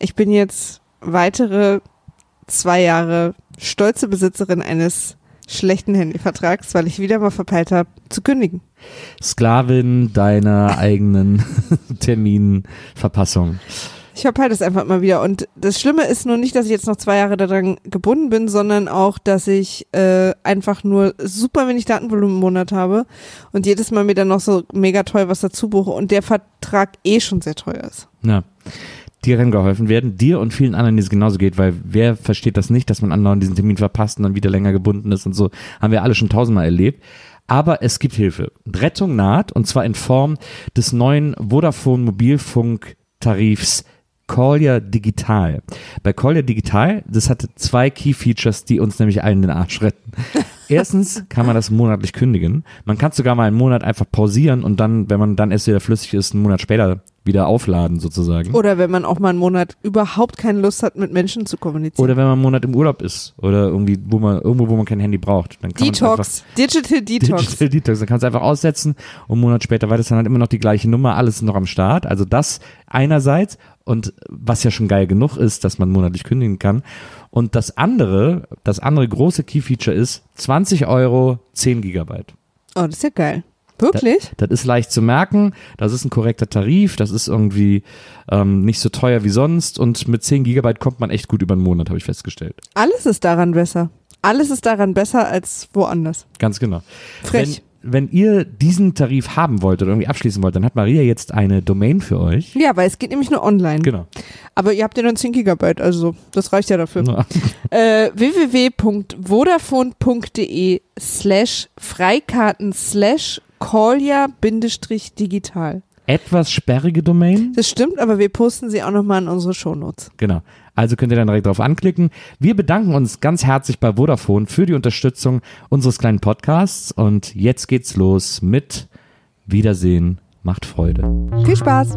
ich bin jetzt weitere zwei Jahre stolze Besitzerin eines schlechten Handyvertrags, weil ich wieder mal verpeilt habe, zu kündigen. Sklavin deiner eigenen Terminverpassung. Ich verpeile das einfach immer wieder. Und das Schlimme ist nur nicht, dass ich jetzt noch zwei Jahre daran gebunden bin, sondern auch, dass ich äh, einfach nur super wenig Datenvolumen im Monat habe und jedes Mal mir dann noch so mega teuer was dazu buche und der Vertrag eh schon sehr teuer ist. Ja. Kann geholfen werden, dir und vielen anderen, die es genauso geht, weil wer versteht das nicht, dass man anderen diesen Termin verpasst und dann wieder länger gebunden ist und so, haben wir alle schon tausendmal erlebt. Aber es gibt Hilfe. Rettung naht und zwar in Form des neuen Vodafone Mobilfunktarifs Collier Digital. Bei Collier Digital, das hatte zwei Key Features, die uns nämlich allen den Arsch retten. Erstens kann man das monatlich kündigen. Man kann sogar mal einen Monat einfach pausieren und dann, wenn man dann erst wieder flüssig ist, einen Monat später wieder aufladen sozusagen. Oder wenn man auch mal einen Monat überhaupt keine Lust hat, mit Menschen zu kommunizieren. Oder wenn man einen Monat im Urlaub ist oder irgendwie, wo man, irgendwo, wo man kein Handy braucht. Dann kann Detox, Digital Detox. Digital Detox. Dann kannst du einfach aussetzen und einen Monat später weiter ist dann halt immer noch die gleiche Nummer, alles noch am Start. Also das einerseits und was ja schon geil genug ist, dass man monatlich kündigen kann. Und das andere, das andere große Key-Feature ist 20 Euro, 10 Gigabyte. Oh, das ist ja geil. Wirklich? Das, das, ist leicht zu merken, das ist ein korrekter Tarif, das ist irgendwie ähm, nicht so teuer wie sonst und mit 10 Gigabyte kommt man echt gut über einen Monat, habe ich festgestellt. Alles ist daran besser. Alles ist daran besser als woanders. Ganz genau. Frech. Wenn, wenn ihr diesen Tarif haben wollt oder irgendwie abschließen wollt, dann hat Maria jetzt eine Domain für euch. Ja, weil es geht nämlich nur online. Genau. Aber ihr habt ja nur 10 Gigabyte, also das reicht ja dafür. Ja. Äh, www.vodafone.de slash Freikarten slash Collier-digital. Etwas sperrige Domain. Das stimmt, aber wir posten sie auch nochmal in unsere Shownotes. Genau. Also könnt ihr dann direkt drauf anklicken. Wir bedanken uns ganz herzlich bei Vodafone für die Unterstützung unseres kleinen Podcasts. Und jetzt geht's los mit Wiedersehen. Macht Freude. Viel Spaß.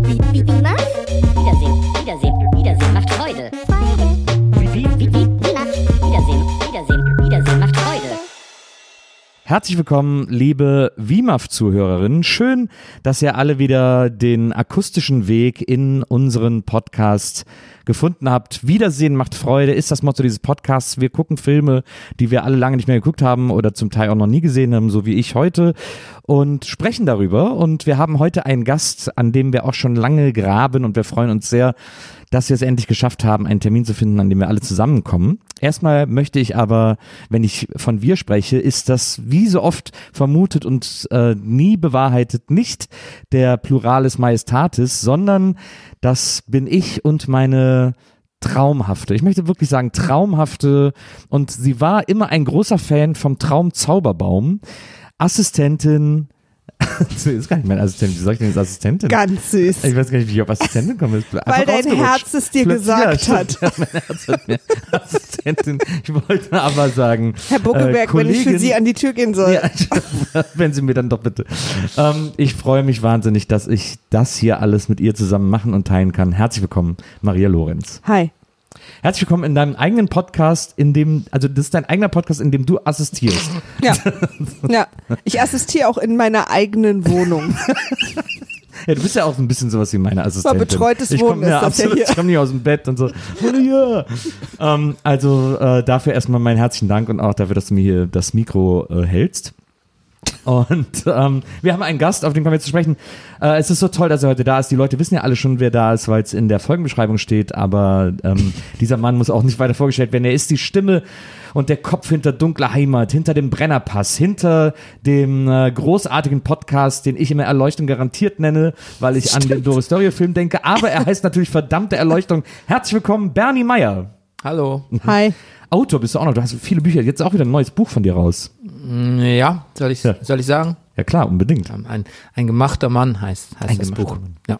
Herzlich willkommen, liebe WIMAF-Zuhörerinnen. Schön, dass ihr alle wieder den akustischen Weg in unseren Podcast gefunden habt. Wiedersehen macht Freude, ist das Motto dieses Podcasts. Wir gucken Filme, die wir alle lange nicht mehr geguckt haben oder zum Teil auch noch nie gesehen haben, so wie ich heute, und sprechen darüber. Und wir haben heute einen Gast, an dem wir auch schon lange graben und wir freuen uns sehr, dass wir es endlich geschafft haben, einen Termin zu finden, an dem wir alle zusammenkommen. Erstmal möchte ich aber, wenn ich von wir spreche, ist das wie so oft vermutet und äh, nie bewahrheitet nicht der Pluralis Majestatis, sondern das bin ich und meine traumhafte, ich möchte wirklich sagen traumhafte und sie war immer ein großer Fan vom Traumzauberbaum, Assistentin ist gar nicht mein Assistent. Wie soll ich denn jetzt Assistentin? Ganz süß. Ich weiß gar nicht, wie ich auf Assistentin komme. Weil dein Herz es dir gesagt hat. Ja, mein Herz hat mir Assistentin. Ich wollte aber sagen. Herr Buckelberg, äh, wenn ich für Kollegin- Sie an die Tür gehen soll. Ja, wenn Sie mir dann doch bitte. Ähm, ich freue mich wahnsinnig, dass ich das hier alles mit ihr zusammen machen und teilen kann. Herzlich willkommen, Maria Lorenz. Hi. Herzlich willkommen in deinem eigenen Podcast, in dem, also das ist dein eigener Podcast, in dem du assistierst. Ja. ja. Ich assistiere auch in meiner eigenen Wohnung. Ja, du bist ja auch ein bisschen sowas wie meine Assistentin. betreutes ich Wohnen komm, ja, absolut. Ich komme nicht aus dem Bett und so. Ja. ähm, also äh, dafür erstmal meinen herzlichen Dank und auch dafür, dass du mir hier das Mikro äh, hältst. Und ähm, wir haben einen Gast, auf den kommen wir zu sprechen. Äh, es ist so toll, dass er heute da ist. Die Leute wissen ja alle schon, wer da ist, weil es in der Folgenbeschreibung steht. Aber ähm, dieser Mann muss auch nicht weiter vorgestellt werden. Er ist die Stimme und der Kopf hinter Dunkler Heimat, hinter dem Brennerpass, hinter dem äh, großartigen Podcast, den ich immer Erleuchtung garantiert nenne, weil ich an den Doris Dorio Film denke. Aber er heißt natürlich verdammte Erleuchtung. Herzlich willkommen, Bernie Meyer. Hallo. Hi. Autor bist du auch noch. Du hast viele Bücher. Jetzt auch wieder ein neues Buch von dir raus. Ja, soll ich, Ja. soll ich sagen? Ja klar, unbedingt. Ähm, Ein, ein gemachter Mann heißt, heißt Ein das Buch. Mann. Ja.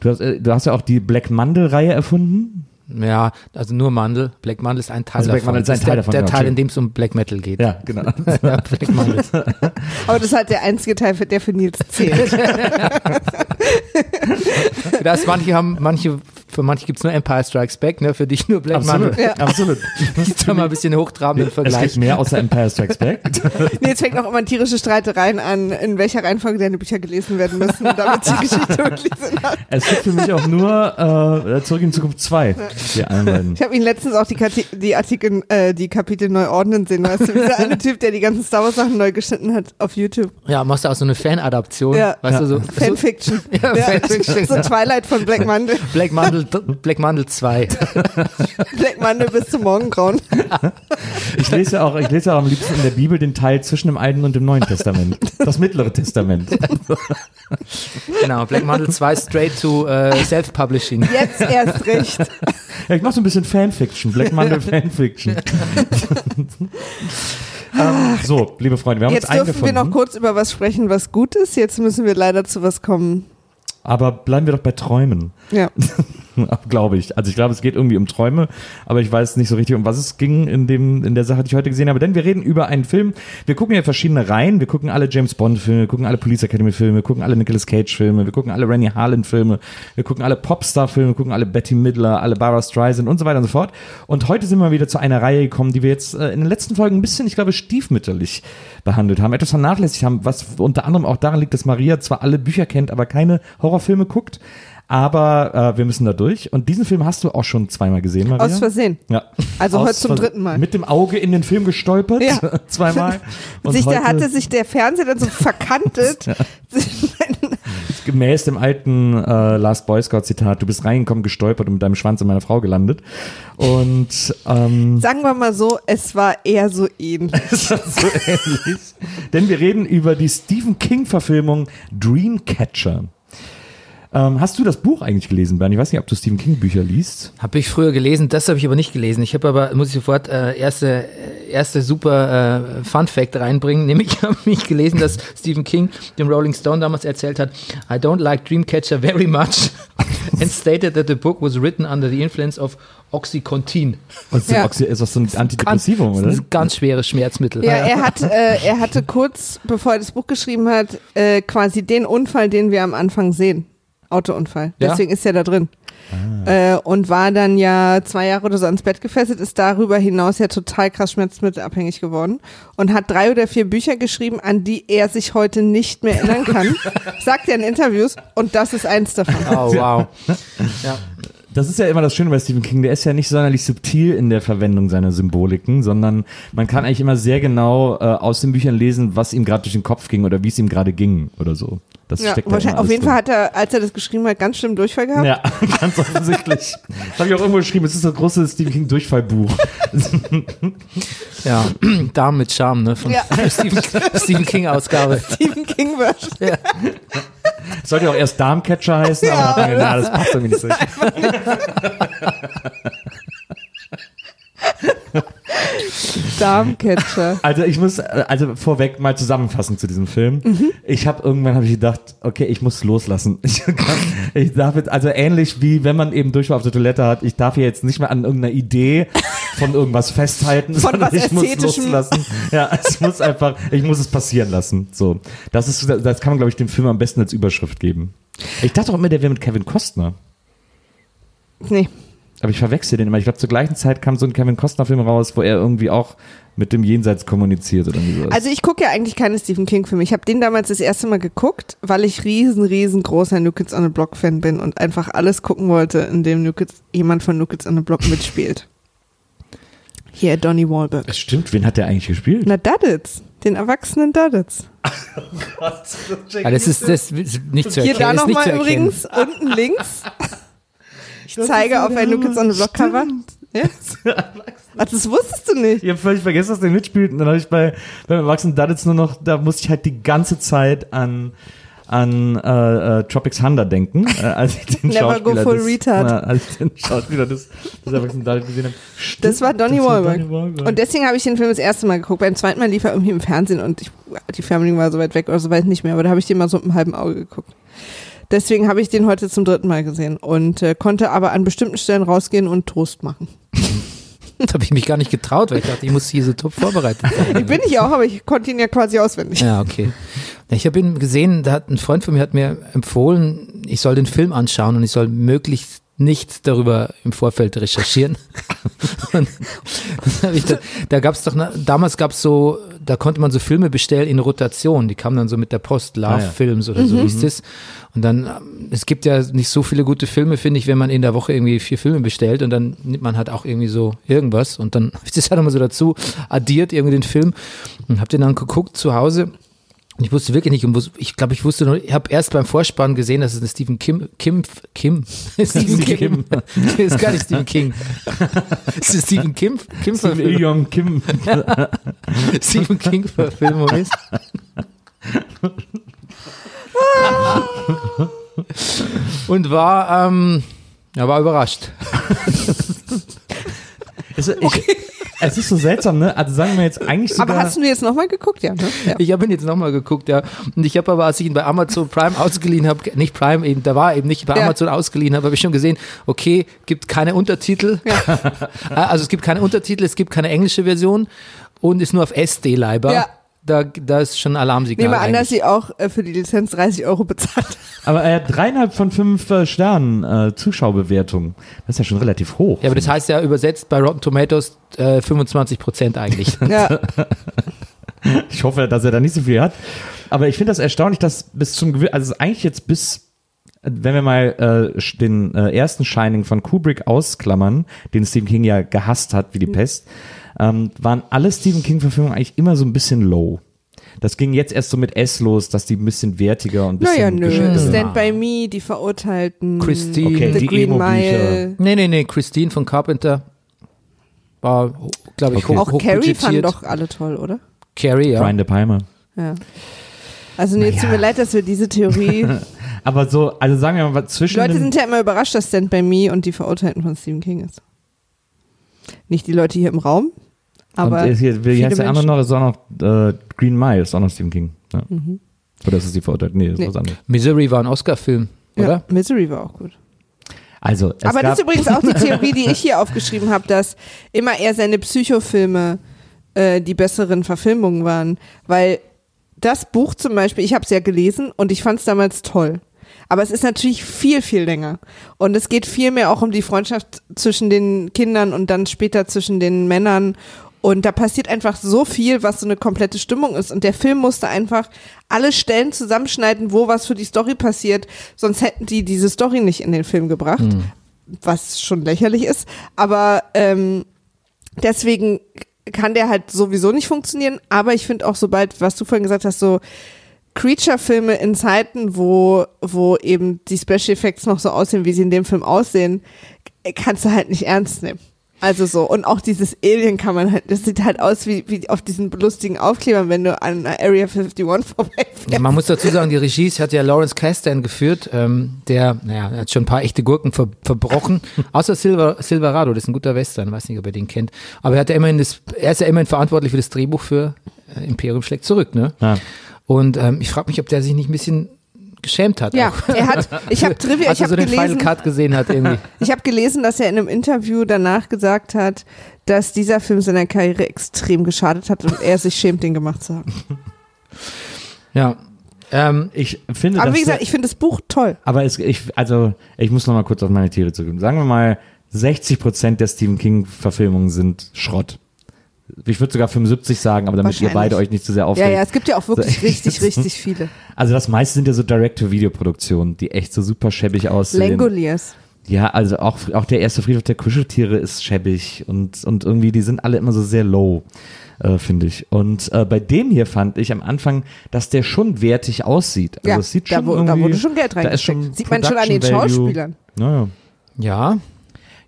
Du hast, äh, du hast ja auch die Black Mandel-Reihe erfunden. Ja, also nur Mandel. Black Mandel ist ein Teil Also Black davon. Mandel ist ein Teil der, davon, Der ja, Teil, in dem es um Black Metal geht. Ja, genau. ja Black Mandel. Aber das ist halt der einzige Teil, für der für Nils zählt. das manche haben, manche, für manche gibt's nur Empire Strikes Back, ne? Für dich nur Black Absolut. Mandel. Ja. Absolut. Gibt's da mal ein bisschen hochtrabenden Es Vergleich. gibt mehr außer Empire Strikes Back. Nils fängt auch immer tierische Streitereien an, in welcher Reihenfolge deine Bücher gelesen werden müssen, damit die Geschichte wirklich Sinn hat. Es gibt für mich auch nur äh, Zurück in Zukunft 2. Die anderen. Ich habe ihn letztens auch die, Kati die Artikel, äh, die Kapitel neu ordnen sehen. Weißt du, dieser eine Typ, der die ganzen Star Wars Sachen neu geschnitten hat auf YouTube. Ja, machst du auch so eine Fan-Adaption. Ja. Weißt du, so, so Fanfiction. Ja, Fanfiction. So Twilight von Black Monday. Black Mandel, Black Mandel 2. Black Monday bis zum Morgengrauen. Ich lese ja auch, ich lese auch am liebsten in der Bibel den Teil zwischen dem Alten und dem Neuen Testament. Das mittlere Testament. Genau, Black Mandel 2 straight to äh, Self-Publishing. Jetzt erst recht. Ja, ich mache so ein bisschen Fanfiction, Black Mandel Fanfiction. ähm, so, liebe Freunde, wir haben Jetzt uns dürfen wir noch kurz über was sprechen, was gut ist. Jetzt müssen wir leider zu was kommen. Aber bleiben wir doch bei Träumen, Ja. Glaube ich. Also ich glaube, es geht irgendwie um Träume, aber ich weiß nicht so richtig, um was es ging in, dem, in der Sache, die ich heute gesehen habe. Denn wir reden über einen Film. Wir gucken ja verschiedene Reihen. Wir gucken alle James Bond-Filme, wir gucken alle Police Academy-Filme, wir gucken alle Nicolas Cage-Filme, wir gucken alle Rennie Harlan-Filme, wir gucken alle Popstar-Filme, wir gucken alle Betty Midler, alle Barbara Streisand und so weiter und so fort. Und heute sind wir wieder zu einer Reihe gekommen, die wir jetzt äh, in den letzten Folgen ein bisschen, ich glaube, stiefmütterlich behandelt haben, etwas vernachlässigt haben, was unter anderem auch daran liegt, dass Maria zwar alle Bücher kennt, aber keine Horrorfilme guckt. Aber äh, wir müssen da durch. Und diesen Film hast du auch schon zweimal gesehen, Maria. Aus Versehen. Ja. Also heute Aus zum Vers- dritten Mal. Mit dem Auge in den Film gestolpert. Ja. Zweimal. Und sich, der heute hatte sich der Fernseher dann so verkantet. gemäß dem alten äh, Last Boy Scout Zitat, du bist reingekommen, gestolpert und mit deinem Schwanz in meiner Frau gelandet. Und ähm, Sagen wir mal so, es war eher so ähnlich. ist das so ähnlich. Denn wir reden über die Stephen King-Verfilmung Dreamcatcher. Ähm, hast du das Buch eigentlich gelesen, Bernd? Ich weiß nicht, ob du Stephen King-Bücher liest. Habe ich früher gelesen, das habe ich aber nicht gelesen. Ich habe aber, muss ich sofort äh, erste, äh, erste super äh, Fun Fact reinbringen, nämlich habe ich gelesen, dass Stephen King dem Rolling Stone damals erzählt hat, I don't like Dreamcatcher very much and stated that the book was written under the influence of Oxycontin. Was ist, Ja. Oxy- ist das so ein Antidepressivum, Das oder? ist ein ganz schweres Schmerzmittel. Ja, er, hat, äh, er hatte kurz, bevor er das Buch geschrieben hat, äh, quasi den Unfall, den wir am Anfang sehen. Autounfall. Ja? Deswegen ist er da drin. Äh, und war dann ja zwei Jahre oder so ans Bett gefesselt, ist darüber hinaus ja total krass schmerzmittelabhängig geworden und hat drei oder vier Bücher geschrieben, an die er sich heute nicht mehr erinnern kann. sagt er in Interviews und das ist eins davon. Oh, wow. Ja. Das ist ja immer das Schöne bei Stephen King. Der ist ja nicht sonderlich subtil in der Verwendung seiner Symboliken, sondern man kann eigentlich immer sehr genau äh, aus den Büchern lesen, was ihm gerade durch den Kopf ging oder wie es ihm gerade ging oder so. Das Ja, steckt da wahrscheinlich, auf jeden Fall hat er, als er das geschrieben hat, ganz schlimm Durchfall gehabt. Ja, ganz offensichtlich. Das habe ich auch irgendwo geschrieben. Es ist das große Stephen King Durchfallbuch. ja, Damen mit Charme, ne? Von Ja. Stephen, Stephen King Ausgabe. Stephen King Version. Sollte ja auch erst Darmcatcher heißen, aber Ja. man gedacht, na, das passt irgendwie nicht so. Darmcatcher. Also ich muss äh, also vorweg mal zusammenfassen zu diesem Film. Ich habe irgendwann habe ich gedacht, okay, ich muss loslassen. Ich, kann, ich darf jetzt also ähnlich wie wenn man eben Durchfall auf der Toilette hat, ich darf hier jetzt nicht mehr an irgendeiner Idee von irgendwas festhalten, Von sondern ich muss loslassen. Ja, ich muss einfach, ich muss es passieren lassen. So, das ist das kann man glaube ich dem Film am besten als Überschrift geben. Ich dachte auch immer, der wäre mit Kevin Costner. Nee. Aber ich verwechsel den immer. Ich glaube, zur gleichen Zeit kam so ein Kevin Costner-Film raus, wo er irgendwie auch mit dem Jenseits kommuniziert oder sowas. Also ich gucke ja eigentlich keine Stephen King-Filme. Ich habe den damals das erste Mal geguckt, weil ich riesen, riesengroßer New Kids on the Block Fan bin und einfach alles gucken wollte, in dem New Kids, jemand von New Kids on the Block mitspielt. Hier, Donny Wahlberg. Es stimmt, wen hat der eigentlich gespielt? Na, Duddits. Den erwachsenen Duddits. Ja, das ist, das ist nicht zu Hier erkennen. da ist nicht nochmal übrigens, unten links. Ich zeige auf ein New Kids on the Block Cover. Ja? Ach, das wusstest du nicht. Ich habe völlig vergessen, dass der mitspielt. Und dann habe ich bei, beim Erwachsenen Duddits nur noch, da musste ich halt die ganze Zeit an an äh, äh, Tropics Thunder denken, äh, als ich den Never go Schauspieler full des, retard. äh, als ich den Schauspieler des, des Erwachsenen David gesehen habe. Stimmt, Das war Donny das war Wahlberg. Donnie Wahlberg. Und deswegen habe ich den Film das erste Mal geguckt. Beim zweiten Mal lief er irgendwie im Fernsehen und ich, die Fernbedienung war so weit weg oder so weit nicht mehr, aber da habe ich den mal so mit einem halben Auge geguckt. Deswegen habe ich den heute zum dritten Mal gesehen und äh, konnte aber an bestimmten Stellen rausgehen und Toast machen. Das habe ich mich gar nicht getraut, weil ich dachte, ich muss hier so top vorbereitet sein. Bin ich auch, aber ich konnte ihn ja quasi auswendig. Ja, okay. Ich habe ihn gesehen, da hat ein Freund von mir hat mir empfohlen, ich soll den Film anschauen und ich soll möglichst nichts darüber im Vorfeld recherchieren. da da gab es doch, damals gab es so, da konnte man so Filme bestellen in Rotation, die kamen dann so mit der Post, Love Ah, ja. Films oder so hieß es. Und dann, es gibt ja nicht so viele gute Filme, finde ich, wenn man in der Woche irgendwie vier Filme bestellt und dann nimmt man halt auch irgendwie so irgendwas. Und dann habe ich das halt nochmal so dazu addiert, irgendwie den Film. Und habe den dann geguckt zu Hause ich wusste wirklich nicht, ich glaube, ich wusste nur, ich habe erst beim Vorspann gesehen, dass es eine Stephen Kim, Kim, Kim, Stephen Kim, ist gar nicht Stephen King. Es ist Stephen Kim, Kim Il-Young Kim. Stephen King Verfilmung ist. Und war, ähm, ja, war überrascht. Es, ich, es ist so seltsam, ne? Also sagen wir jetzt eigentlich sogar. Aber hast du ihn jetzt nochmal geguckt? Ja, ne? ja. Ich habe ihn jetzt nochmal geguckt, ja. Und ich habe aber, als ich ihn bei Amazon Prime ausgeliehen habe, nicht Prime eben, da war eben nicht bei Ja. Amazon ausgeliehen habe, habe ich schon gesehen, okay, gibt keine Untertitel. also es gibt keine Untertitel, es gibt keine englische Version und ist nur auf SD-Leiber. Ja. Da, da ist schon ein Alarmsignal. Nehme an, dass sie auch äh, für die Lizenz 30 Euro bezahlt. aber er hat dreieinhalb von fünf äh, Sternen äh, Zuschauerbewertung. Das ist ja schon relativ hoch. ja, aber das heißt ja übersetzt bei Rotten Tomatoes äh, 25 Prozent eigentlich. Ja, Ich hoffe, dass er da nicht so viel hat. Aber ich finde das erstaunlich, dass bis zum Gewissen, also eigentlich jetzt bis, äh, wenn wir mal äh, den äh, ersten Shining von Kubrick ausklammern, den Stephen King ja gehasst hat wie die Pest, ähm, waren alle Stephen King-Verfilmungen eigentlich immer so ein bisschen low. Das ging jetzt erst so mit S los, dass die ein bisschen wertiger und ein bisschen naja, nö. sind. Stand by Me, die Verurteilten. Christine. Okay, The die Green Emo-Bücher. Mile. Nee, nee, nee, Christine von Carpenter war, glaube ich, Okay. hoch, Auch Carrie fanden doch alle toll, oder? Carrie, ja. Brian De Palma. Ja. Also nee, tut mir leid, dass wir diese Theorie. Aber so, also sagen wir mal, Die zwischen Leute den, sind ja immer überrascht, dass Stand by Me und die Verurteilten von Stephen King ist. Nicht die Leute hier im Raum, aber und hier, wie heißt der andere noch? Ist auch noch äh, Green Mile, ist auch noch Stephen King. Ja. Oder ist es die verurteilt? Nee, das ist Nee. was anderes. Misery war ein Oscar-Film, oder? ja, Misery war auch gut. Also, es Aber gab, das ist übrigens auch die Theorie, die ich hier aufgeschrieben habe, dass immer eher seine Psychofilme äh, die besseren Verfilmungen waren. Weil das Buch zum Beispiel, ich habe es ja gelesen und ich fand es damals toll. Aber es ist natürlich viel, viel länger. Und es geht viel mehr auch um die Freundschaft zwischen den Kindern und dann später zwischen den Männern. Und da passiert einfach so viel, was so eine komplette Stimmung ist. Und der Film musste einfach alle Stellen zusammenschneiden, wo was für die Story passiert. Sonst hätten die diese Story nicht in den Film gebracht. Was schon lächerlich ist. Aber ähm, deswegen kann der halt sowieso nicht funktionieren. Aber ich finde auch, sobald, was du vorhin gesagt hast, so Creature-Filme in Zeiten, wo, wo eben die Special Effects noch so aussehen, wie sie in dem Film aussehen, kannst du halt nicht ernst nehmen. Also so. Und auch dieses Alien kann man halt, das sieht halt aus wie, wie auf diesen lustigen Aufklebern, wenn du an Area 51 vorbeifährst. Ja, man muss dazu sagen, die Regie hat ja Lawrence Kasdan geführt, ähm, der, naja, hat schon ein paar echte Gurken ver verbrochen, außer Silver, Silverado, das ist ein guter Western, weiß nicht, ob ihr den kennt, aber er hat ja immerhin das, er ist ja immerhin verantwortlich für das Drehbuch für äh, Imperium schlägt zurück, ne? Ja. Und ähm, ich frage mich, ob der sich nicht ein bisschen geschämt hat. Ja, auch. er hat, ich habe Trivia, ich er so habe den Final gelesen, Cut gesehen hat irgendwie. ich habe gelesen, dass er in einem Interview danach gesagt hat, dass dieser Film seiner Karriere extrem geschadet hat und er sich schämt, den gemacht zu haben. Ja. Ähm, ich finde, Aber wie gesagt, ich finde das Buch toll. aber es, ich, also, ich muss noch mal kurz auf meine Theorie zurückkommen. Sagen wir mal, 60 Prozent der Stephen King-Verfilmungen sind Schrott. Ich würde sogar 75 sagen, aber damit ihr beide euch nicht zu sehr Ja, aufregt. ja, es gibt ja auch wirklich So, richtig, richtig viele. Also das meiste sind ja so Direct-to-Video-Produktionen, die echt so super schäbig aussehen. Langoliers. Ja, also auch, auch der erste Friedhof der Kuscheltiere ist schäbig und, und irgendwie, die sind alle immer so sehr low, äh, finde ich. Und äh, bei dem hier fand ich am Anfang, dass der schon wertig aussieht. Also Ja, es sieht da, schon wo, da irgendwie, wurde schon Geld da ist reingesteckt. schon Sieht man schon an den. Schauspielern. Naja. ja.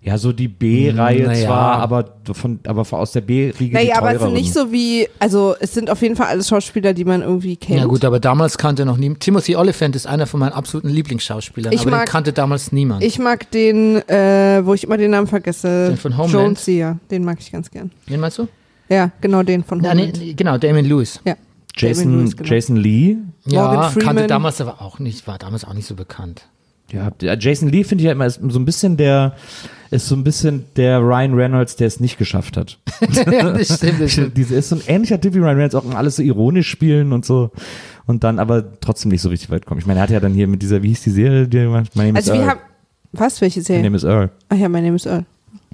Ja, so die B-Reihe Naja. zwar, aber von, aber aus der B-Riege Naja, die aber es sind nicht so wie, also es sind auf jeden Fall alles Schauspieler, die man irgendwie kennt. Ja gut, aber damals kannte noch niemand. Timothy Oliphant ist einer von meinen absoluten Lieblingsschauspielern, Ich aber mag- den kannte damals niemand. Ich mag den, äh, wo ich immer den Namen vergesse. Den von Homeland? Jonesy, ja. Den mag ich ganz gern. Wen meinst du? Ja, genau den von Ja, nee, Homeland. nee, genau, Damon Lewis. Ja. Jason, Damon Lewis, genau. Jason Lee. Ja, kannte damals aber auch nicht, war damals auch nicht so bekannt. Ja, Jason Lee finde ich ja immer so ein bisschen der, ist so ein bisschen der Ryan Reynolds, der es nicht geschafft hat. ja, das stimmt. Das stimmt. Diese ist so ein ähnlicher Typ wie Ryan Reynolds, auch alles so ironisch spielen und so. Und dann aber trotzdem nicht so richtig weit kommen. Ich meine, er hat ja dann hier mit dieser, wie hieß die Serie, die My Name Also is wir Earl. haben, was, welche My Serie? Name is Earl. Ach ja, mein Name ist Earl.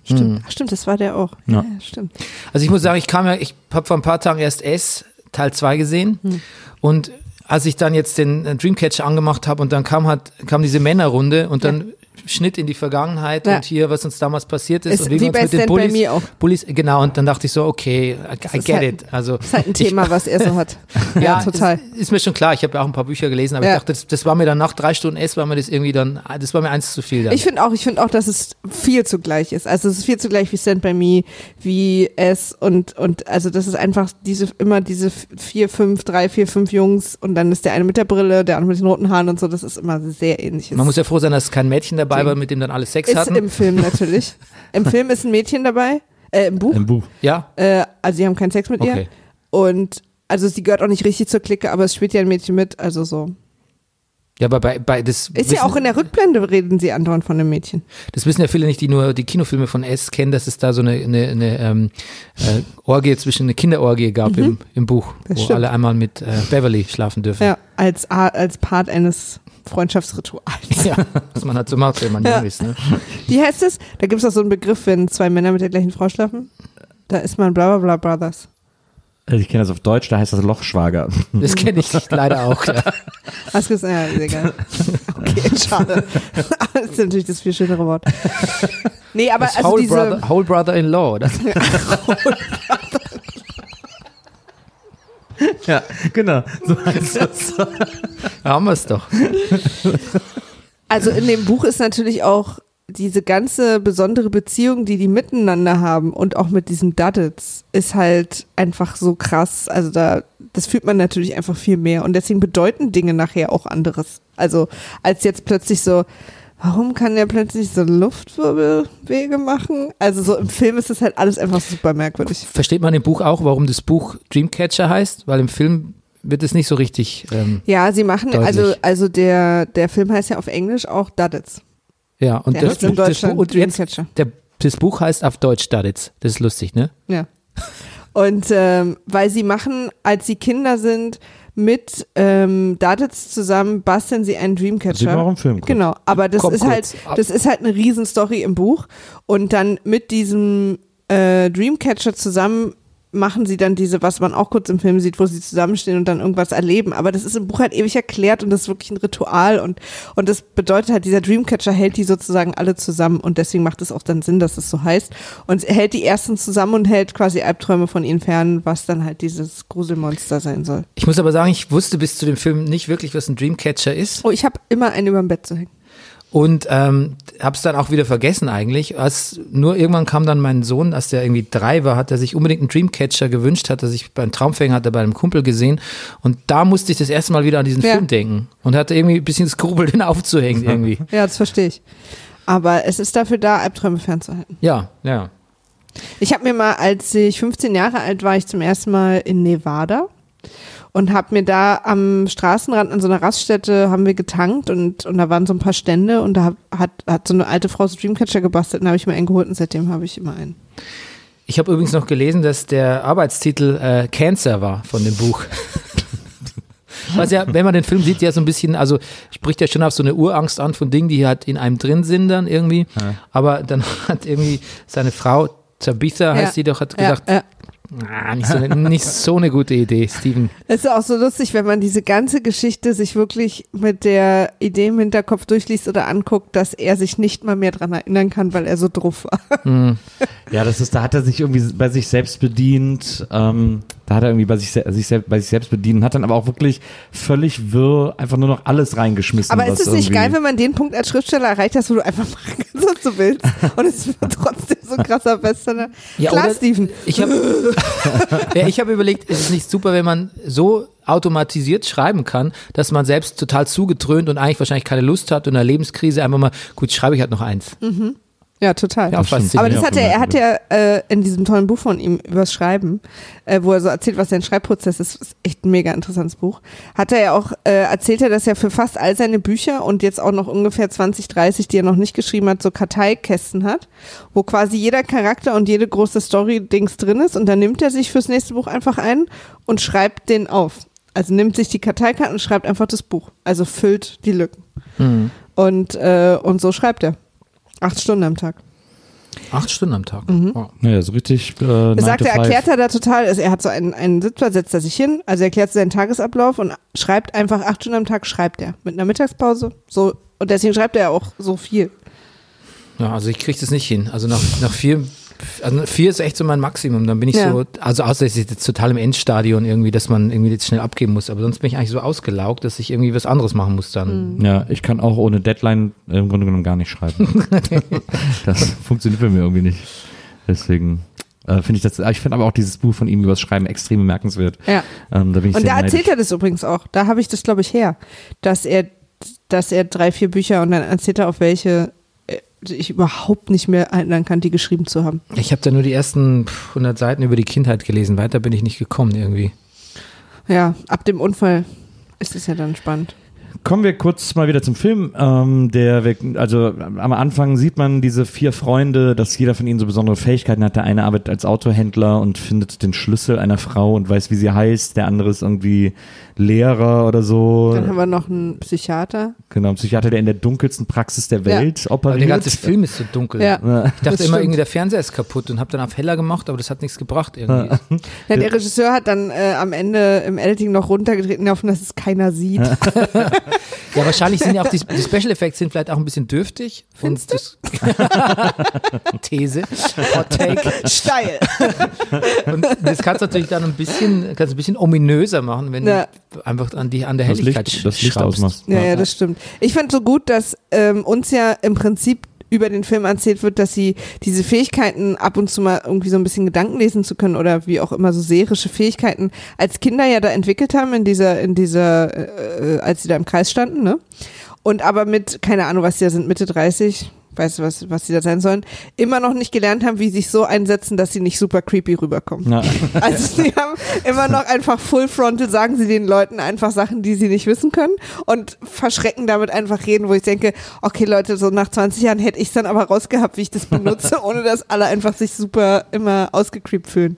Stimmt, Hm. Ach, stimmt, das war der auch. Ja. Ja, ja stimmt. Also ich muss sagen, ich kam ja, ich habe vor ein paar Tagen erst S Teil 2 gesehen Hm. und als ich dann jetzt den äh, Dreamcatcher angemacht habe und dann kam halt, kam diese Männerrunde und dann Schnitt in die Vergangenheit Ja. und hier, was uns damals passiert ist, Ist und wie wir uns bei mit den Bullies, Me auch. Bullies, genau, und dann dachte ich so, okay, I, I get halt- it. Also Das ist halt ein Thema, was er so hat. ja, Ja, total. Ist, ist mir schon klar. Ich habe ja auch ein paar Bücher gelesen, aber Ja. ich dachte, das, das war mir dann nach drei Stunden S, war mir das irgendwie dann, das war mir eins zu viel dann. Ich finde auch, ich finde auch, dass es viel zu gleich ist. Also es ist viel zu gleich wie Stand By Me, wie S und, und also das ist einfach diese, immer diese vier, fünf, drei, vier, fünf Jungs und dann ist der eine mit der Brille, der andere mit den roten Haaren und so, das ist immer sehr ähnliches. Man muss ja froh sein, dass kein Mädchen dabei war, mit dem dann alle Sex ist hatten. im Film natürlich. Im Film ist ein Mädchen dabei, äh, im Buch. Im Buch. ja, Äh, also sie haben keinen Sex mit ihr. okay. Und also sie gehört auch nicht richtig zur Clique, aber es spielt ja ein Mädchen mit, also so. Ja, aber bei, bei das Ist ja auch in der Rückblende reden sie andauernd von dem Mädchen. Das wissen ja viele nicht, die nur die Kinofilme von S kennen, dass es da so eine, eine, eine ähm, äh, Orgie zwischen eine Kinderorgie gab im, im Buch, Mhm. Das wo stimmt. alle einmal mit äh, Beverly schlafen dürfen. Ja, als, A- als Part eines Freundschaftsrituals. Ja, was man halt so macht, wenn man Ja. jung ist. Ne? Wie heißt es? Da gibt es auch so einen Begriff, wenn zwei Männer mit der gleichen Frau schlafen. Da ist man bla bla bla Brothers. Also ich kenne das auf Deutsch, da heißt das Lochschwager. Das kenne ich leider auch. Ja. Hast du gesagt? Ja, ist egal. Okay, schade. Das ist natürlich das viel schönere Wort. Nee, aber Das also Whole, diese. Brother, Whole Brother in Law, oder? ja, genau. So heißt das. Da haben wir es doch. Also in dem Buch ist natürlich auch diese ganze besondere Beziehung, die die miteinander haben und auch mit diesen Duddits, ist halt einfach so krass. Also da, das fühlt man natürlich einfach viel mehr und deswegen bedeuten Dinge nachher auch anderes. Also als jetzt plötzlich so, warum kann der plötzlich so Luftwirbelwege machen? Also so im Film ist das halt alles einfach super merkwürdig. Versteht man im Buch auch, warum das Buch Dreamcatcher heißt? Weil im Film wird es nicht so richtig. Ähm, Ja, sie machen, Deutlich. also, also der, der Film heißt ja auf Englisch auch Duddits. ja, und Der das, heißt in das, Buch- und jetzt, Dreamcatcher. der, das Buch heißt auf Deutsch Staditz. Das ist lustig, ne? Ja. Und ähm, weil sie machen, als sie Kinder sind, mit ähm, Daditz zusammen basteln sie einen Dreamcatcher. Sie auch im Film. kurz. Genau, aber das Komm ist halt, ab. das ist halt eine Riesenstory im Buch. Und dann mit diesem äh, Dreamcatcher zusammen machen sie dann diese, was man auch kurz im Film sieht, wo sie zusammenstehen und dann irgendwas erleben. Aber das ist im Buch halt ewig erklärt und das ist wirklich ein Ritual und, und das bedeutet halt, dieser Dreamcatcher hält die sozusagen alle zusammen und deswegen macht es auch dann Sinn, dass es so heißt. Und hält die ersten zusammen und hält quasi Albträume von ihnen fern, was dann halt dieses Gruselmonster sein soll. Ich muss aber sagen, ich wusste bis zu dem Film nicht wirklich, was ein Dreamcatcher ist. Oh, ich habe immer einen über dem Bett zu hängen. Und ähm, hab's dann auch wieder vergessen eigentlich. Als, nur irgendwann kam dann mein Sohn, als der irgendwie drei war, hat er sich unbedingt einen Dreamcatcher gewünscht, hat er sich beim Traumfänger, hat er bei einem Kumpel gesehen. Und da musste ich das erste Mal wieder an diesen Ja. Film denken. Und hatte irgendwie ein bisschen das Skrubel, den aufzuhängen irgendwie. Ja, das verstehe ich. Aber es ist dafür da, Albträume fernzuhalten. Ja, ja. Ich habe mir mal, als ich 15 Jahre alt war, ich zum ersten Mal in Nevada und habe mir da am Straßenrand an so einer Raststätte haben wir getankt und, und da waren so ein paar Stände und da hab- hat, hat so eine alte Frau so Dreamcatcher gebastelt und da habe ich mir einen geholt und seitdem habe ich immer einen. Ich habe übrigens noch gelesen, dass der Arbeitstitel äh, Cancer war von dem Buch. Was ja, wenn man den Film sieht, ja so ein bisschen, also spricht ja schon auf so eine Urangst an von Dingen, die halt in einem drin sind dann irgendwie. Aber dann hat irgendwie seine Frau, Tabitha heißt Ja. sie doch, hat Ja, gesagt, ja. Ah, nicht, so eine, nicht so eine gute Idee, Steven. Es ist auch so lustig, wenn man diese ganze Geschichte sich wirklich mit der Idee im Hinterkopf durchliest oder anguckt, dass er sich nicht mal mehr dran erinnern kann, weil er so drauf war. Ja, das ist, da hat er sich irgendwie bei sich selbst bedient. Ähm, Da hat er irgendwie bei sich, sich, bei sich selbst bedient, hat dann aber auch wirklich völlig wirr einfach nur noch alles reingeschmissen. Aber ist es nicht geil, wenn man den Punkt als Schriftsteller erreicht hast, wo du einfach machen kannst, was du willst und es wird trotzdem so ein krasser Bestseller? Ja, Klar, Steven. Ich habe ja, ich hab überlegt, ist es nicht super, wenn man so automatisiert schreiben kann, dass man selbst total zugetrönt und eigentlich wahrscheinlich keine Lust hat und in einer Lebenskrise einfach mal, gut, schreibe ich halt noch eins. Ja, total. Ja. Aber das hat er, er hat ja äh, in diesem tollen Buch von ihm übers Schreiben, äh, wo er so erzählt, was sein Schreibprozess ist, ist echt ein mega interessantes Buch. Hat er ja auch, äh, erzählt er, dass er für fast all seine Bücher und jetzt auch noch ungefähr 20, 30, die er noch nicht geschrieben hat, so Karteikästen hat, wo quasi jeder Charakter und jede große Story-Dings drin ist und dann nimmt er sich fürs nächste Buch einfach ein und schreibt den auf. Also nimmt sich die Karteikarten und schreibt einfach das Buch. Also füllt die Lücken. Mhm. Und, äh, und so schreibt er. Acht Stunden am Tag. Acht Stunden am Tag. Mhm. Wow. Naja, so richtig. Äh, Er sagt, er erklärt er da total, also er hat so einen, einen Sitzer, setzt er sich hin, also er erklärt seinen Tagesablauf und schreibt einfach acht Stunden am Tag, schreibt er. Mit einer Mittagspause. So, und deswegen schreibt er auch so viel. Ja, also ich kriege das nicht hin. Also nach, nach vier, also vier ist echt so mein Maximum. Dann bin ich Ja. so, also außer es ist jetzt total im Endstadion irgendwie, dass man irgendwie jetzt schnell abgeben muss. Aber sonst bin ich eigentlich so ausgelaugt, dass ich irgendwie was anderes machen muss dann. Ja, ich kann auch ohne Deadline im Grunde genommen gar nicht schreiben. das funktioniert bei mir irgendwie nicht. Deswegen äh, finde ich das, ich finde aber auch dieses Buch von ihm über das Schreiben extrem bemerkenswert. Ja. Ähm, da bin ich Und da erzählt neidisch. er das übrigens auch. Da habe ich das, glaube ich, her. Dass er, dass er drei, vier Bücher und dann erzählt er, auf welche äh, ich überhaupt nicht mehr erinnern kann, die geschrieben zu haben. Ich habe da nur die ersten pff, 100 Seiten über die Kindheit gelesen. Weiter bin ich nicht gekommen irgendwie. Ja, ab dem Unfall ist es ja dann spannend. Kommen wir kurz mal wieder zum Film. Ähm, der, wir- also am Anfang sieht man diese vier Freunde, dass jeder von ihnen so besondere Fähigkeiten hat. Der eine arbeitet als Autohändler und findet den Schlüssel einer Frau und weiß, wie sie heißt. Der andere ist irgendwie Lehrer oder so. Dann haben wir noch einen Psychiater. Genau, ein Psychiater, der in der dunkelsten Praxis der Ja. Welt Aber operiert. der ganze Film ist so dunkel. Ja. Ich dachte immer irgendwie, der Fernseher ist kaputt und habe dann auf heller gemacht, aber das hat nichts gebracht irgendwie. Ja, der Regisseur hat dann äh, am Ende im Editing noch runtergetreten, hoffen, dass es keiner sieht. Ja, wahrscheinlich sind ja auch die, die Special Effects sind vielleicht auch ein bisschen dürftig. Und das These, Hot Take. Steil. Und das kannst du natürlich dann ein bisschen, kannst ein bisschen ominöser machen, wenn Ja. du einfach an, die, an der das Helligkeit Licht, das Licht ausmachst. Ja, ja, das stimmt. Ich fand so gut, dass ähm, uns ja im Prinzip über den Film erzählt wird, dass sie diese Fähigkeiten ab und zu mal irgendwie so ein bisschen Gedanken lesen zu können oder wie auch immer so seherische Fähigkeiten als Kinder ja da entwickelt haben in dieser, in dieser, äh, als sie da im Kreis standen, ne? Und aber mit, keine Ahnung, was die da sind, Mitte 30, weißt du, was, was die da sein sollen, immer noch nicht gelernt haben, wie sie sich so einsetzen, dass sie nicht super creepy rüberkommen. Ja. Also sie haben immer noch einfach Full Frontal, sagen sie den Leuten einfach Sachen, die sie nicht wissen können und verschrecken damit einfach reden, wo ich denke, okay Leute, so nach 20 Jahren hätte ich es dann aber rausgehabt, wie ich das benutze, ohne dass alle einfach sich super immer ausgecreept fühlen.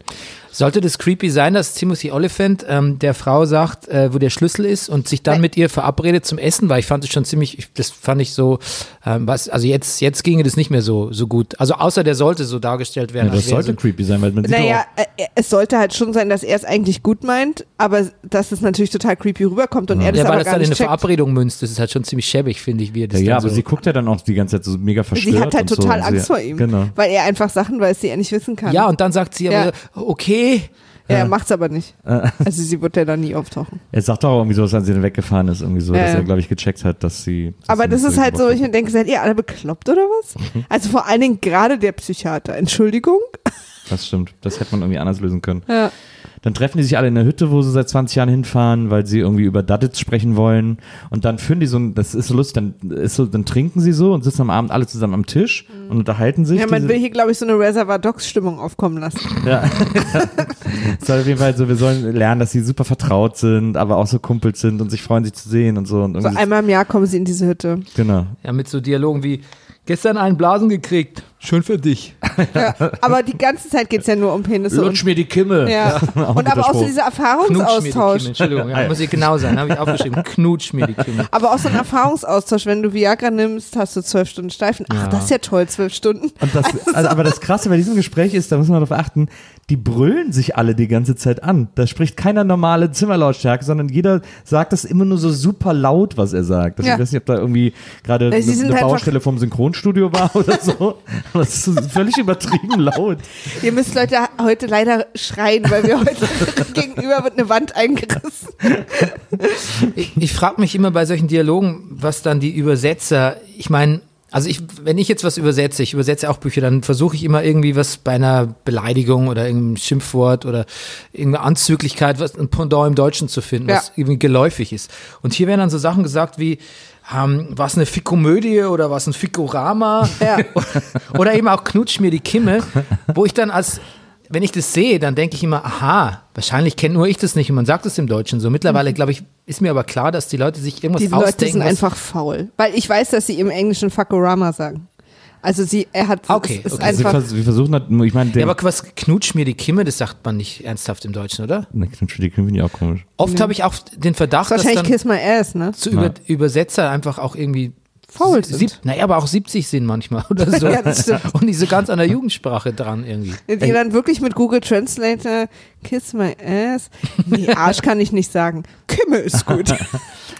Sollte das creepy sein, dass Timothy Oliphant ähm, der Frau sagt, äh, wo der Schlüssel ist und sich dann Nein. mit ihr verabredet zum Essen, weil ich fand es schon ziemlich, ich- das fand ich so, ähm, was, also jetzt, jetzt ginge das nicht mehr so, so gut. Also außer der sollte so dargestellt werden. Ja, das als wäre sollte so, creepy sein, weil man sieht Naja, doch äh, es sollte halt schon sein, dass er es eigentlich gut meint, aber dass es natürlich total creepy rüberkommt und er das ja, weil aber das dann in eine checkt. Verabredung münzt, das ist halt schon ziemlich schäbig, finde ich, wie er das ja, ja, aber so sie guckt ja dann auch die ganze Zeit so mega verstört. Sie hat halt und so. total Und Angst sie, vor ihm, Genau. weil er einfach Sachen weiß, die er nicht wissen kann. Ja, und dann sagt sie aber, Ja. Okay, ja, er macht's aber nicht. Also sie wird ja dann nie auftauchen. Er sagt auch irgendwie so, dass als sie dann weggefahren ist, irgendwie so, Ja, dass ja. er, glaube ich, gecheckt hat, dass sie. dass Aber sie das ist halt so, ich denke, seid ihr alle bekloppt oder was? Mhm. Also vor allen Dingen gerade der Psychiater. Entschuldigung. Das stimmt. Das hätte man irgendwie anders lösen können. Ja. Dann treffen die sich alle in der Hütte, wo sie seit 20 Jahren hinfahren, weil sie irgendwie über Duddits sprechen wollen. Und dann führen die so ein, das ist so lustig, dann, ist so, dann trinken sie so und sitzen am Abend alle zusammen am Tisch und unterhalten sich. Mhm. ja, man will hier, glaube ich, so eine Reservoir Dogs Stimmung aufkommen lassen. Ja. Es soll auf jeden Fall so, wir sollen lernen, dass sie super vertraut sind, aber auch so Kumpels sind und sich freuen, sich zu sehen und so. Und So einmal im Jahr kommen sie in diese Hütte. genau. ja, mit so Dialogen wie, gestern einen Blasen gekriegt, schön für dich. Ja. Aber die ganze Zeit geht's ja nur um Penisse und mir die Kimme. ja. Und aber auch so dieser Knutsch mir die Erfahrungsaustausch. Kimme, Entschuldigung, ja, muss ich genau sein, habe ich aufgeschrieben, knutsch mir die Kimme. Aber auch so ein Erfahrungsaustausch, wenn du Viagra nimmst, hast du zwölf Stunden Steifen. Ach, Ja. das ist ja toll, zwölf Stunden. Und das, also, aber das Krasse bei diesem Gespräch ist, da muss man darauf achten, die brüllen sich alle die ganze Zeit an. Da spricht keiner normale Zimmerlautstärke, sondern jeder sagt das immer nur so super laut, was er sagt. Also Ja. Ich weiß nicht, ob da irgendwie gerade sie eine eine einfach- Baustelle vom Synchronstudio war oder so. Aber das ist völlig übertrieben laut. Ihr müsst Leute heute leider schreien, weil wir heute gegenüber wird eine Wand eingerissen. Ich, ich frage mich immer bei solchen Dialogen, was dann die Übersetzer, ich meine, also ich, wenn ich jetzt was übersetze, ich übersetze auch Bücher, dann versuche ich immer irgendwie was bei einer Beleidigung oder irgendeinem Schimpfwort oder irgendeine Anzüglichkeit, was ein Pendant im Deutschen zu finden, Ja. was irgendwie geläufig ist. Und hier werden dann so Sachen gesagt wie, ähm, was eine Fikomödie oder was ein Fikorama Ja. oder eben auch knutsch mir die Kimme, wo ich dann als, wenn ich das sehe, dann denke ich immer, aha, wahrscheinlich kenne nur ich das nicht und man sagt es im Deutschen so. Mittlerweile, glaube ich, ist mir aber klar, dass die Leute sich irgendwas Diese Leute ausdenken. sind was- einfach faul. Weil ich weiß, dass sie im Englischen Fuckorama sagen. Also sie, er hat, Okay, es ist okay. Also wir, einfach, vers wir versuchen, das- ich meine, ja, der aber was knutsch mir die Kimme, das sagt man nicht ernsthaft im Deutschen, oder? Ne, Knutsch die finde ich auch komisch. Oft habe ich auch den Verdacht, dass wahrscheinlich dann Kiss My Ass, ne? zu über, Übersetzer einfach auch irgendwie Faul sieb, sind. naja, aber auch 70 sind manchmal oder so. Ja, das stimmt. Und nicht so ganz an der Jugendsprache dran irgendwie. Die dann wirklich mit Google Translator Kiss My Ass. Nee, Arsch kann ich nicht sagen. Kimme ist gut.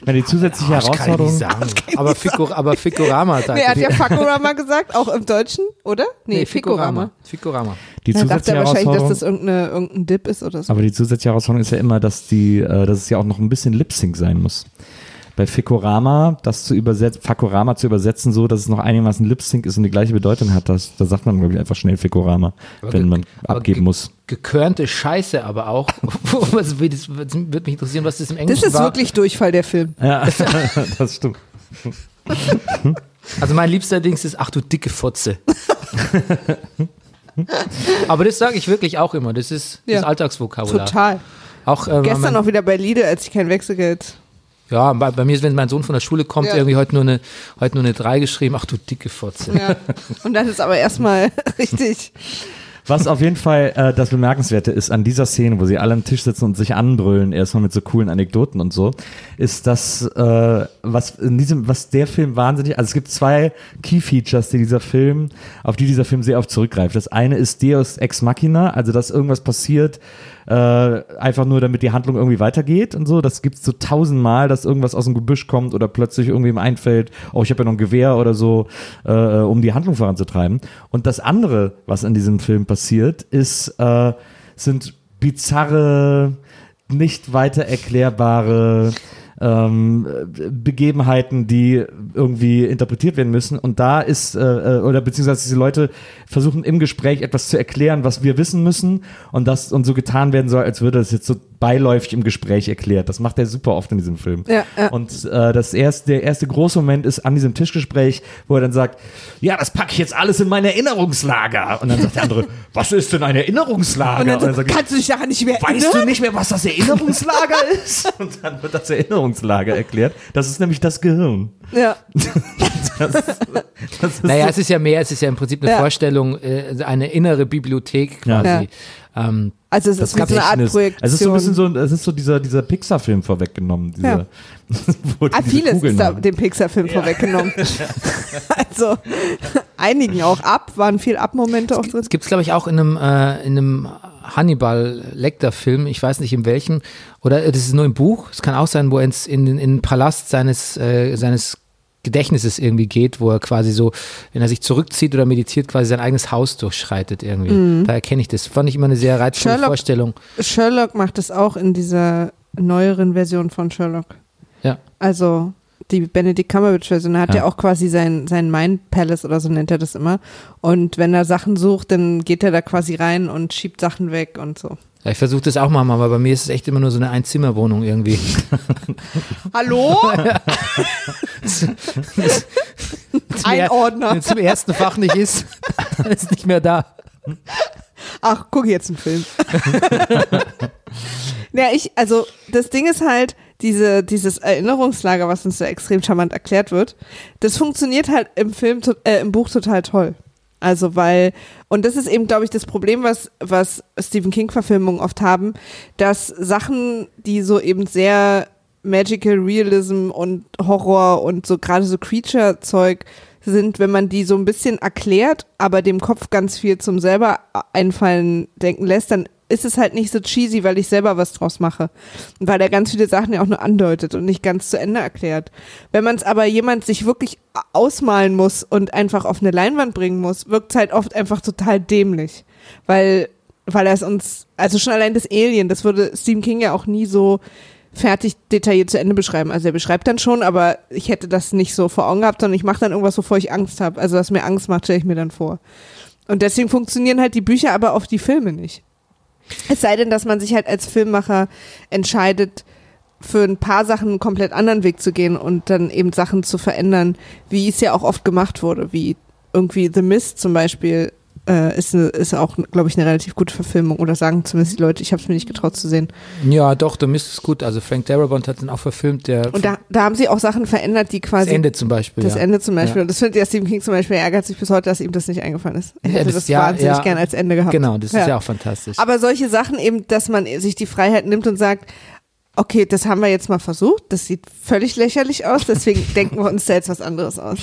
Ja, die zusätzliche Das kann ich Herausforderung. nicht sagen. Aber, Fico, aber Fikorama sagt Nee, er hat ja Fuckorama gesagt, auch im Deutschen, oder? Nee, Ficorama. Fikorama. Die Da dachte zusätzliche er wahrscheinlich, dass Herausforderung. das irgendeine, irgendein Dip ist oder so. Aber die zusätzliche Herausforderung ist ja immer, dass die, äh, dass es ja auch noch ein bisschen Lip-Sync sein muss. Bei Fikorama, das zu übersetzen, Fakorama zu übersetzen, so, dass es noch einigermaßen Lip-Sync ist und die gleiche Bedeutung hat, das, da sagt man, glaube ich, einfach schnell Fikorama, Aber wenn man abgeben ge- muss. Gekörnte Scheiße aber auch. das würde mich interessieren, was das im Englischen Das ist war. wirklich Durchfall, der Film. Ja, das stimmt. Also mein liebster Dings ist, ach du dicke Fotze. aber das sage ich wirklich auch immer. Das ist Ja. das Alltagsvokabular. Total. Auch, äh, Gestern noch wieder bei Lidl, als ich kein Wechselgeld. Ja, bei, bei mir ist, wenn mein Sohn von der Schule kommt, Ja. irgendwie heute nur eine, heute nur eine 3 geschrieben. Ach du dicke Fotze. Ja. Und das ist aber erstmal richtig. Was auf jeden Fall äh, das Bemerkenswerte ist an dieser Szene, wo sie alle am Tisch sitzen und sich anbrüllen, erstmal mit so coolen Anekdoten und so, ist das, äh, was in diesem, was der Film wahnsinnig, also es gibt zwei Key Features, die dieser Film, auf die dieser Film sehr oft zurückgreift. Das eine ist Deus Ex Machina, also dass irgendwas passiert, äh, einfach nur damit die Handlung irgendwie weitergeht und so. Das gibt's so tausendmal, dass irgendwas aus dem Gebüsch kommt oder plötzlich irgendwem einfällt, oh, ich habe ja noch ein Gewehr oder so, äh, um die Handlung voranzutreiben. Und das andere, was in diesem Film passiert, ist, äh, sind bizarre, nicht weiter erklärbare ähm, Begebenheiten, die irgendwie interpretiert werden müssen. Und da ist, äh, äh, oder beziehungsweise diese Leute versuchen im Gespräch etwas zu erklären, was wir wissen müssen und das und so getan werden soll, als würde das jetzt so beiläufig im Gespräch erklärt. Das macht er super oft in diesem Film. Ja, ja. Und äh, das erste, der erste große Moment ist an diesem Tischgespräch, wo er dann sagt, ja, das packe ich jetzt alles in mein Erinnerungslager. Und dann sagt der andere, was ist denn ein Erinnerungslager? Und dann, so, sagt er, kannst du dich daran nicht mehr Weißt du erinnern? nicht mehr, was das Erinnerungslager ist? Und dann wird das Erinnerungslager erklärt. Das ist nämlich das Gehirn. Ja. Das, das ist Naja, so, es ist ja mehr, es ist ja im Prinzip eine Ja. Vorstellung, äh, eine innere Bibliothek Ja. quasi. Ähm, Also es das ist so eine Art. Projektion. Es ist so ein bisschen so, es ist so dieser, dieser Pixar-Film vorweggenommen. Dieser, Ja. Ah, diese vieles Kugeln ist da haben. dem Pixar-Film vorweggenommen. also einigen auch ab, waren viel Ab-Momente auch drin. Es gibt es, glaube ich, auch in einem, äh, in einem Hannibal Lecter-Film, ich weiß nicht in welchem, oder äh, das ist nur im Buch, es kann auch sein, wo er in, in den Palast seines, äh, seines Gedächtnisses irgendwie geht, wo er quasi so, wenn er sich zurückzieht oder meditiert, quasi sein eigenes Haus durchschreitet irgendwie. Da erkenne ich das. Fand ich immer eine sehr reizvolle Sherlock- Vorstellung. Sherlock macht es auch in dieser neueren Version von Sherlock. Ja. Also die Benedict Cumberbatch-Version hat ja. Ja. auch quasi sein, sein Mind Palace oder so nennt er das immer. Und wenn er Sachen sucht, dann geht er da quasi rein und schiebt Sachen weg und so. Ja, ich versuche das auch mal, aber bei mir ist es echt immer nur so eine Einzimmerwohnung irgendwie. Hallo? Ein Ordner. Wenn es im ersten Fach nicht ist, dann ist es nicht mehr da. Ach, guck jetzt einen Film. ja, ich, also das Ding ist halt, diese, dieses Erinnerungslager, was uns so extrem charmant erklärt wird, das funktioniert halt im Film, äh, im Buch total toll. Also weil, und das ist eben, glaube ich, das Problem, was, was Stephen King-Verfilmungen oft haben, dass Sachen, die so eben sehr Magical Realism und Horror und so gerade so Creature-Zeug sind, wenn man die so ein bisschen erklärt, aber dem Kopf ganz viel zum selber einfallen denken lässt, dann ist es halt nicht so cheesy, weil ich selber was draus mache. Und weil er ganz viele Sachen ja auch nur andeutet und nicht ganz zu Ende erklärt. Wenn man es aber jemand sich wirklich ausmalen muss und einfach auf eine Leinwand bringen muss, wirkt es halt oft einfach total dämlich. Weil, weil er es uns, also schon allein das Alien, das würde Stephen King ja auch nie so fertig detailliert zu Ende beschreiben. Also er beschreibt dann schon, aber ich hätte das nicht so vor Augen gehabt, sondern ich mache dann irgendwas, wovor ich Angst habe. Also was mir Angst macht, stelle ich mir dann vor. Und deswegen funktionieren halt die Bücher aber auf die Filme nicht. Es sei denn, dass man sich halt als Filmmacher entscheidet, für ein paar Sachen einen komplett anderen Weg zu gehen und dann eben Sachen zu verändern, wie es ja auch oft gemacht wurde, wie irgendwie The Mist zum Beispiel äh, ist, eine, ist auch, glaube ich, eine relativ gute Verfilmung oder sagen zumindest die Leute, ich habe es mir nicht getraut zu sehen. Ja, doch, da ist es gut. Also Frank Darabont hat den auch verfilmt, der Und da, da haben sie auch Sachen verändert, die das quasi Ende zum Beispiel. das ja. Ende zum Beispiel. Ja. Und das findet ja Stephen King zum Beispiel, er ärgert sich bis heute, dass ihm das nicht eingefallen ist. Er Ja, hätte das- das, ja, wahnsinnig ja. gern als Ende gehabt. Genau, das ist ja auch fantastisch. Aber solche Sachen eben, dass man sich die Freiheit nimmt und sagt, okay, das haben wir jetzt mal versucht, das sieht völlig lächerlich aus, deswegen denken wir uns da jetzt was anderes aus.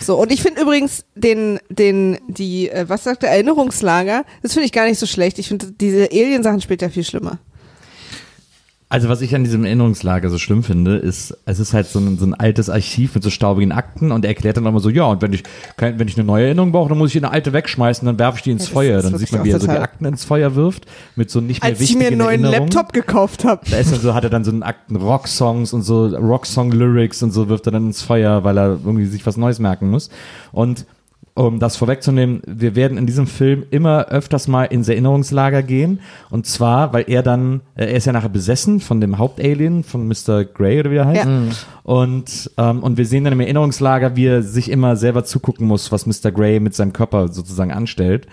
So, und ich finde übrigens den, den, die, äh, was sagt der, Erinnerungslager, das finde ich gar nicht so schlecht. Ich finde diese Alien-Sachen später viel schlimmer. Also was ich an diesem Erinnerungslager so schlimm finde, ist, es ist halt so ein, so ein altes Archiv mit so staubigen Akten und er erklärt dann immer so, ja, und wenn ich, wenn ich eine neue Erinnerung brauche, dann muss ich eine alte wegschmeißen, dann werfe ich die ins Ja, Feuer. Dann sieht man, wie er so die Akten ins Feuer wirft, mit so nicht mehr Als ich wichtigen mir einen neuen. Laptop gekauft habe. Da ist dann so, hat er dann so einen Akten Rocksongs und so Rocksong-Lyrics und so wirft er dann ins Feuer, weil er irgendwie sich was Neues merken muss. Und um das vorwegzunehmen, wir werden in diesem Film immer öfters mal ins Erinnerungslager gehen. Und zwar, weil er dann, äh, er ist ja nachher besessen von dem Hauptalien, von Mr. Grey oder wie er heißt. Ja. Und, ähm, und wir sehen dann im Erinnerungslager, wie er sich immer selber zugucken muss, was Mr. Grey mit seinem Körper sozusagen anstellt.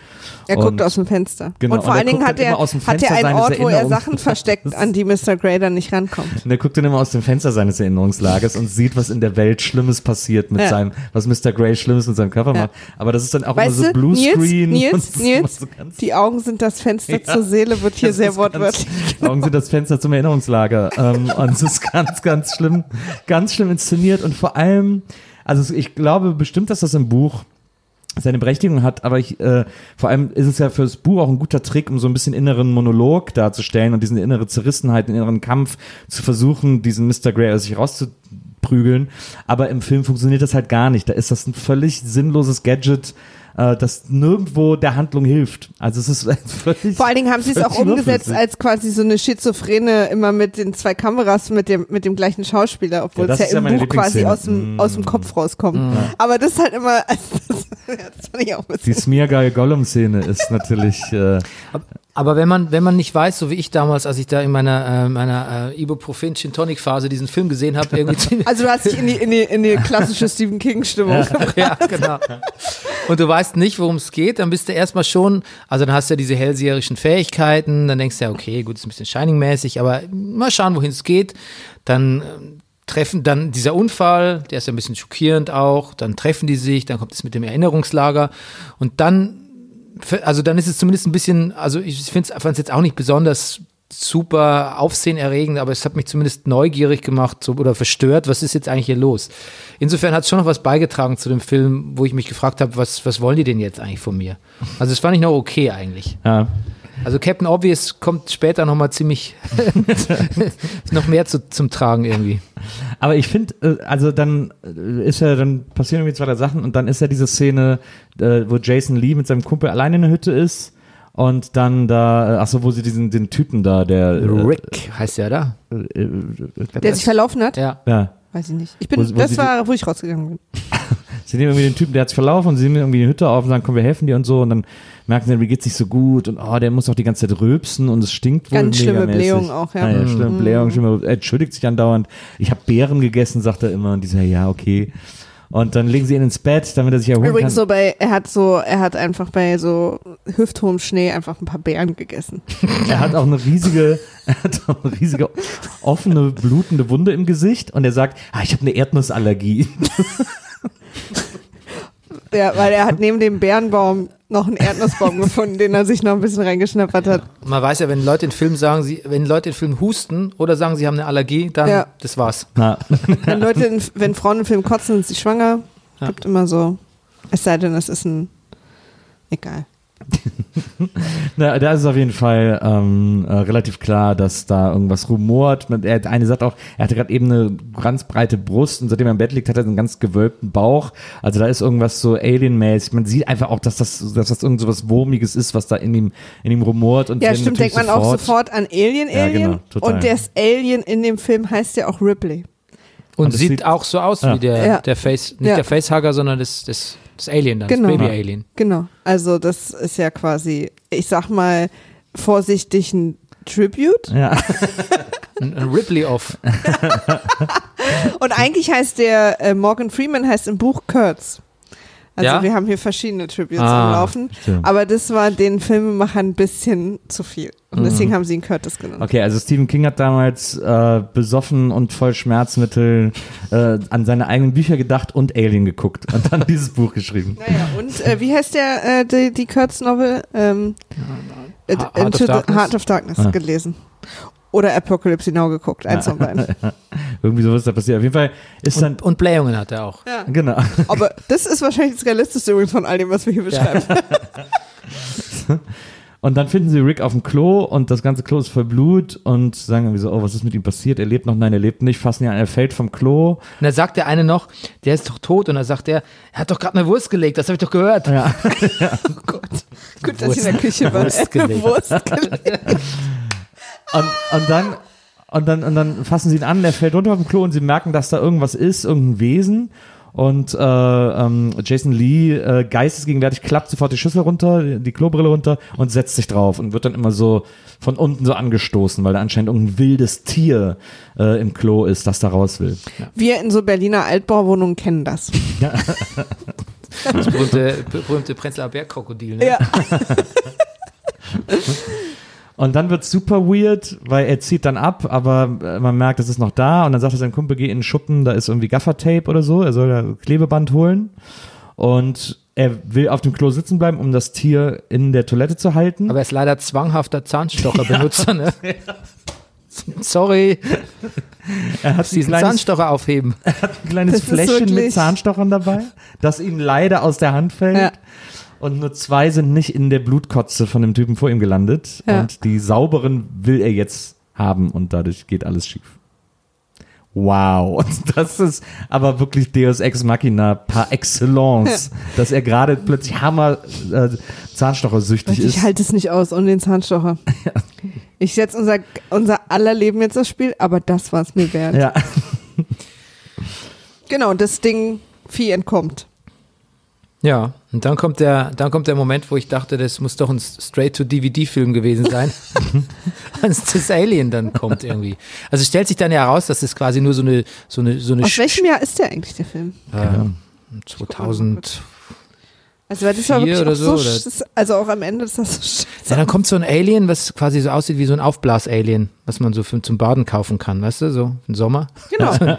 Er Und- guckt aus dem Fenster. Genau, und vor und allen Dingen guckt hat er, immer aus dem hat er einen Ort, wo er Sachen versteckt, an die Mr. Grey dann nicht rankommt. Und er guckt dann immer aus dem Fenster seines Erinnerungslagers und sieht, was in der Welt Schlimmes passiert mit Ja. seinem, was Mr. Grey Schlimmes mit seinem Körper Ja. macht. Aber das ist dann auch Weißt immer so Nils, Bluescreen. Nils, Nils, immer so die Augen sind das Fenster Ja. zur Seele, wird hier sehr wortwörtlich. Ganz, Augen sind das Fenster zum Erinnerungslager. ähm, und es ist ganz, ganz schlimm, ganz schlimm inszeniert und vor allem, also ich glaube bestimmt, dass das im Buch seine Berechtigung hat, aber ich, äh, vor allem ist es ja fürs Buch auch ein guter Trick, um so ein bisschen inneren Monolog darzustellen und diesen innere Zerrissenheit, den inneren Kampf zu versuchen, diesen Mr. Grey aus sich rauszuprügeln. Aber im Film funktioniert das halt gar nicht. Da ist das ein völlig sinnloses Gadget, äh, das nirgendwo der Handlung hilft. Also es ist völlig. Vor allen Dingen haben sie es auch umgesetzt als quasi so eine Schizophrene, immer mit den zwei Kameras, mit dem, mit dem gleichen Schauspieler, obwohl Ja, es das ja ja im Buch quasi aus dem, Mm. aus dem Kopf rauskommt. Aber das ist halt immer, also das, das fand ich auch ein Die. Smearguy Gollum Szene ist natürlich äh, Aber wenn man, wenn man nicht weiß, so wie ich damals, als ich da in meiner, äh, meiner äh, Ibuprofen Gin Tonic Phase diesen Film gesehen habe, irgendwie Also du hast dich in die, in die, in die klassische Stephen King-Stimmung. ja, genau. Und du weißt nicht, worum es geht, dann bist du erstmal schon, also dann hast du ja diese hellseherischen Fähigkeiten, dann denkst du ja, okay, gut, ist ein bisschen Shining-mäßig, aber mal schauen, wohin es geht. Dann ähm, treffen, dann dieser Unfall, der ist ja ein bisschen schockierend auch, dann treffen die sich, dann kommt es mit dem Erinnerungslager und dann, also dann ist es zumindest ein bisschen, also ich finde es jetzt auch nicht besonders super aufsehenerregend, aber es hat mich zumindest neugierig gemacht so, oder verstört, was ist jetzt eigentlich hier los. Insofern hat es schon noch was beigetragen zu dem Film, wo ich mich gefragt habe, was, was wollen die denn jetzt eigentlich von mir? Also das fand ich noch okay eigentlich. ja. Also Captain Obvious kommt später noch mal ziemlich noch mehr zu, zum Tragen irgendwie. Aber ich finde, äh, also dann äh, ist ja, dann passieren irgendwie zwei, drei Sachen und dann ist ja diese Szene, äh, wo Jason Lee mit seinem Kumpel allein in der Hütte ist und dann da, äh, ach so, wo sie diesen den Typen da, der äh, Rick heißt der da? äh, äh, Der sich verlaufen hat? Ja. ja. Weiß ich nicht. Ich bin, Wo- wo das war, wo ich rausgegangen bin. Sie nehmen irgendwie den Typen, der hat sich verlaufen und sie nehmen irgendwie die Hütte auf und sagen, komm, wir helfen dir und so und dann merken sie, mir geht's nicht so gut und oh, der muss auch die ganze Zeit rülpsen und es stinkt wohl Ganz schlimme. Blähung auch, ja. Ja schlimme Mhm. Blähung, schlimme, er entschuldigt sich andauernd. Ich habe Beeren gegessen, sagt er immer und die sagen, ja, okay. Und dann legen sie ihn ins Bett, damit er sich erholen Übrigens kann. so bei, er hat so, er hat einfach bei so hüfthohem Schnee einfach ein paar Beeren gegessen. Er hat auch eine riesige, er hat auch eine riesige offene, blutende Wunde im Gesicht und er sagt, ah, ich habe eine Erdnussallergie. Ja, weil er hat neben dem Bärenbaum noch einen Erdnussbaum gefunden, den er sich noch ein bisschen reingeschnappert hat. Man weiß ja, wenn Leute in Filmen sagen, sie, wenn Leute in Filmen husten oder sagen, sie haben eine Allergie, dann Ja. das war's. Na, Wenn Leute, in, wenn Frauen im Film kotzen, sind sie schwanger. Gibt immer so Es sei denn, es ist ein. Egal. Na, da ist es auf jeden Fall ähm, äh, relativ klar, dass da irgendwas rumort. Man- Er hat eine sagt auch, er hatte gerade eben eine ganz breite Brust und seitdem er im Bett liegt, hat er einen ganz gewölbten Bauch. Also da ist irgendwas so Alien-mäßig. Man sieht einfach auch, dass das, dass das irgend so was Wurmiges ist, was da in ihm, in ihm rumort. Und Ja, stimmt, denkt man auch sofort an Alien, Ja, Alien. genau, total. und das Alien in dem Film heißt ja auch Ripley. Und, Und sieht- auch so aus Ja. wie der, Ja. der Face, nicht Ja. der Facehugger, sondern das, das, das Alien dann, Genau. das. Baby-Alien. Genau. Also, das ist ja quasi, ich sag mal, vorsichtig ein Tribute. Ja, Ein, ein Ripley-Off. Und eigentlich heißt der äh, Morgan Freeman heißt im Buch Kurtz. Also Ja? wir haben hier verschiedene Tributes Ah, am Laufen. stimmt. Aber das war den Filmemachern ein bisschen zu viel. Und deswegen haben sie ihn Curtis genannt. Okay, also Stephen King hat damals äh, besoffen und voll Schmerzmittel äh, an seine eigenen Bücher gedacht und Alien geguckt und dann dieses Buch geschrieben. Naja, und äh, wie heißt der, äh, die, die Kurtz-Novel? Ähm, äh, Heart of Into the Darkness. Heart of Darkness Ah. gelesen. Oder Apocalypse Now geguckt, eins von beiden. Irgendwie sowas ist da passiert. Auf jeden Fall ist dann, Und, und Blähungen hat er auch. Ja. genau. Aber das ist wahrscheinlich das Realistischste übrigens von all dem, was wir hier beschreiben. Und dann finden sie Rick auf dem Klo und das ganze Klo ist voll Blut und sagen irgendwie so, oh, was ist mit ihm passiert? Er lebt noch, nein, er lebt nicht, fassen ihn an, er fällt vom Klo. Und dann sagt der eine noch, der ist doch tot. Und dann sagt er, er hat doch gerade eine Wurst gelegt, das habe ich doch gehört. Ja. Oh Gott. Gut, dass ich in der Küche war. Wurst Eine gelegt. Wurst gelegt. Und, und dann und dann und dann fassen sie ihn an, er fällt runter auf dem Klo und sie merken, dass da irgendwas ist, irgendein Wesen. Und äh, ähm, Jason Lee, äh, geistesgegenwärtig, klappt sofort die Schüssel runter, die Klobrille runter und setzt sich drauf und wird dann immer so von unten so angestoßen, weil da anscheinend irgendein wildes Tier äh, im Klo ist, das da raus will. Wir in so Berliner Altbauwohnungen kennen das. Das berühmte, berühmte Prenzlauer Bergkrokodil. Ne? Ja. Und dann wird super weird, weil er zieht dann ab, aber äh, man merkt, es ist noch da und dann sagt er sein Kumpel, geh in den Schuppen, da ist irgendwie Gaffertape oder so, er soll da Klebeband holen und er will auf dem Klo sitzen bleiben, um das Tier in der Toilette zu halten. Aber er ist leider zwanghafter Zahnstocherbenutzer. Ne? Sorry, er hat ein diesen kleines, Zahnstocher aufheben. ein kleines Das ist Fläschchen mit Zahnstochern dabei, das ihm leider aus der Hand fällt. Ja. Und nur zwei sind nicht in der Blutkotze von dem Typen vor ihm gelandet. Ja. Und die sauberen will er jetzt haben und dadurch geht alles schief. Wow. Und das ist aber wirklich Deus Ex Machina par excellence, dass er gerade plötzlich Hammer äh, Zahnstochersüchtig Ich ist. halte es nicht aus ohne den Zahnstocher. Ich setze unser, unser aller Leben jetzt aufs Spiel, aber das war es mir wert. ja. Genau, das Ding Vieh entkommt. Ja, und dann kommt der, dann kommt der Moment, wo ich dachte, das muss doch ein Straight-to-DVD-Film gewesen sein, als das Alien dann kommt irgendwie. Also es stellt sich dann ja heraus, dass es quasi nur so eine, so eine, so eine Aus welchem Jahr ist der eigentlich, der Film? ähm, 2000. Also, weil das war wirklich oder auch so, so, oder- sch- das, also auch am Ende ist das so scheiße. Ja, dann kommt so ein Alien, was quasi so aussieht wie so ein Aufblas-Alien, was man so für, zum Baden kaufen kann, weißt du, so im Sommer. Genau.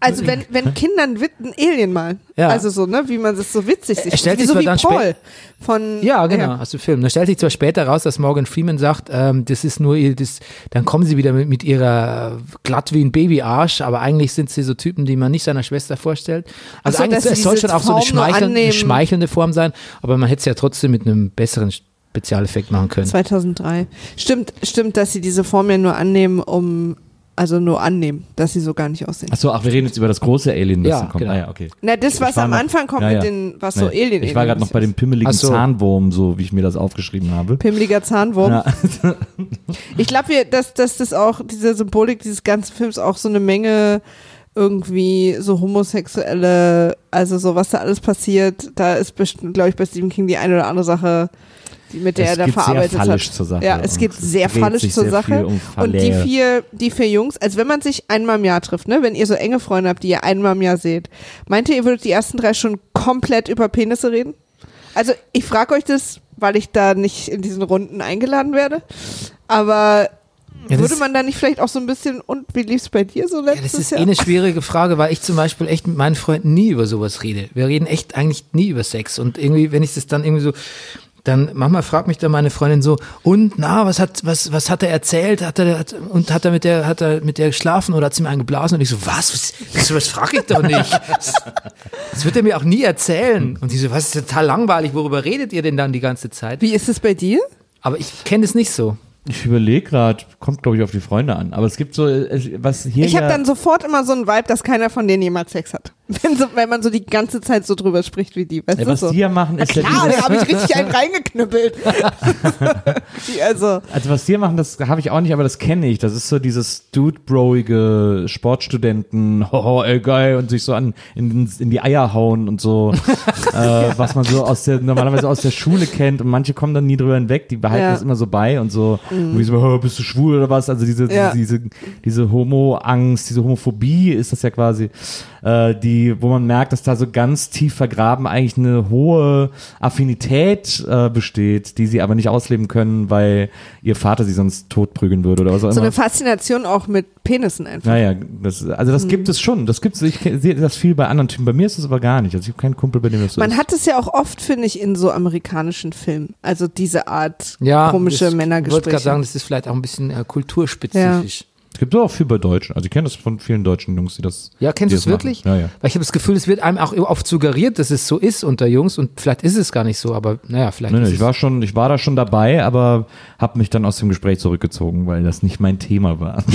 Also wenn, wenn Kindern wit- ein Alien malen. Ja. Also so, ne, wie man das so witzig sich Er stellt wie sich so wie dann Paul von Ja, genau, aus dem Film. Da stellt sich zwar später raus, dass Morgan Freeman sagt, ähm, das ist nur ihr, das, dann kommen sie wieder mit, mit ihrer äh, glatt wie ein Babyarsch, aber eigentlich sind sie so Typen, die man nicht seiner Schwester vorstellt. Also so, eigentlich es soll schon auch so eine, schmeichelnde, eine schmeichelnde Form sein, aber man hätte es ja trotzdem mit einem besseren Spezialeffekt machen können. 2003. Stimmt, stimmt, dass sie diese Form ja nur annehmen, um also nur annehmen, dass sie so gar nicht aussehen. Achso, ach, wir reden jetzt über das große Alien, das Ja, dann kommt. genau. Ah ja, okay. Na, das, was am noch- Anfang kommt Ja, mit den, was so Alien Ich war gerade noch bei dem pimmeligen so. Zahnwurm, so wie ich mir das aufgeschrieben habe. Pimmeliger Zahnwurm. Ja. Ich glaube, dass, dass das auch, diese Symbolik dieses ganzen Films auch so eine Menge irgendwie so homosexuelle, also so was da alles passiert, da ist bestimmt, glaube ich, bei Stephen King die eine oder andere Sache, mit der Es er da geht verarbeitet sehr fallisch hat. zur Sache. Ja, es geht sehr fallisch zur sehr Sache. um Und die vier, die vier Jungs, also wenn man sich einmal im Jahr trifft, ne, wenn ihr so enge Freunde habt, die ihr einmal im Jahr seht, meint ihr, ihr würdet die ersten drei schon komplett über Penisse reden? Also ich frage euch das, weil ich da nicht in diesen Runden eingeladen werde, aber Ja, würde man da nicht vielleicht auch so ein bisschen, und wie lief's bei dir so Ja, letztes das ist Jahr? eh eine schwierige Frage, weil ich zum Beispiel echt mit meinen Freunden nie über sowas rede. Wir reden echt eigentlich nie über Sex. Und irgendwie, wenn ich das dann irgendwie so dann manchmal fragt mich dann meine Freundin so, und na, was hat, was, was hat er erzählt? Hat er, hat, und hat er mit der, hat er mit der geschlafen oder hat sie mir einen geblasen? Und ich so, was? Was, was, was frage ich doch nicht? Das, das wird er mir auch nie erzählen. Und die so, was ist total langweilig, worüber redet ihr denn dann die ganze Zeit? Wie ist es bei dir? Aber ich kenne es nicht so. Ich überlege gerade, kommt glaube ich auf die Freunde an. Aber es gibt so, was hier. Ich habe ja, dann sofort immer so einen Vibe, dass keiner von denen jemals Sex hat. Wenn, so, wenn man so die ganze Zeit so drüber spricht wie die. Weißt Ja, was so? die ja machen, ist ja Klar, dieses, da habe ich richtig einen reingeknüppelt. Also, Also was die hier machen, das habe ich auch nicht, aber das kenne ich. Das ist so dieses dude-broige Sportstudenten, hoho, ey geil, und sich so an in, in die Eier hauen und so, äh, was man so aus der normalerweise aus der Schule kennt. Und manche kommen dann nie drüber hinweg, die behalten Ja. das immer so bei und so, wie so, oh, bist du schwul oder was? Also diese Ja. diese diese Homo-Angst, diese Homophobie ist das ja quasi, äh, die, wo man merkt, dass da so ganz tief vergraben eigentlich eine hohe Affinität äh, besteht, die sie aber nicht ausleben können, weil ihr Vater sie sonst totprügeln würde oder was auch so immer. eine Faszination auch mit Penissen einfach. Naja, das, also das gibt es schon. Das gibt es, ich sehe das viel bei anderen Typen. Bei mir ist es aber gar nicht. Also ich habe keinen Kumpel, bei dem das so Man ist. hat es ja auch oft, finde ich, in so amerikanischen Filmen. Also diese Art Ja, komische Männergespräche. Sagen, das ist vielleicht auch ein bisschen äh, kulturspezifisch. Es gibt auch viel bei Deutschen. Also ich kenne das von vielen deutschen Jungs, die das. Ja, kennst du es das wirklich? Ja, ja. Weil ich habe das Gefühl, es wird einem auch oft suggeriert, dass es so ist unter Jungs und vielleicht ist es gar nicht so, aber naja, vielleicht Nee, nee, ist ich es. war schon, ich war da schon dabei, aber habe mich dann aus dem Gespräch zurückgezogen, weil das nicht mein Thema war.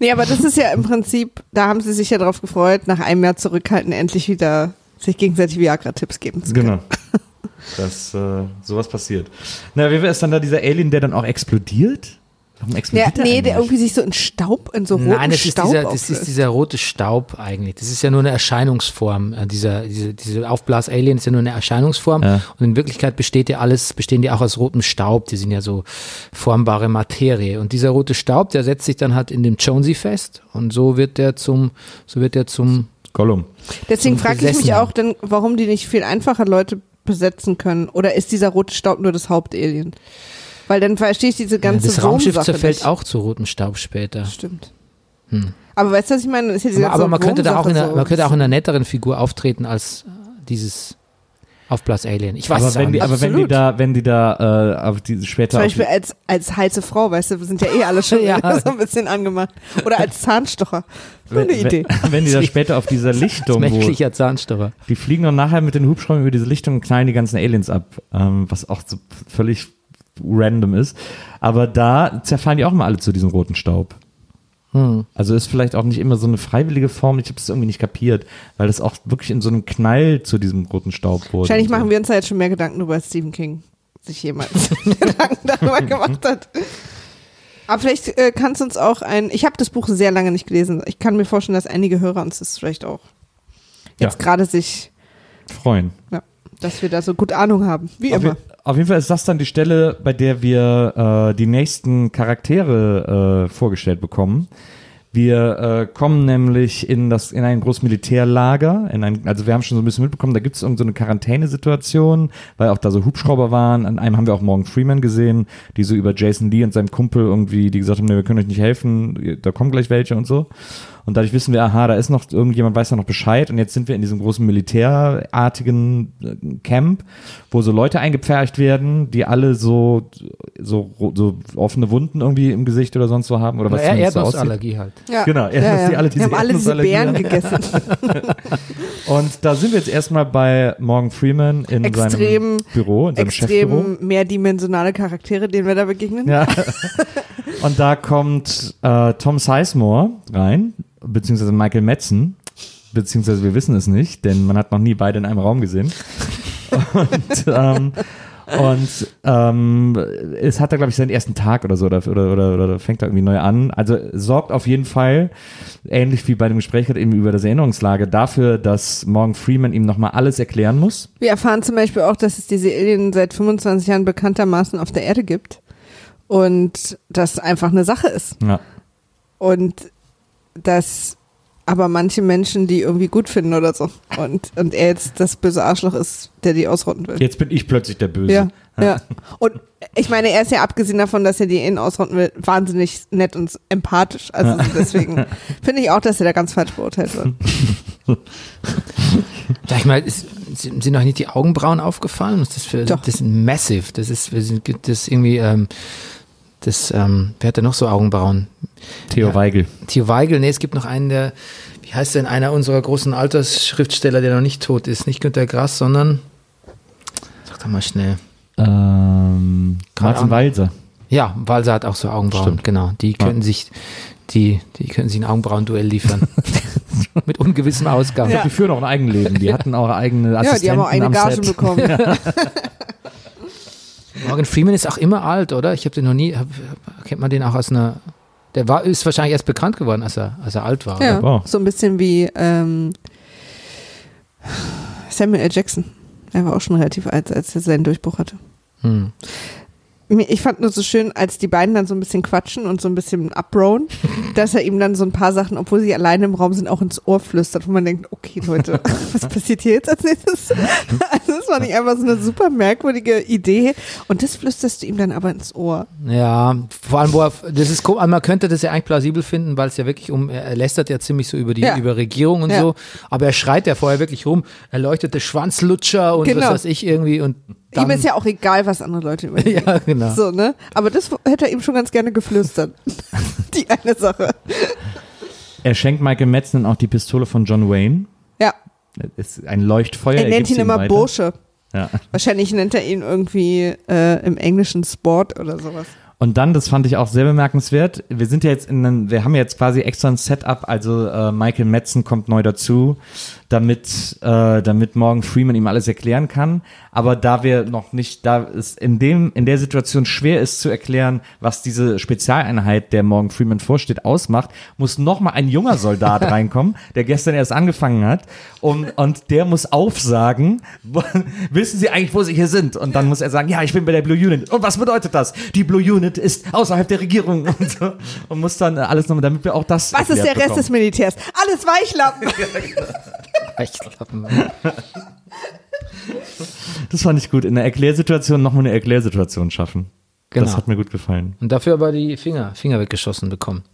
Nee, aber das ist ja im Prinzip, da haben sie sich ja drauf gefreut, nach einem Jahr zurückhalten, endlich wieder sich gegenseitig Viagra-Tipps geben zu können. Genau. Dass äh, sowas passiert. Na, wie ist dann da dieser Alien, der dann auch explodiert? Warum Ja, explodiert der nee, eigentlich? der irgendwie sich so in Staub, in so roten Nein, das ist, Staub dieser, das ist dieser rote Staub eigentlich. Das ist ja nur eine Erscheinungsform. Äh, dieser, diese, diese Aufblas-Alien ist ja nur eine Erscheinungsform. Ja. Und in Wirklichkeit besteht ja alles, bestehen die auch aus rotem Staub. Die sind ja so formbare Materie. Und dieser rote Staub, der setzt sich dann halt in dem Jonesy fest. Und so wird der zum, so wird der zum, Gollum. Deswegen frage ich mich auch, dann, warum die nicht viel einfacher Leute besetzen können. Oder ist dieser rote Staub nur das Hauptalien? Weil dann verstehe ich diese ganze das Raumschiff zerfällt nicht. auch zu rotem Staub später. Stimmt. Hm. Aber weißt du, was ich meine? Ja Aber, aber man könnte da auch in einer, so man könnte auch in ein einer netteren Figur auftreten als äh, dieses Aufblas-Alien. Ich weiß aber es wenn die, nicht. aber wenn die da, wenn die da äh, auf die später Zum auf Beispiel als, als heiße Frau, weißt du, wir sind ja eh alle schon Ja. so ein bisschen angemacht. Oder als Zahnstocher. Gute wenn, Idee. Wenn, wenn die da später auf dieser Als Lichtung, wo, menschlicher Zahnstocher. die fliegen dann nachher mit den Hubschraubern über diese Lichtung und knallen die ganzen Aliens ab, ähm, was auch so völlig random ist. Aber da zerfallen die auch mal alle zu diesem roten Staub. Hm. Also ist vielleicht auch nicht immer so eine freiwillige Form. Ich habe es irgendwie nicht kapiert, weil das auch wirklich in so einem Knall zu diesem roten Staub wurde. Wahrscheinlich und so. machen wir uns da jetzt schon mehr Gedanken über Stephen King sich jemals Gedanken darüber gemacht hat. Aber vielleicht äh, kannst du uns auch ein. Ich habe das Buch sehr lange nicht gelesen. Ich kann mir vorstellen, dass einige Hörer uns das vielleicht auch jetzt Ja. gerade sich, freuen. ja, dass wir da so gut Ahnung haben. Wie Auf, immer. auf jeden Fall ist das dann die Stelle, bei der wir äh, die nächsten Charaktere äh, vorgestellt bekommen. Wir äh, kommen nämlich in das in ein großes Militärlager, in ein, also wir haben schon so ein bisschen mitbekommen, da gibt es irgendeine so eine Quarantänesituation, weil auch da so Hubschrauber waren. An einem haben wir auch Morgan Freeman gesehen, die so über Jason Lee und seinem Kumpel irgendwie, die gesagt haben, nee, wir können euch nicht helfen, da kommen gleich welche und so. Und dadurch wissen wir, aha, da ist noch, irgendjemand weiß da noch Bescheid. Und jetzt sind wir in diesem großen militärartigen äh, Camp, wo so Leute eingepfercht werden, die alle so, so, so offene Wunden irgendwie im Gesicht oder sonst so haben. Oder was Er zumindest so. Erdnussallergie halt. Ja. Genau, Erdnuss- die alle diese wir haben alle diese Erdnussallergie Beeren haben. gegessen. Und da sind wir jetzt erstmal bei Morgan Freeman in Extrem- seinem Büro, in seinem Chefbüro. Extrem mehrdimensionale Charaktere, denen wir da begegnen. Ja. Und da kommt äh, Tom Sizemore rein, beziehungsweise Michael Metzen, beziehungsweise wir wissen es nicht, denn man hat noch nie beide in einem Raum gesehen. Und, ähm, und ähm, es hat da, glaube ich, seinen ersten Tag oder so, oder, oder, oder, oder fängt da irgendwie neu an. Also sorgt auf jeden Fall, ähnlich wie bei dem Gespräch gerade eben über das Erinnerungslager, dafür, dass Morgan Freeman ihm nochmal alles erklären muss. Wir erfahren zum Beispiel auch, dass es diese Alien seit 25 Jahren bekanntermaßen auf der Erde gibt. Und das einfach eine Sache ist. Ja. Und dass aber manche Menschen die irgendwie gut finden oder so. Und, und er jetzt das böse Arschloch ist, der die ausrotten will. Jetzt bin ich plötzlich der Böse. Ja, ja. Und ich meine, er ist ja abgesehen davon, dass er die innen ausrotten will, wahnsinnig nett und empathisch. Also deswegen finde ich auch, dass er da ganz falsch beurteilt wird. Sag ich mal, ist, sind sind noch nicht die Augenbrauen aufgefallen? Ist das für, Doch. das ist massive. Das ist, das irgendwie, ähm, das, ähm, wer hat denn noch so Augenbrauen? Theo Ja. Weigel. Theo Weigel, nee, es gibt noch einen, der, wie heißt denn einer unserer großen Altersschriftsteller, der noch nicht tot ist? Nicht Günter Grass, sondern, sag doch mal schnell. Ähm, Martin. Walser. Ja, Walser hat auch so Augenbrauen, Stimmt. genau. Die könnten sich, die, die könnten sich ein Augenbrauenduell liefern. Mit ungewissem Ausgang. Ja. Die führen auch ein Eigenleben. Die hatten auch eigene Ja, Assistenten die haben auch eine Gage bekommen. Morgan Freeman ist auch immer alt, oder? Ich habe den noch nie, hab, kennt man den auch aus einer, der war, ist wahrscheinlich erst bekannt geworden, als er, als er alt war. Ja? Wow. so ein bisschen wie ähm, Samuel L. Jackson. Er war auch schon relativ alt, als er seinen Durchbruch hatte. Hm. Ich fand nur so schön, als die beiden dann so ein bisschen quatschen und so ein bisschen abrohen, dass er ihm dann so ein paar Sachen, obwohl sie alleine im Raum sind, auch ins Ohr flüstert, wo man denkt, okay Leute, was passiert hier jetzt als nächstes? Also das fand ich einfach so eine super merkwürdige Idee und das flüsterst du ihm dann aber ins Ohr. Ja, vor allem, wo er, das ist komisch, man könnte das ja eigentlich plausibel finden, weil es ja wirklich um, er lästert ja ziemlich so über die, Ja. über Regierung und Ja. so, aber er schreit ja vorher wirklich rum, erleuchtete Schwanzlutscher und Genau. was weiß ich irgendwie und dann, ihm ist ja auch egal, was andere Leute über ihn ja, genau. So, ne? Aber das hätte er ihm schon ganz gerne geflüstert. die eine Sache. Er schenkt Michael Madsen auch die Pistole von John Wayne. Ja, Das ist ein Leuchtfeuer. er nennt ihn immer weiter. Bursche. Ja. Wahrscheinlich nennt er ihn irgendwie äh, im Englischen Sport oder sowas. Und dann, das fand ich auch sehr bemerkenswert, wir sind ja jetzt in einem, wir haben jetzt quasi extra ein Setup, also äh, Michael Metzen kommt neu dazu, damit, äh, damit Morgan Freeman ihm alles erklären kann. Aber da wir noch nicht, da es in dem, in der Situation schwer ist zu erklären, was diese Spezialeinheit, der Morgan Freeman vorsteht, ausmacht, muss nochmal ein junger Soldat reinkommen, der gestern erst angefangen hat, und, und der muss aufsagen, wissen Sie eigentlich, wo Sie hier sind? Und dann muss er sagen, ja, ich bin bei der Blue Unit. Und was bedeutet das? Die Blue Unit ist außerhalb der Regierung und, so. und muss dann alles nochmal, damit wir auch das. Was ist der erklärt Rest bekommen. des Militärs? Alles Weichlappen. Rechtklappen. Das fand ich gut. In der Erklärsituation nochmal eine Erklärsituation schaffen. Genau. Das hat mir gut gefallen. Und dafür aber die Finger, Finger weggeschossen bekommen.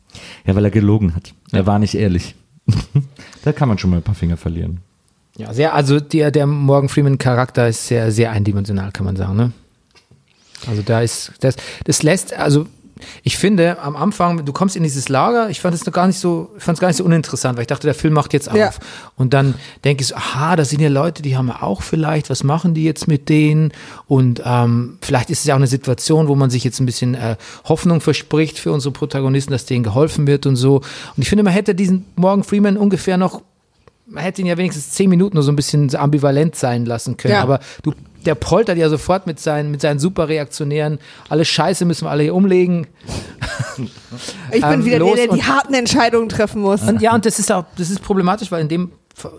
Ja, weil er gelogen hat. Er war nicht ehrlich. da kann man schon mal ein paar Finger verlieren. Ja, sehr, also der, der Morgan Freeman Charakter ist sehr, sehr eindimensional, kann man sagen, ne? Also da ist, das, das lässt, also ich finde, am Anfang, du kommst in dieses Lager, ich fand es noch gar nicht so, ich fand es gar nicht so uninteressant, weil ich dachte, der Film macht jetzt auf. Ja. Und dann denke ich so, aha, da sind ja Leute, die haben ja auch vielleicht, was machen die jetzt mit denen? Und ähm, vielleicht ist es ja auch eine Situation, wo man sich jetzt ein bisschen äh, Hoffnung verspricht für unsere Protagonisten, dass denen geholfen wird und so. Und ich finde, man hätte diesen Morgan Freeman ungefähr noch man hätte ihn ja wenigstens zehn Minuten nur so ein bisschen ambivalent sein lassen können. Ja. Aber du, der poltert ja sofort mit seinen, mit seinen super Reaktionären. Alle Scheiße müssen wir alle hier umlegen. Ich bin Ähm, wieder der, der die harten Entscheidungen treffen muss. Und ja, und das ist auch, das ist problematisch, weil in dem,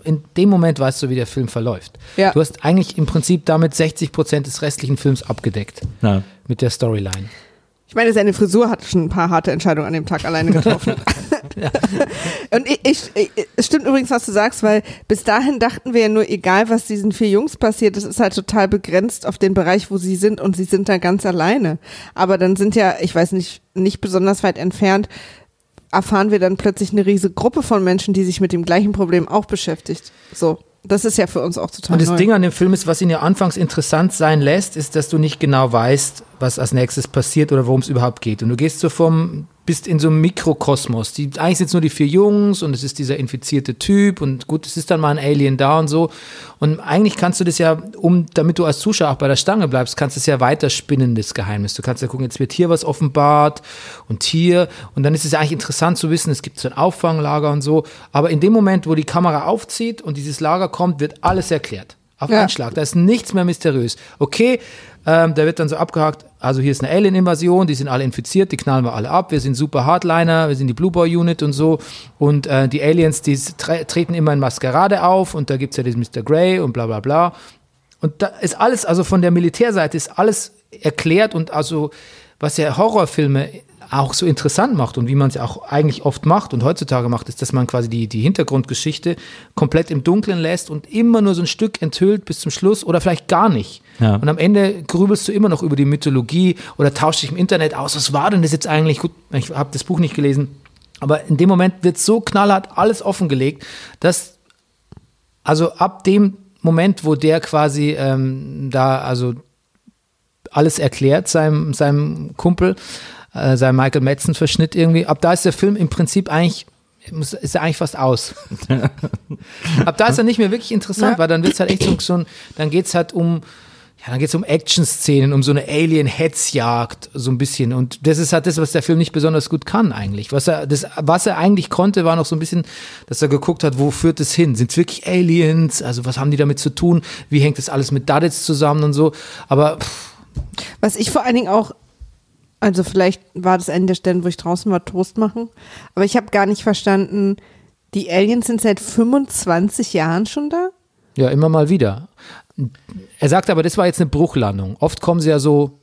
in dem Moment weißt du, wie der Film verläuft. Ja. Du hast eigentlich im Prinzip damit 60 Prozent des restlichen Films abgedeckt. Ja. Mit der Storyline. Ich meine, seine Frisur hat schon ein paar harte Entscheidungen an dem Tag alleine getroffen. Und ich, ich, ich, es stimmt übrigens, was du sagst, weil bis dahin dachten wir ja nur, egal was diesen vier Jungs passiert, das ist halt total begrenzt auf den Bereich, wo sie sind und sie sind da ganz alleine. Aber dann sind ja, ich weiß nicht, nicht besonders weit entfernt, erfahren wir dann plötzlich eine riesige Gruppe von Menschen, die sich mit dem gleichen Problem auch beschäftigt. So. Das ist ja für uns auch total Und das neu. Ding an dem Film ist, was ihn ja anfangs interessant sein lässt, ist, dass du nicht genau weißt, was als nächstes passiert oder worum es überhaupt geht. Und du gehst so vom, bist in so einem Mikrokosmos. Die, eigentlich sind es nur die vier Jungs und es ist dieser infizierte Typ und gut, es ist dann mal ein Alien da und so. Und eigentlich kannst du das ja, um, damit du als Zuschauer auch bei der Stange bleibst, kannst du es ja weiterspinnen, das Geheimnis. Du kannst ja gucken, jetzt wird hier was offenbart und hier. Und dann ist es ja eigentlich interessant zu wissen, es gibt so ein Auffanglager und so. Aber in dem Moment, wo die Kamera aufzieht und dieses Lager kommt, wird alles erklärt. Auf Ja. einen Schlag. Da ist nichts mehr mysteriös. Okay, ähm, da wird dann so abgehakt, also hier ist eine Alien-Invasion, die sind alle infiziert, die knallen wir alle ab, wir sind super Hardliner, wir sind die Blue Boy Unit und so. Und äh, die Aliens, die tre treten immer in Maskerade auf und da gibt's ja diesen Mr. Grey und bla bla bla. Und da ist alles, also von der Militärseite ist alles erklärt und also, was ja Horrorfilme auch so interessant macht und wie man es auch eigentlich oft macht und heutzutage macht, ist, dass man quasi die, die Hintergrundgeschichte komplett im Dunkeln lässt und immer nur so ein Stück enthüllt bis zum Schluss oder vielleicht gar nicht. Ja. Und am Ende grübelst du immer noch über die Mythologie oder tauschst dich im Internet aus. Was war denn das jetzt eigentlich? Gut, ich habe das Buch nicht gelesen. Aber in dem Moment wird so knallhart alles offengelegt, dass also ab dem Moment, wo der quasi ähm, da also alles erklärt seinem, seinem Kumpel, äh, seinem Michael Madsen-Verschnitt irgendwie, ab da ist der Film im Prinzip eigentlich ist er eigentlich fast aus. Ab da ist er nicht mehr wirklich interessant, Ja. weil dann wird es halt echt so, ein, dann geht es halt um, ja, dann geht es um Action-Szenen, um so eine Alien-Hetzjagd, so ein bisschen. Und das ist halt das, was der Film nicht besonders gut kann eigentlich. Was er, das, was er eigentlich konnte, war noch so ein bisschen, dass er geguckt hat, wo führt es hin? Sind es wirklich Aliens? Also was haben die damit zu tun? Wie hängt das alles mit Duddits zusammen und so? Aber pff, Was ich vor allen Dingen auch, also vielleicht war das eine der Stellen, wo ich draußen war, Toast machen, aber ich habe gar nicht verstanden, die Aliens sind seit 25 Jahren schon da? Ja, immer mal wieder. Er sagt aber, das war jetzt eine Bruchlandung. Oft kommen sie ja so,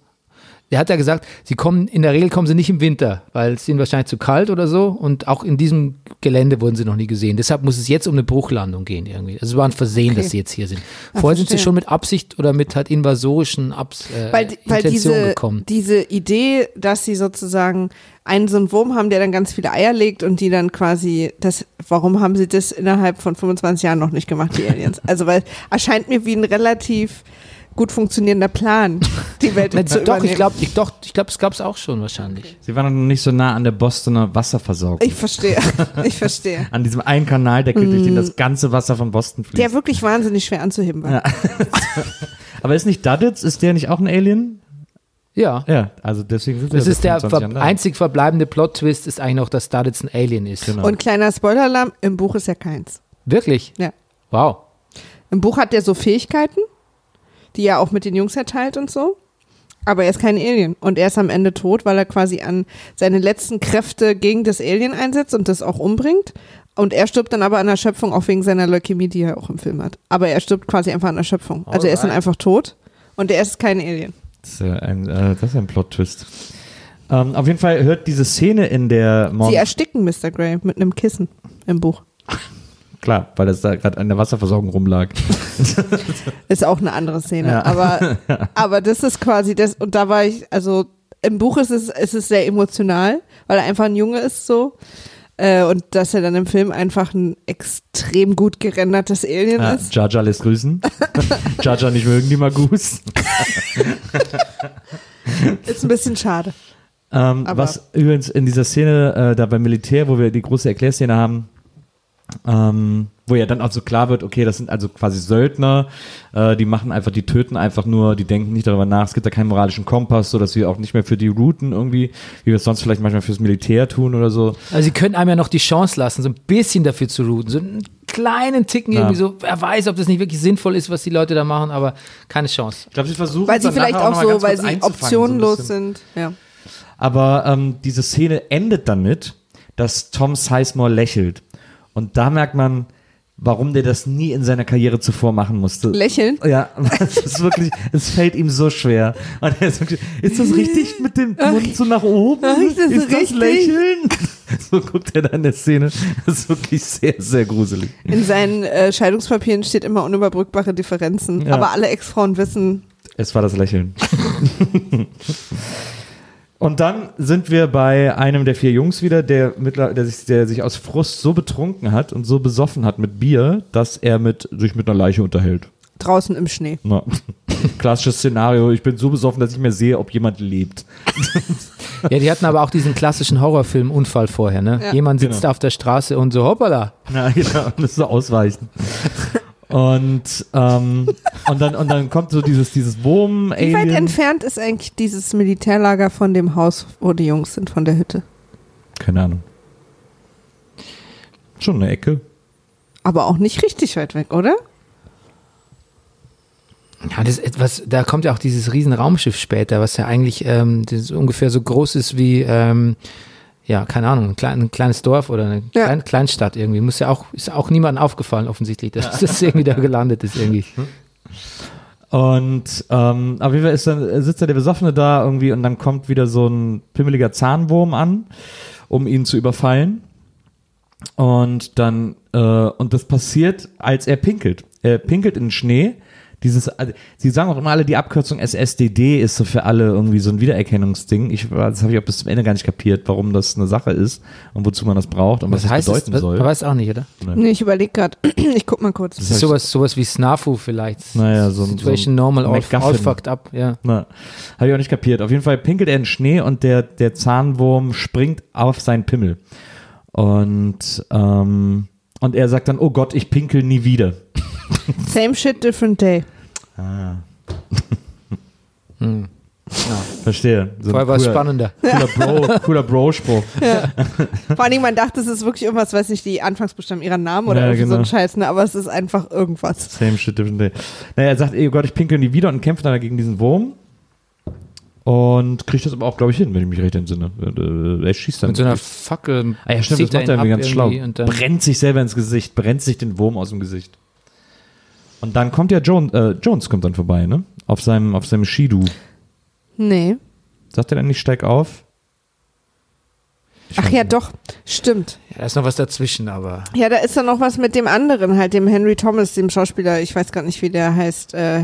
er hat ja gesagt, sie kommen, in der Regel kommen sie nicht im Winter, weil es ihnen wahrscheinlich zu kalt oder so und auch in diesem Gelände wurden sie noch nie gesehen. Deshalb muss es jetzt um eine Bruchlandung gehen irgendwie. Also es war ein Versehen, Okay. dass sie jetzt hier sind. Vorher sind sie schon mit Absicht oder mit halt invasorischen Abs äh, Weil, weil Intentionen diese, gekommen. diese Idee, dass sie sozusagen einen so einen Wurm haben, der dann ganz viele Eier legt und die dann quasi, das, warum haben sie das innerhalb von 25 Jahren noch nicht gemacht, die Aliens? Also, weil erscheint mir wie ein relativ gut funktionierender Plan, die Welt Na, zu doch, übernehmen. ich glaube, ich, doch, ich glaube, es gab es auch schon wahrscheinlich. Sie waren noch nicht so nah an der Bostoner Wasserversorgung. Ich verstehe, ich verstehe. an diesem einen Kanaldeckel, durch den das ganze Wasser von Boston fließt. Der wirklich wahnsinnig schwer anzuheben war. Aber ist nicht Duddits, ist der nicht auch ein Alien? Ja. Ja, also deswegen sind wir Das ist der 25 ver einzig verbleibende Plot-Twist, ist eigentlich noch, dass Duddits ein Alien ist. Genau. Und kleiner Spoiler-Alarm, im Buch ist ja keins. Wirklich? Ja. Wow. Im Buch hat er so Fähigkeiten, die er auch mit den Jungs erteilt und so. Aber er ist kein Alien. Und er ist am Ende tot, weil er quasi an seine letzten Kräfte gegen das Alien einsetzt und das auch umbringt. Und er stirbt dann aber an der Schöpfung, auch wegen seiner Leukämie, die er auch im Film hat. Aber er stirbt quasi einfach an der Schöpfung. Also er ist dann einfach tot. Und er ist kein Alien. Das ist, ja ein, äh, das ist ein Plot-Twist. Ähm, auf jeden Fall hört diese Szene in der Sie Morgen. ersticken Mr. Grey mit einem Kissen im Buch. Klar, weil das da gerade an der Wasserversorgung rumlag. Ist auch eine andere Szene. Ja. Aber, aber das ist quasi das, und da war ich, also im Buch ist es, ist es sehr emotional, weil er einfach ein Junge ist so. Äh, und dass er dann im Film einfach ein extrem gut gerendertes Alien Ja, ist. Jar lässt grüßen. Jar nicht mögen die Magus. Ist ein bisschen schade. Ähm, was übrigens in dieser Szene äh, da beim Militär, wo wir die große Erklärszene haben, ähm, wo ja dann auch so klar wird, okay, das sind also quasi Söldner, äh, die machen einfach, die töten einfach nur, die denken nicht darüber nach, es gibt da keinen moralischen Kompass, so dass wir auch nicht mehr für die routen irgendwie, wie wir es sonst vielleicht manchmal fürs Militär tun oder so. Also sie können einem ja noch die Chance lassen, so ein bisschen dafür zu routen. So einen kleinen Ticken Ja. irgendwie so, wer weiß, ob das nicht wirklich sinnvoll ist, was die Leute da machen, aber keine Chance. Ich glaube, sie versuchen Weil sie vielleicht auch so, weil sie so optionenlos bisschen. sind. Ja. Aber ähm, diese Szene endet damit, dass Tom Sizemore lächelt. Und da merkt man, warum der das nie in seiner Karriere zuvor machen musste. Lächeln. Ja, es ist wirklich, es fällt ihm so schwer. Und er ist, wirklich, ist das richtig mit dem Mund so nach oben? Ach, ist das ist das? Lächeln? So guckt er da in der Szene. Das ist wirklich sehr, sehr gruselig. In seinen äh, Scheidungspapieren steht immer unüberbrückbare Differenzen. Ja. Aber alle Ex-Frauen wissen, Es war das Lächeln. Und dann sind wir bei einem der vier Jungs wieder, der, mittler, der, sich, der sich aus Frust so betrunken hat und so besoffen hat mit Bier, dass er mit, sich mit einer Leiche unterhält. draußen im Schnee. Na, klassisches Szenario. Ich bin so besoffen, dass ich mehr sehe, ob jemand lebt. Ja, die hatten aber auch diesen klassischen Horrorfilm-Unfall vorher, ne? Ja. Jemand sitzt Genau. auf der Straße und so, hoppala. Na, genau, das so ausweichen. Und, ähm, und, dann, und dann kommt so dieses, dieses Wie weit entfernt ist eigentlich dieses Militärlager von dem Haus, wo die Jungs sind, von der Hütte? Keine Ahnung. Schon eine Ecke. Aber auch nicht richtig weit weg, oder? Ja, das ist etwas, da kommt ja auch dieses riesen Raumschiff später, was ja eigentlich ähm, ungefähr so groß ist wie, ähm, ja, keine Ahnung, ein, klein, ein kleines Dorf oder eine Ja. kleine Kleinstadt irgendwie. Muss ja auch, ist auch niemandem aufgefallen offensichtlich, dass das irgendwie da gelandet ist irgendwie. Und ähm, auf jeden Fall ist dann, sitzt da der Besoffene da irgendwie und dann kommt wieder so ein pimmeliger Zahnwurm an, um ihn zu überfallen. Und dann, äh, und das passiert, als er pinkelt. Er pinkelt in den Schnee, Dieses, also, sie sagen auch immer alle, die Abkürzung SSDD ist so für alle irgendwie so ein Wiedererkennungsding. Ich, das habe ich auch bis zum Ende gar nicht kapiert, warum das eine Sache ist und wozu man das braucht und was, Was heißt das bedeuten soll. Man weiß auch nicht, oder? Nee, ich überlege gerade. ich guck mal kurz. Das ist sowas, sowas wie Snafu vielleicht. Naja, so ein- Situation so ein normal, all, all fucked up, ja. Na, habe ich auch nicht kapiert. Auf jeden Fall pinkelt er in Schnee und der, der Zahnwurm springt auf seinen Pimmel. Und, ähm, und er sagt dann, oh Gott, ich pinkel nie wieder. Same shit, different day. Verstehe. So Vorher war es cooler- spannender. Cooler Bro, cooler Bro-Spruch. Vor allem, man dachte, es ist wirklich irgendwas, weiß nicht, die Anfangsbuchstaben ihrer Namen oder Ja, irgendwie so genau. ein Scheiß, ne? aber es ist einfach irgendwas. Same shit, different day. Naja, er sagt, ey, oh Gott, ich pinkel nie wieder und kämpft dann gegen diesen Wurm. Und kriegt das aber auch, glaube ich, hin, wenn ich mich recht entsinne. Äh, Er schießt dann. Mit so einer Fackel. ah ja, stimmt, das macht er irgendwie ganz schlau. Brennt sich selber ins Gesicht, brennt sich den Wurm aus dem Gesicht. Und dann kommt ja Jones, äh, Jones kommt dann vorbei, ne? Auf seinem, auf seinem Skidu. Nee. Sagt er dann nicht, steig auf? Ich Ach ja, nicht. doch. Stimmt. ja, da ist noch was dazwischen, aber. Ja, da ist dann noch was mit dem anderen, halt dem Henry Thomas, dem Schauspieler, ich weiß gar nicht, wie der heißt, äh,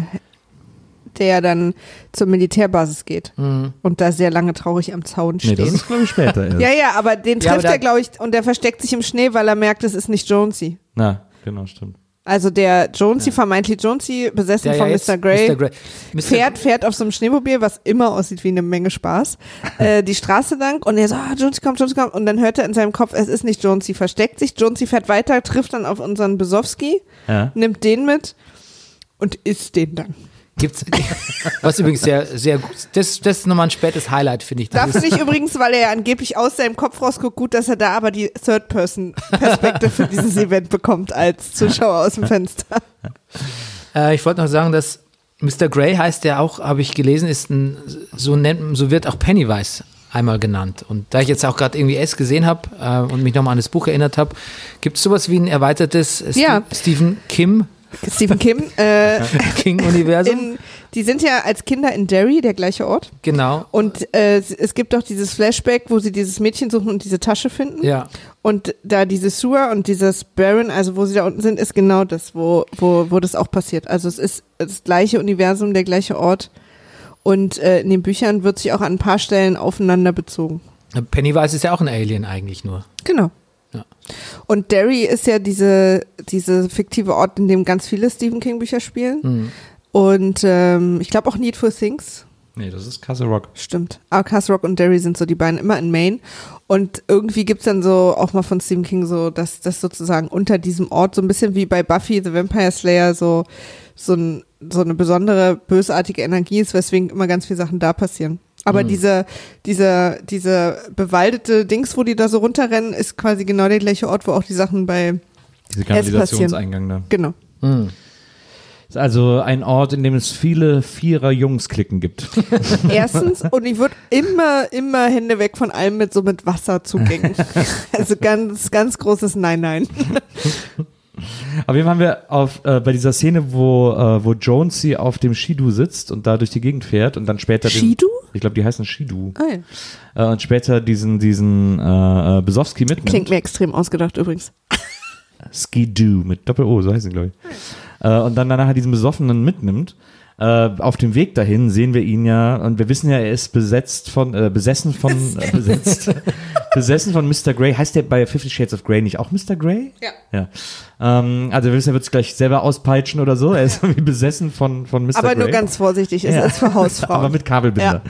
der dann zur Militärbasis geht Mhm. und da sehr lange traurig am Zaun Nee, steht. das ist, glaube ich, später erst. ja, ja, aber den Ja, trifft aber da- er, glaube ich, und der versteckt sich im Schnee, weil er merkt, es ist nicht Jonesy. Na, genau, stimmt. Also der Jonesy, vermeintlich Jonesy, besessen Ja, ja, von jetzt Mr. Grey, Mr. Grey. Mr. fährt, fährt auf so einem Schneemobil, was immer aussieht wie eine Menge Spaß, äh, die Straße lang und er so, ah, Jonesy kommt, Jonesy kommt und dann hört er in seinem Kopf, es ist nicht Jonesy, versteckt sich, Jonesy fährt weiter, trifft dann auf unseren Besowski, Ja. nimmt den mit und isst den dann. Gibt's, was übrigens sehr, sehr gut. Das, das ist nochmal ein spätes Highlight, finde ich. Das Da finde ich übrigens, weil er ja angeblich aus seinem Kopf rausguckt, gut, dass er da aber die Third-Person-Perspektive für dieses Event bekommt als Zuschauer aus dem Fenster. Äh, ich wollte noch sagen, dass Mr. Grey heißt ja auch, habe ich gelesen, ist ein, so nennt, so wird auch Pennywise einmal genannt. Und da ich jetzt auch gerade irgendwie S gesehen habe äh, und mich nochmal an das Buch erinnert habe, gibt es sowas wie ein erweitertes St Ja. Stephen Kim Stephen Kim, äh, King-Universum? in, die sind ja als Kinder in Derry, der gleiche Ort. Genau. Und äh, es- es gibt doch dieses Flashback, wo sie dieses Mädchen suchen und diese Tasche finden. Ja. Und da diese Sewer und dieses Baron, also wo sie da unten sind, ist genau das, wo, wo, wo das auch passiert. Also es ist das gleiche Universum, der gleiche Ort. Und äh, in den Büchern wird sich auch an ein paar Stellen aufeinander bezogen. Pennywise ist ja auch ein Alien eigentlich nur. Genau. Und Derry ist ja diese, diese fiktive Ort, in dem ganz viele Stephen King Bücher spielen. Mhm. Und ähm, ich glaube auch Need for Things. Nee, das ist Castle Rock. Stimmt. Aber Castle Rock und Derry sind so die beiden immer in Maine. Und irgendwie gibt's dann so auch mal von Stephen King so, dass das sozusagen unter diesem Ort so ein bisschen wie bei Buffy the Vampire Slayer so, so, ein, so eine besondere bösartige Energie ist, weswegen immer ganz viele Sachen da passieren. Aber diese, diese, diese bewaldete Dings, wo die da so runterrennen, ist quasi genau der gleiche Ort, wo auch die Sachen bei, Diese. Kanalisationseingang da. genau. Mhm. Ist also ein Ort, in dem es viele Vierer-Jungs-Klicken gibt. Erstens, und ich würde immer, immer Hände weg von allem mit so mit Wasserzugängen. also ganz, ganz großes Nein, nein. Auf jeden Fall haben wir auf, äh, bei dieser Szene, wo, äh, wo Jonesy auf dem Skidu sitzt und da durch die Gegend fährt und dann später. den- Skidu? Ich glaube, die heißen Skidu. Ah, ja. Äh, und später diesen, diesen äh, äh, Besowski mitnimmt. Klingt mir extrem ausgedacht übrigens. Skidu mit Doppel-O, so heißen glaube ich. Äh, und dann nachher diesen Besoffenen mitnimmt. Äh, auf dem Weg dahin sehen wir ihn ja, und wir wissen ja, er ist besetzt von, äh, besessen von, äh, besetzt, besessen von Mr. Grey. Heißt der bei Fifty Shades of Grey nicht auch Mr. Grey? Ja. Ja. Ähm, also wir wissen, er wird es gleich selber auspeitschen oder so. Er ist irgendwie besessen von, von Mr. Aber Grey. nur ganz vorsichtig, ist Ja. als für Hausfrauen. Aber mit Kabelbinder.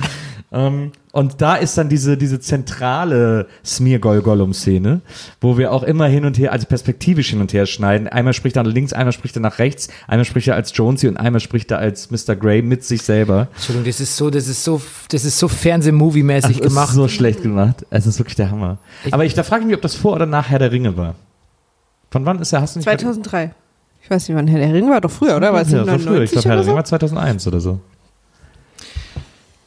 Ähm, und da ist dann diese, diese zentrale Smear-Gollum-Szene, wo wir auch immer hin und her, also perspektivisch hin und her schneiden. Einmal spricht er nach links, einmal spricht er nach rechts, einmal spricht er als Jonesy und einmal spricht er als Mr. Grey mit sich selber. Entschuldigung, das ist so, das ist so, das ist so Fernsehmovie-mäßig Das gemacht. ist so schlecht gemacht. Es ist wirklich der Hammer. Aber ich, da frage ich mich, ob das vor oder nach Herr der Ringe war. Von wann ist er? Hast du nicht 2003. Ich weiß nicht, wann Herr der Ring war, doch früher, oder? War es ja, das war früher. Ich 99 glaube, Herr der so? war 2001 oder so.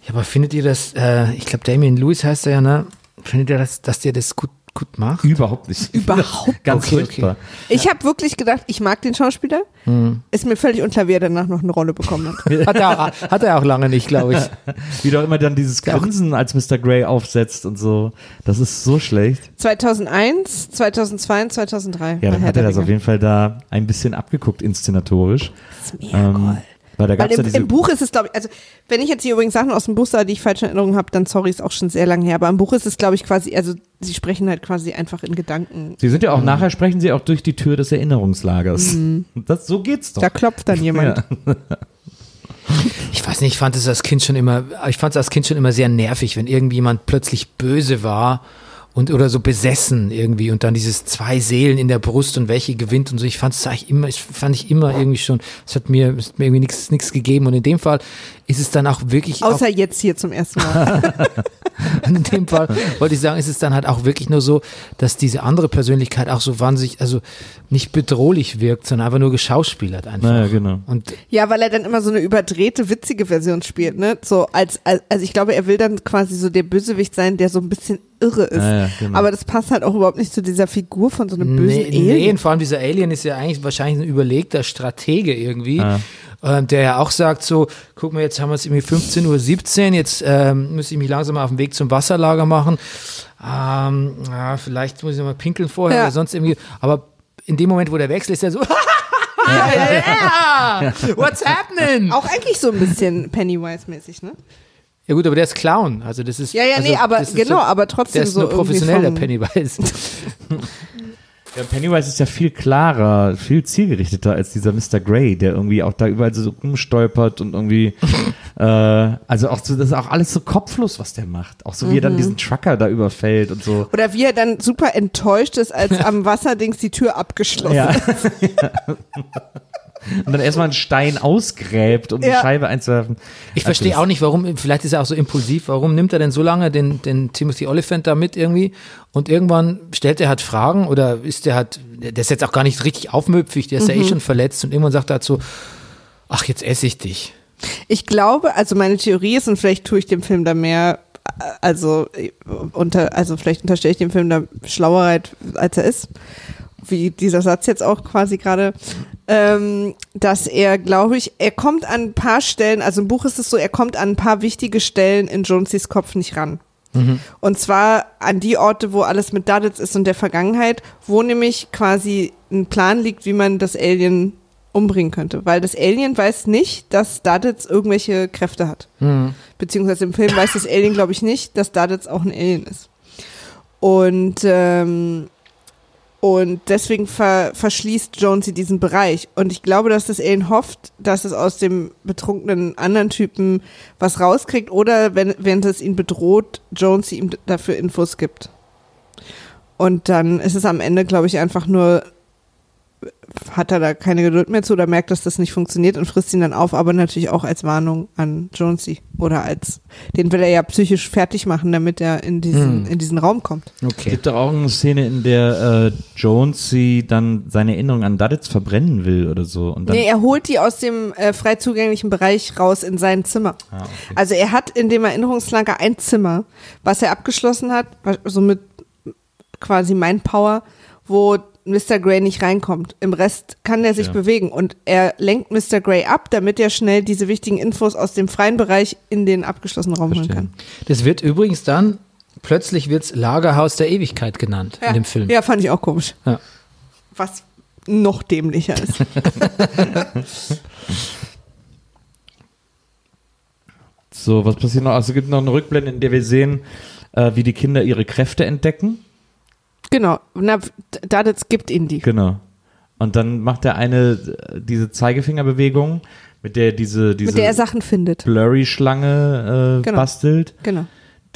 Ja, aber findet ihr das, äh, ich glaube, Damien Lewis heißt er ja, ne? Findet ihr das, dass der das gut, gut macht? Überhaupt nicht. Überhaupt Ganz Okay, furchtbar. Ich habe wirklich gedacht, ich mag den Schauspieler. Hm. Ist mir völlig unklar, wie er danach noch eine Rolle bekommen hat. Hat er auch, hat er auch lange nicht, glaube ich. Wie doch immer dann dieses Grinsen als Mr. Grey aufsetzt und so. Das ist so schlecht. 2001, 2002 und 2003. Ja, dann hat er das auf jeden Fall da ein bisschen abgeguckt inszenatorisch. Smeargol. Weil da Weil gab's ja im, diese im Buch ist es, glaube ich, also wenn ich jetzt hier übrigens Sachen aus dem Buch sah, die ich falsche Erinnerungen habe, dann sorry, ist auch schon sehr lange her. Aber im Buch ist es, glaube ich, quasi, also sie sprechen halt quasi einfach in Gedanken. Sie sind ja auch nachher sprechen sie auch durch die Tür des Erinnerungslagers. Das so geht's doch. Da klopft dann jemand. Ja. Ich weiß nicht, ich fand es als Kind schon immer, ich fand es als Kind schon immer sehr nervig, wenn irgendjemand plötzlich böse war und oder so besessen irgendwie und dann dieses zwei Seelen in der Brust und welche gewinnt und so. Ich fand es eigentlich immer, ich fand ich immer irgendwie schon, es hat mir, es hat mir irgendwie nichts nichts gegeben und in dem Fall ist es dann auch wirklich Außer jetzt hier zum ersten Mal. Und in dem Fall wollte ich sagen, ist es dann halt auch wirklich nur so, dass diese andere Persönlichkeit auch so wahnsinnig, also nicht bedrohlich wirkt, sondern einfach nur geschauspielert einfach. Naja, genau. Und ja, weil er dann immer so eine überdrehte, witzige Version spielt, ne? So als, als also ich glaube, er will dann quasi so der Bösewicht sein, der so ein bisschen irre ist. Ja, ja, genau. Aber das passt halt auch überhaupt nicht zu dieser Figur von so einem bösen nee, nee, Alien. und vor allem dieser Alien ist ja eigentlich wahrscheinlich ein überlegter Stratege irgendwie. Ja. ähm, Der ja auch sagt so, guck mal, jetzt haben wir es irgendwie 15.17 Uhr, jetzt ähm, muss ich mich langsam mal auf den Weg zum Wasserlager machen. Ähm, ja, vielleicht muss ich noch mal pinkeln vorher Ja. oder sonst irgendwie. Aber in dem Moment, wo der wechselt, ist er so, yeah, what's happening? Auch eigentlich so ein bisschen Pennywise-mäßig, ne? Ja gut, aber der ist Clown. Also das ist Ja, ja, also nee, aber genau, so, aber trotzdem der ist so nur professionell, der Pennywise. Ja, Pennywise ist ja viel klarer, viel zielgerichteter als dieser Mr. Grey, der irgendwie auch da überall so rumstolpert und irgendwie, äh, also auch so, das ist auch alles so kopflos, was der macht. Auch so wie er Mhm. dann diesen Trucker da überfällt und so. Oder wie er dann super enttäuscht ist, als am Wasserdings die Tür abgeschlossen Ja. ist. Und dann erstmal einen Stein ausgräbt, um die Ja. Scheibe einzuwerfen. Ich verstehe auch nicht, warum, vielleicht ist er auch so impulsiv, warum nimmt er denn so lange den, den Timothy Oliphant da mit irgendwie und irgendwann stellt er halt Fragen oder ist der halt, der ist jetzt auch gar nicht richtig aufmüpfig, der ist ja eh schon verletzt und irgendwann sagt er halt so, ach, jetzt esse ich dich. Ich glaube, also meine Theorie ist, und vielleicht tue ich dem Film da mehr, also, äh, unter, also vielleicht unterstelle ich dem Film da Schlauerheit, als er ist, wie dieser Satz jetzt auch quasi gerade, ähm, dass er, glaube ich, er kommt an ein paar Stellen, also im Buch ist es so, er kommt an ein paar wichtige Stellen in Jonesis Kopf nicht ran. Und zwar an die Orte, wo alles mit Duddits ist und der Vergangenheit, wo nämlich quasi ein Plan liegt, wie man das Alien umbringen könnte. Weil das Alien weiß nicht, dass Duddits irgendwelche Kräfte hat. Beziehungsweise im Film weiß das Alien, glaube ich, nicht, dass Duddits auch ein Alien ist. Und, ähm, und deswegen ver verschließt Jonesy diesen Bereich. Und ich glaube, dass das Alien hofft, dass es aus dem betrunkenen anderen Typen was rauskriegt oder wenn, wenn es ihn bedroht, Jonesy ihm dafür Infos gibt. Und dann ist es am Ende, glaube ich, einfach nur, hat er da keine Geduld mehr zu oder merkt, dass das nicht funktioniert und frisst ihn dann auf, aber natürlich auch als Warnung an Jonesy. Oder als, den will er ja psychisch fertig machen, damit er in diesen, in diesen Raum kommt. Es Okay. gibt doch auch eine Szene, in der äh, Jonesy dann seine Erinnerung an Duddits verbrennen will oder so. Und dann, Nee, er holt die aus dem äh, frei zugänglichen Bereich raus in sein Zimmer. Ah, okay. Also er hat in dem Erinnerungslager ein Zimmer, was er abgeschlossen hat, wa- so mit quasi Mindpower, wo Mr. Grey nicht reinkommt. Im Rest kann er sich Ja. bewegen und er lenkt Mr. Grey ab, damit er schnell diese wichtigen Infos aus dem freien Bereich in den abgeschlossenen Raum holen kann. Das wird übrigens dann, plötzlich wird's Lagerhaus der Ewigkeit genannt in dem Film. Ja, fand ich auch komisch. Ja. Was noch dämlicher ist. So, was passiert noch? Also es gibt noch eine Rückblende, in der wir sehen, äh, wie die Kinder ihre Kräfte entdecken. Genau. Na, Daditz gibt ihnen die. Genau. Und dann macht der eine äh, diese Zeigefingerbewegung, mit der diese, diese Mit der er Sachen findet. Blurry-Schlange äh, Genau. bastelt, Genau.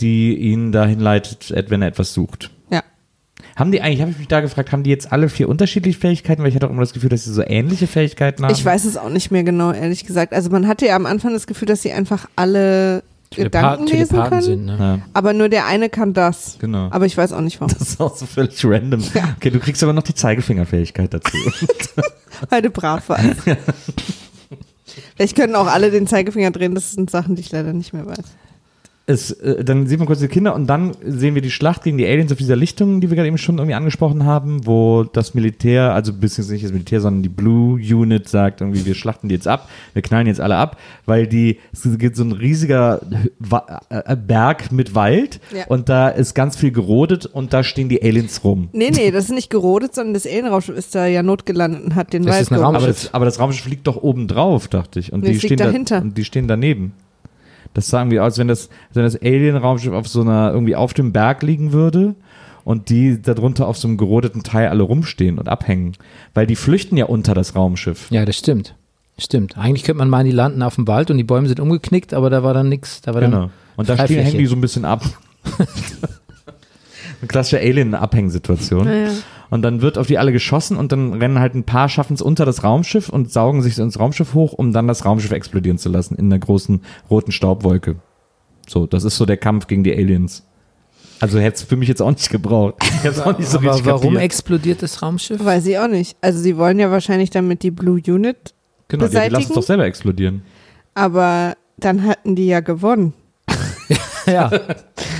die ihn dahin leitet, et- wenn er etwas sucht. Ja. Haben die eigentlich, habe ich mich da gefragt, haben die jetzt alle vier unterschiedliche Fähigkeiten? Weil ich hatte auch immer das Gefühl, dass sie so ähnliche Fähigkeiten haben. Ich weiß es auch nicht mehr genau, ehrlich gesagt. Also man hatte ja am Anfang das Gefühl, dass sie einfach alle Gedanken lesen Telepathen können. sind, ne? Ja, Aber nur der eine kann das. genau. Aber ich weiß auch nicht warum. das ist auch so völlig random. Okay, du kriegst aber noch die Zeigefingerfähigkeit dazu. Weil du brav warst. Vielleicht können auch alle den Zeigefinger drehen. Das sind Sachen, die ich leider nicht mehr weiß. Es, äh, dann sieht man kurz die Kinder und dann sehen wir die Schlacht gegen die Aliens auf dieser Lichtung, die wir gerade eben schon irgendwie angesprochen haben, wo das Militär, also beziehungsweise nicht das Militär, sondern die Blue Unit sagt irgendwie, wir schlachten die jetzt ab, wir knallen jetzt alle ab, weil die, es gibt so ein riesiger Wa- äh, Berg mit Wald Ja. und da ist ganz viel gerodet und da stehen die Aliens rum. Nee, nee, das ist nicht gerodet, sondern das Alienraumschiff ist da ja notgelandet und hat den Das Wald ist ein gerodet. Aber das, aber das Raumschiff liegt doch oben drauf, dachte ich. Und Nee, die stehen da, dahinter. und die stehen daneben. Das sagen wir, als wenn das, als wenn das Alien-Raumschiff auf so einer, irgendwie auf dem Berg liegen würde und die darunter auf so einem gerodeten Teil alle rumstehen und abhängen. Weil die flüchten ja unter das Raumschiff. Ja, das stimmt. Stimmt. Eigentlich könnte man meinen, die landen auf dem Wald und die Bäume sind umgeknickt, aber da war dann nichts. Da war Genau. dann Und da stehen, hängen die so ein bisschen ab. Eine klassische Alien-Abhängsituation. Ja, ja. Und dann wird auf die alle geschossen und dann rennen halt ein paar, schaffen es unter das Raumschiff und saugen sich ins Raumschiff hoch, um dann das Raumschiff explodieren zu lassen in einer großen roten Staubwolke. So, das ist so der Kampf gegen die Aliens. Also hätte es für mich jetzt auch nicht gebraucht. Ich auch nicht so aber warum kapiert. explodiert das Raumschiff? Weiß ich auch nicht. Also sie wollen ja wahrscheinlich damit die Blue Unit, Genau, die, die lassen es beseitigen? doch selber explodieren. aber dann hatten die ja gewonnen. Ja.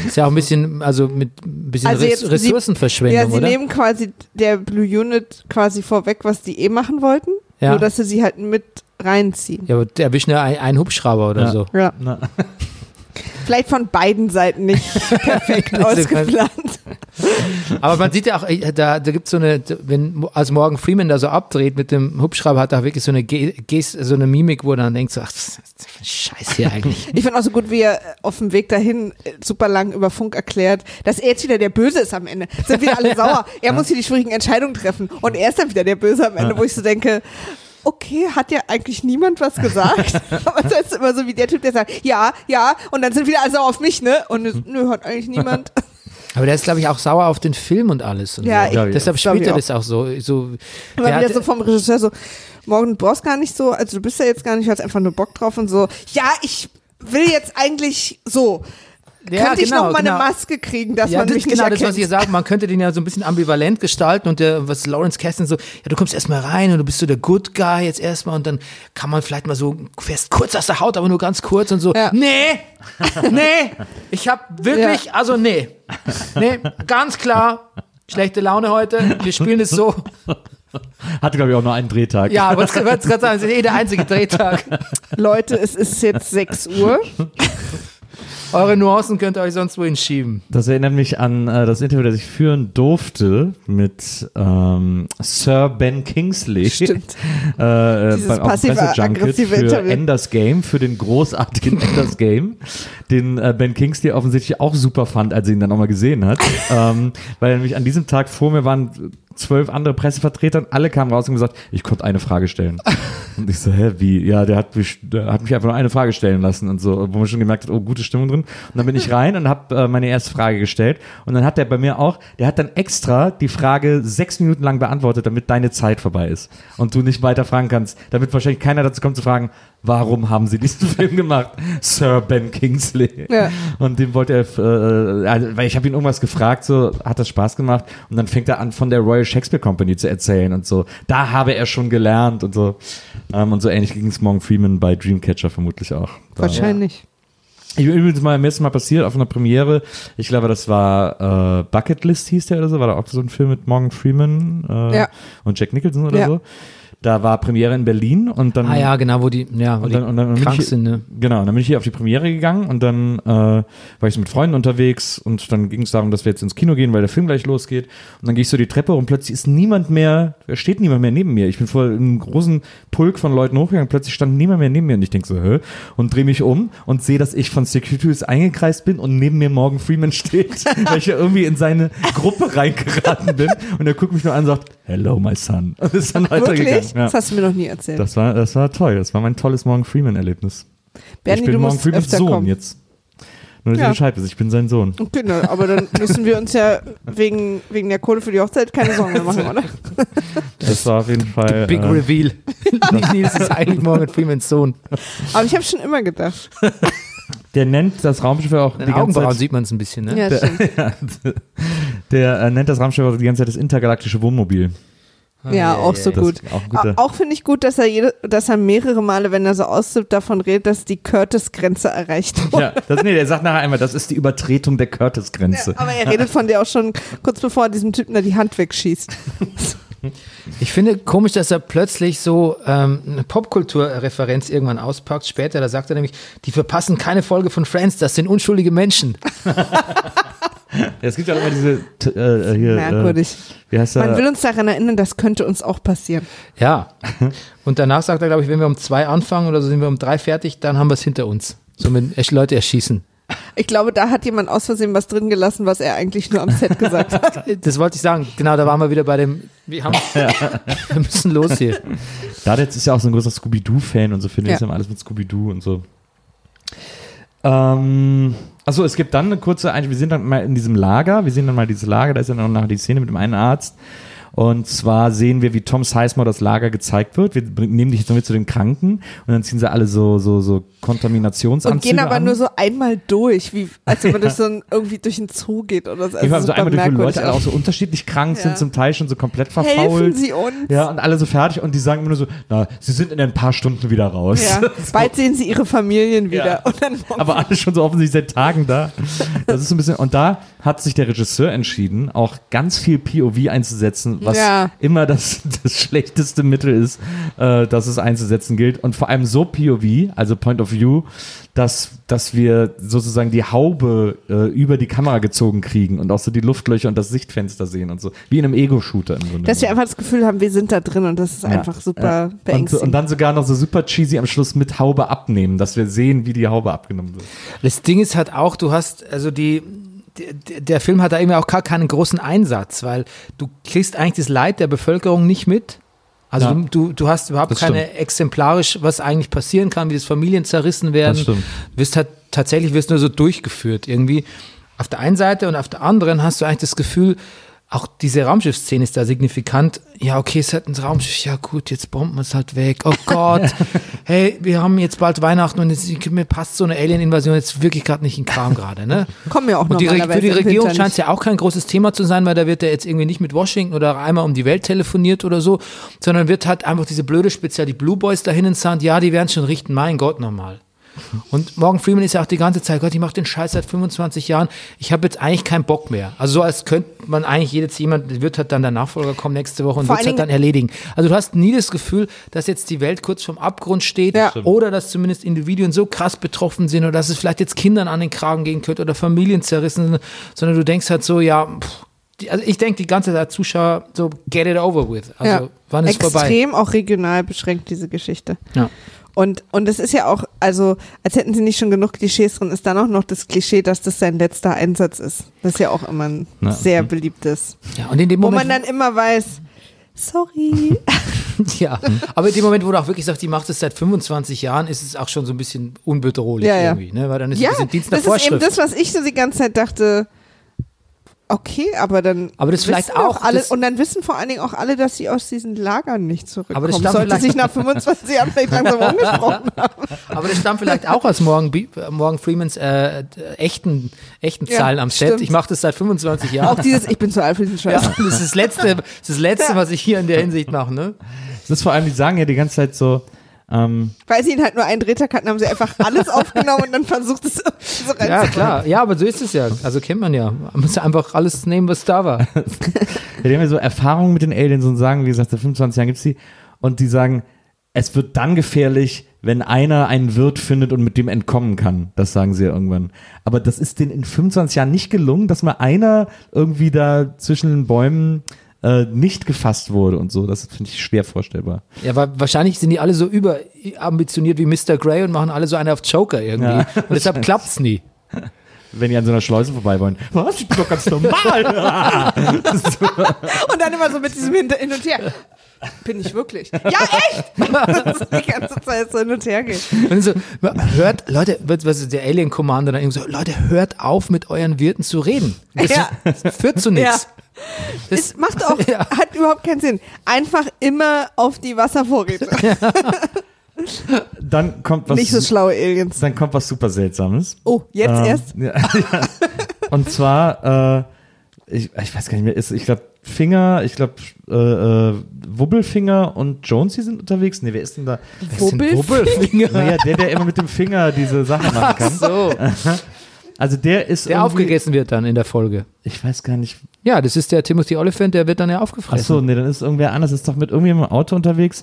Ist ja auch ein bisschen, also mit ein bisschen Also jetzt, sie- Ressourcenverschwendung, Ja, sie oder? nehmen quasi der Blue Unit quasi vorweg, was die eh machen wollten, Ja. nur dass sie sie halt mit reinziehen. ja, aber erwischen ja ein- einen Hubschrauber oder Ja. so. Ja. Na. Vielleicht von beiden Seiten nicht perfekt ausgeplant. Aber man sieht ja auch, da, da gibt es so eine, wenn als Morgan Freeman da so abdreht mit dem Hubschrauber, hat er wirklich so eine Ge Gest, so eine Mimik, wo er dann denkt so, ach, das ist für ein Scheiß hier eigentlich. Ich finde auch so gut, wie er äh, auf dem Weg dahin äh, super lang über Funk erklärt, dass er jetzt wieder der Böse ist am Ende. Sind wieder alle sauer. Er muss hier die schwierigen Entscheidungen treffen. Und er ist dann wieder der Böse am Ende, wo ich so denke, okay, hat ja eigentlich niemand was gesagt. Aber das ist immer so wie der Typ, der sagt, ja, ja, und dann sind wieder alle sauer auf mich, ne? Und es- nö, hat eigentlich niemand. Aber der ist, glaube ich, auch sauer auf den Film und alles. Und Ja, so. ich- Deshalb spielt ich er auch. das auch so. so der wieder hat- so vom Regisseur so, morgen du brauchst gar nicht so, also du bist ja jetzt gar nicht, du hast einfach nur Bock drauf und so, ja, ich will jetzt eigentlich so. Ja, Könnte ich genau, noch mal genau. eine Maske kriegen, dass ja, man das mich ist genau nicht das, was erkennt? ich sage. Man könnte den ja so ein bisschen ambivalent gestalten und der, was Lawrence Kasdan so, ja, du kommst erstmal rein und du bist so der Good Guy jetzt erstmal und dann kann man vielleicht mal so fest kurz aus der Haut, aber nur ganz kurz und so, Ja. nee, nee, ich hab wirklich, also nee, nee, ganz klar, schlechte Laune heute, wir spielen es so. Hatte, glaube ich, auch nur einen Drehtag. Ja, aber ich wollte gerade sagen, es ist eh der einzige Drehtag. Leute, es ist jetzt 6 Uhr. Eure Nuancen könnt ihr euch sonst wohin schieben. Das erinnert mich an äh, das Interview, das ich führen durfte mit ähm, Sir Ben Kingsley. Stimmt. Äh, Dieses beim, auf dem passive, Pressejunket aggressive für Interview. Enders Game, für den großartigen Enders Game, den äh, Ben Kingsley offensichtlich auch super fand, als er ihn dann auch mal gesehen hat. ähm, weil nämlich an diesem Tag vor mir waren zwölf andere Pressevertreter und alle kamen raus und gesagt, ich konnte eine Frage stellen. Und ich so, hä, wie? Ja, der hat mich, der hat mich einfach nur eine Frage stellen lassen und so, wo man schon gemerkt hat, oh, gute Stimmung drin. Und dann bin ich rein und habe äh, meine erste Frage gestellt. Und dann hat der bei mir auch, der hat dann extra die Frage sechs Minuten lang beantwortet, damit deine Zeit vorbei ist und du nicht weiter fragen kannst, damit wahrscheinlich keiner dazu kommt zu fragen, warum haben sie diesen Film gemacht, Sir Ben Kingsley. Ja. Und dem wollte er, äh, also, weil ich habe ihn irgendwas gefragt, so hat das Spaß gemacht. Und dann fängt er an, von der Royal Shakespeare Company zu erzählen und so. Da habe er schon gelernt und so. Ähm, und so ähnlich ging es Morgan Freeman bei Dreamcatcher vermutlich auch. Da- Wahrscheinlich. Ich bin übrigens mal, mir ist mal passiert auf einer Premiere, ich glaube, das war äh, Bucketlist hieß der oder so, war da auch so ein Film mit Morgan Freeman äh, Ja. und Jack Nicholson oder Ja. so. Da war Premiere in Berlin und dann Ah ja, genau, wo die, ja, wo und dann, und dann bin krank ich, sind, ne? Genau, und dann bin ich hier auf die Premiere gegangen und dann äh, war ich so mit Freunden unterwegs und dann ging es darum, dass wir jetzt ins Kino gehen, weil der Film gleich losgeht. Und dann gehe ich so die Treppe und plötzlich ist niemand mehr, da steht niemand mehr neben mir. Ich bin vor einem großen Pulk von Leuten hochgegangen, plötzlich stand niemand mehr neben mir und ich denke so, hä? Und drehe mich um und sehe, dass ich von Securities eingekreist bin und neben mir Morgan Freeman steht, weil ich ja irgendwie in seine Gruppe reingeraten bin und er guckt mich nur an und sagt, hello my son. Und ist dann weitergegangen. Ja. Das hast du mir noch nie erzählt. Das war, das war toll. Das war mein tolles Morgan Freeman-Erlebnis. Ich bin du Morgan musst Freemans öfter Sohn kommen. jetzt. Nur, dass Ja. ihr Bescheid wisst, ich bin sein Sohn. Ne, aber dann müssen wir uns ja wegen, wegen der Kohle für die Hochzeit keine Sorgen mehr machen, oder? Das war auf jeden Fall. Big äh, Reveal. Nils ist eigentlich Morgan Freemans Sohn. Aber ich habe schon immer gedacht. Der nennt das Raumschiff auch Den die ganze Augenbrauen Zeit. sieht man es ein bisschen, ne? Ja, stimmt. Der äh, nennt das Raumschiff auch die ganze Zeit das intergalaktische Wohnmobil. Ja, auch so gut. auch Auch finde ich gut, dass er, jede, dass er mehrere Male, wenn er so aussieht, davon redet, dass die Curtis-Grenze erreicht wurde. Ja, das, nee, der sagt nachher einmal, das ist die Übertretung der Curtis-Grenze. Aber er redet von der auch schon kurz bevor er diesem Typen da die Hand wegschießt. Ich finde komisch, dass er plötzlich so ähm, eine Popkulturreferenz irgendwann auspackt. Später, da sagt er nämlich, die verpassen keine Folge von Friends, das sind unschuldige Menschen. Ja, es gibt ja immer diese, t- äh, hier, Merkwürdig. Äh, wie heißt Man will uns daran erinnern, das könnte uns auch passieren. Ja. Und danach sagt er, glaube ich, wenn wir um zwei anfangen oder so sind wir um drei fertig, dann haben wir es hinter uns. So mit Leute erschießen. Ich glaube, da hat jemand aus Versehen was drin gelassen, was er eigentlich nur am Set gesagt hat. Das wollte ich sagen. Genau, da waren wir wieder bei dem, wir, haben, wir müssen los hier. Dadetz ist ja auch so ein großer Scooby-Doo-Fan und so, finde ich, Ja. immer alles mit Scooby-Doo und so. Ähm, achso, es gibt dann eine kurze. Wir sind dann mal in diesem Lager. Wir sehen dann mal dieses Lager. Da ist dann nachher die Szene mit dem einen Arzt. Und zwar sehen wir, wie Tom Sizemore das Lager gezeigt wird. Wir nehmen dich jetzt noch mit zu den Kranken. Und dann ziehen sie alle so, so, so Kontaminationsanzüge Und gehen aber an. nur so einmal durch, wie als wenn man durch so ein, irgendwie durch einen Zoo geht oder so. Also so super einmal durch, wo merkwürdig Leute alle auch so unterschiedlich krank Ja. sind, zum Teil schon so komplett Helfen verfault. Sie uns. Ja, und alle so fertig und die sagen immer nur so, na, sie sind in ein paar Stunden wieder raus. Ja, bald sehen sie ihre Familien wieder. Ja. Aber alle schon so offensichtlich seit Tagen da. Das ist so ein bisschen, und da hat sich der Regisseur entschieden, auch ganz viel POV einzusetzen, was Ja. immer das, das schlechteste Mittel ist, äh, dass es einzusetzen gilt. Und vor allem so POV, also Point of View, dass, dass wir sozusagen die Haube äh, über die Kamera gezogen kriegen und auch so die Luftlöcher und das Sichtfenster sehen und so. Wie in einem Ego-Shooter im Grunde. dass wir einfach das Gefühl haben, wir sind da drin und das ist Ja. einfach super. Und, beängstigend. und dann sogar noch so super cheesy am Schluss mit Haube abnehmen, dass wir sehen, wie die Haube abgenommen wird. Das Ding ist halt auch, du hast, also die, der, Film hat da irgendwie auch gar keinen großen Einsatz, weil du kriegst eigentlich das Leid der Bevölkerung nicht mit. Also Ja. du, du, du hast überhaupt keine exemplarisch, was eigentlich passieren kann, wie das Familien zerrissen werden. Stimmt. Wirst halt tatsächlich wirst nur so durchgeführt irgendwie. Auf der einen Seite und auf der anderen hast du eigentlich das Gefühl, auch diese Raumschiffszene ist da signifikant. Ja, okay, es hat ein Raumschiff. Ja, gut, jetzt bomben wir es halt weg. Oh Gott. hey, wir haben jetzt bald Weihnachten und jetzt, mir passt so eine Alien-Invasion jetzt wirklich gerade nicht in Kram gerade, ne? Kommen ja auch normalerweise für die Regierung scheint es ja auch kein großes Thema zu sein, weil da wird ja jetzt irgendwie nicht mit Washington oder einmal um die Welt telefoniert oder so, sondern wird halt einfach diese blöde Spezial, die Blue Boys dahin in Sand, ja, die werden schon richten, mein Gott nochmal. Und Morgan Freeman ist ja auch die ganze Zeit, Gott, ich mache den Scheiß seit 25 Jahren, ich habe jetzt eigentlich keinen Bock mehr. Also so als könnte man eigentlich jetzt jemand, wird halt dann der Nachfolger kommen nächste Woche und wird es halt dann erledigen. Also du hast nie das Gefühl, dass jetzt die Welt kurz vorm Abgrund steht Ja. oder dass zumindest Individuen so krass betroffen sind oder dass es vielleicht jetzt Kindern an den Kragen gehen könnte oder Familien zerrissen sind, sondern du denkst halt so, ja, pff, die, also ich denke die ganze Zeit Zuschauer so, get it over with. Also ja. wann ist vorbei? Extrem auch regional beschränkt, diese Geschichte. Ja. Und, und es ist ja auch, also, als hätten sie nicht schon genug Klischees drin, ist dann auch noch das Klischee, dass das sein letzter Einsatz ist. Das ist ja auch immer ein Ja. sehr beliebtes. ja, und in dem Wo Moment, man dann immer weiß, sorry. ja, aber in dem Moment, wo du auch wirklich sagst, die macht es seit 25 Jahren, ist es auch schon so ein bisschen unbedrohlich Ja, ja. irgendwie, ne? weil dann ist ja, es Dienst nach das ist eben Vorschrift. das, was ich so die ganze Zeit dachte, okay, aber dann Aber das vielleicht auch, alle, das- und dann wissen vor allen Dingen auch alle, dass sie aus diesen Lagern nicht zurückkommen. Aber das stammt Sollte vielleicht- sich nach 25 Jahren vielleicht langsam umgesprochen haben. Aber das stammt vielleicht auch aus Morgan, äh, Morgan Freemans äh, d- echten, echten Ja, Zahlen am Set. stimmt. Ich mache das seit 25 Jahren. Auch dieses, ich bin zu alt für diesen Scheiß. ja, das ist das Letzte, das, ist das Letzte Ja. was ich hier in der Hinsicht mache. Ne? Das ist vor allem, die sagen ja die ganze Zeit so, ähm, Weil sie ihn halt nur einen Drehtag hatten, haben sie einfach alles aufgenommen und dann versucht es so reinzukommen. Ja, klar. Ja, aber so ist es ja. Also kennt man ja. Man muss einfach alles nehmen, was da war. ja, die haben ja so Erfahrungen mit den Aliens und sagen, wie gesagt, seit 25 Jahren gibt's die. Und die sagen, es wird dann gefährlich, wenn einer einen Wirt findet und mit dem entkommen kann. Das sagen sie ja irgendwann. Aber das ist denen in 25 Jahren nicht gelungen, dass mal einer irgendwie da zwischen den Bäumen äh, nicht gefasst wurde und so. Das finde ich schwer vorstellbar. Ja, weil wahrscheinlich sind die alle so überambitioniert wie Mr. Grey und machen alle so eine auf Joker irgendwie. Ja. Und deshalb klappt's nie. Wenn die an so einer Schleuse vorbei wollen. Was? Ich bin doch ganz normal. Und dann immer so mit diesem Hin hin und her. Bin ich wirklich? Ja, echt! Das ist die ganze Zeit so hin und her geht. Und so, hört, Leute, was der Alien Commander dann irgendwie so, Leute, hört auf mit euren Wirten zu reden. Das, Ja. das führt zu nichts. Das, Es macht auch, Ja. hat überhaupt keinen Sinn. Einfach immer auf die Wasservorräte. Dann kommt was. Nicht so schlaue Aliens. dann kommt was super Seltsames. Oh, jetzt Ähm, erst? Ja, ja. Und zwar, äh, ich, ich weiß gar nicht mehr, ist, ich glaube, Finger, ich glaube, äh, äh, Wubbelfinger und Jonesy sind unterwegs. Nee, wer ist denn da? Wubbelfinger. Naja, der, der immer mit dem Finger diese Sachen machen kann. So, Also der ist der aufgegessen wird dann in der Folge. Ich weiß gar nicht. Ja, das ist der Timothy Oliphant, der wird dann ja Ach aufgefressen. so, nee, dann ist irgendwer anders. Ist doch mit irgendjemandem im Auto unterwegs.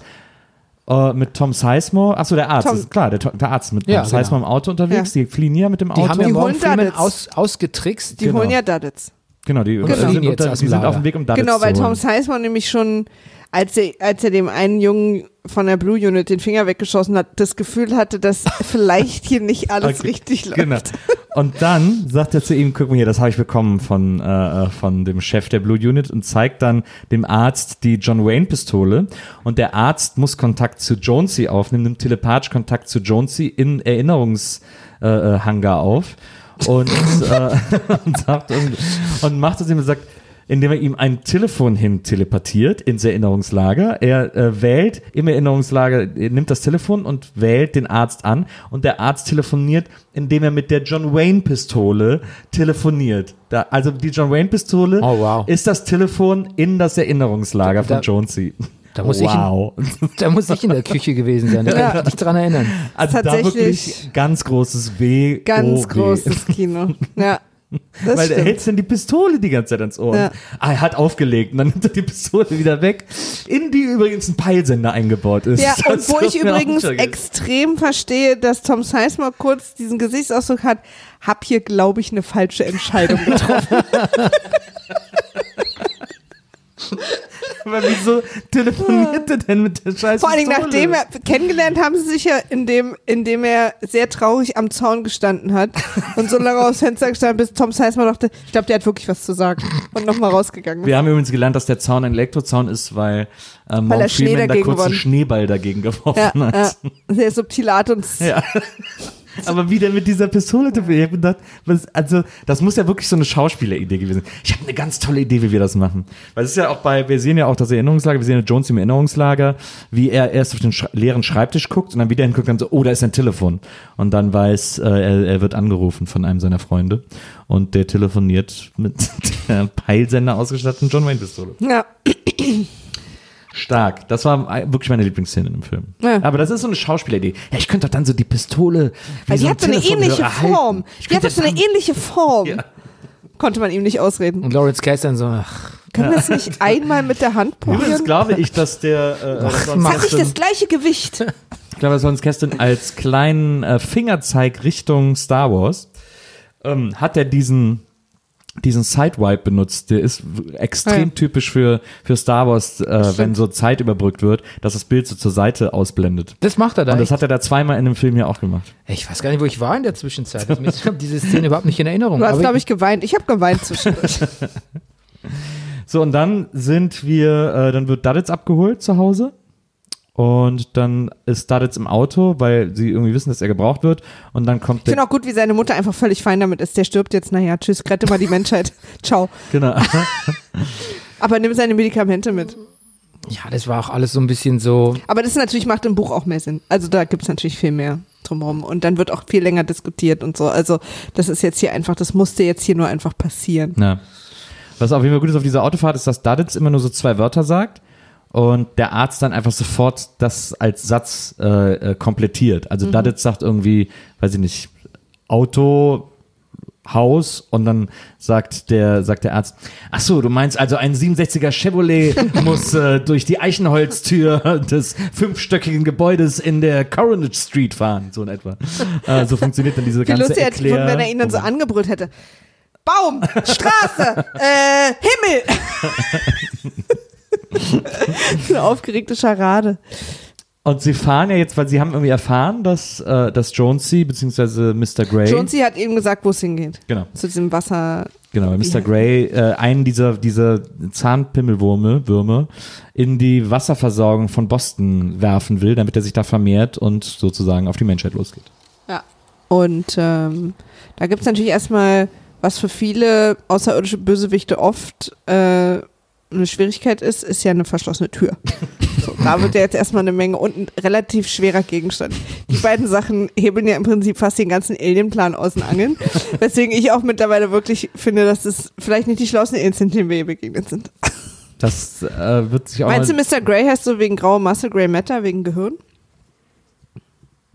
Äh, mit Tom Sizemore. Ach so, der Arzt. Tom- ist klar, der, der Arzt mit Tom Ja, Sizemore genau. im Auto unterwegs. Die fliehen ja mit dem Die Auto. haben ja Die Duddits. aus, ausgetrickst. Die Genau. holen ja Duddits. Genau, die, fliehen sind, unter, die sind auf dem Weg, um Duddits Genau, weil zu Tom. Sizemore nämlich schon, als er, als er dem einen Jungen von der Blue Unit den Finger weggeschossen hat, das Gefühl hatte, dass vielleicht hier nicht alles Okay, richtig läuft. Genau. Und dann sagt er zu ihm, guck mal hier, das habe ich bekommen von, äh, äh, von dem Chef der Blue Unit und zeigt dann dem Arzt die John Wayne Pistole und der Arzt muss Kontakt zu Jonesy aufnehmen, nimmt telepathisch Kontakt zu Jonesy in Erinnerungshangar äh, auf und, äh, und sagt irgendwie- und macht es ihm und sagt, indem er ihm ein Telefon hin telepathiert ins Erinnerungslager. Er äh, wählt im Erinnerungslager, er nimmt das Telefon und wählt den Arzt an und der Arzt telefoniert, indem er mit der John Wayne Pistole telefoniert. Da, also die John Wayne Pistole Oh, wow. ist das Telefon in das Erinnerungslager von Da- Jonesy. Da muss, ich wow. in, da muss ich in der Küche gewesen sein. Da kann ich mich dran erinnern. also da Tatsächlich wirklich ganz großes W. Ganz großes Kino. Ja. Das Weil er stimmt. hält dann die Pistole die ganze Zeit ans Ohr. Ja. Ah, er hat aufgelegt und dann nimmt er die Pistole wieder weg, in die übrigens ein Peilsender eingebaut ist. Ja, und Das wo ist ich übrigens extrem verstehe, dass Tom Sizemore kurz diesen Gesichtsausdruck hat, hab hier, glaube ich, eine falsche Entscheidung getroffen. Aber wieso telefoniert er denn mit der scheiß Vor allen Dingen, Pistole? nachdem er, kennengelernt haben sie sich ja, indem, indem er sehr traurig am Zaun gestanden hat und so lange aufs Fenster gestanden, bis Tom Sizemore dachte, ich glaube, der hat wirklich was zu sagen und nochmal rausgegangen ist. Wir haben übrigens gelernt, dass der Zaun ein Elektrozaun ist, weil, äh, er Schnee Freeman da kurz einen Schneeball dagegen geworfen Ja, hat. ja, sehr subtil Art und Ja. Aber wie der mit dieser Pistole, ich hab gedacht, was, also das muss ja wirklich so eine Schauspieleridee gewesen sein. Ich habe eine ganz tolle Idee, wie wir das machen. Weil es ist ja auch bei, wir sehen ja auch das Erinnerungslager, wir sehen ja Jones im Erinnerungslager, wie er erst auf den Sch leeren Schreibtisch guckt und dann wieder hinguckt und dann so, oh, da ist ein Telefon. Und dann weiß, äh, er, er wird angerufen von einem seiner Freunde und der telefoniert mit der Peilsender ausgestatteten John Wayne Pistole. ja, Stark. Das war wirklich meine Lieblingsszene im Film. Ja. Aber das ist so eine Schauspielidee. Ja, ich könnte doch dann so die Pistole. weil die ein hat so eine ähnliche. Form. Die hat so eine dann- ähnliche Form. Ja. Konnte man ihm nicht ausreden. Und Lawrence Kasdan so, ach, Können wir es nicht einmal mit der Hand Übrigens probieren? glaube ich, dass der äh, Das Lawrence hat nicht das gleiche Gewicht. ich glaube, dass Lawrence Kasdan als kleinen äh, Fingerzeig Richtung Star Wars ähm, hat er diesen diesen Sidewipe benutzt, der ist extrem ja. typisch für, für Star Wars, äh, wenn so Zeit überbrückt wird, dass das Bild so zur Seite ausblendet. das macht er da. Und das hat er da zweimal in dem Film ja auch gemacht. ich weiß gar nicht, wo ich war in der Zwischenzeit. Also, Ich habe diese Szene überhaupt nicht in Erinnerung. Du hast, glaube ich, geweint. Ich habe geweint zwischendurch. So, und dann sind wir, äh, dann wird Duddits abgeholt zu Hause. Und dann ist Duddits im Auto, weil sie irgendwie wissen, dass er gebraucht wird. Und dann kommt Ich der. finde auch gut, wie seine Mutter einfach völlig fein damit ist. Der stirbt jetzt, naja, tschüss, rette mal die Menschheit. Ciao. Genau. Aber nimm seine Medikamente mit. ja, das war auch alles so ein bisschen so. Aber das natürlich macht im Buch auch mehr Sinn. Also da gibt es natürlich viel mehr drumherum. Und dann wird auch viel länger diskutiert und so. Also das ist jetzt hier einfach, das musste jetzt hier nur einfach passieren. Na. Was auf jeden Fall gut ist auf dieser Autofahrt, ist, dass Duddits immer nur so zwei Wörter sagt. Und der Arzt dann einfach sofort das als Satz äh, äh, komplettiert. Also Duddits sagt irgendwie, weiß ich nicht, Auto, Haus und dann sagt der, sagt der Arzt, ach so, du meinst also ein 67er Chevrolet muss äh, durch die Eichenholztür des fünfstöckigen Gebäudes in der Coronage Street fahren, so in etwa. Äh, so funktioniert dann diese Wie ganze lustig hätte wenn er ihn dann so angebrüllt hätte. Baum, Straße, äh, Himmel. Eine aufgeregte Scharade. Und sie fahren ja jetzt, weil sie haben irgendwie erfahren, dass, äh, dass Jonesy bzw. Mr. Grey, Jonesy hat ihm gesagt, wo es hingeht. genau, Zu diesem Wasser. genau, weil Mr. Ja. Grey äh, einen dieser, dieser Zahnpimmelwürme Würme in die Wasserversorgung von Boston werfen will, damit er sich da vermehrt und sozusagen auf die Menschheit losgeht. Ja. Und ähm, da gibt es natürlich erstmal, was für viele außerirdische Bösewichte oft äh, eine Schwierigkeit ist, ist ja eine verschlossene Tür. So, da wird ja jetzt erstmal eine Menge und ein relativ schwerer Gegenstand. Die beiden Sachen hebeln ja im Prinzip fast den ganzen Alien-Plan aus den Angeln. Weswegen ich auch mittlerweile wirklich finde, dass es vielleicht nicht die schlauesten Aliens sind, denen wir hier begegnet sind. Das äh, wird sich auch Meinst du, Mr. Grey heißt so wegen grauer Masse, Grey Matter, wegen Gehirn?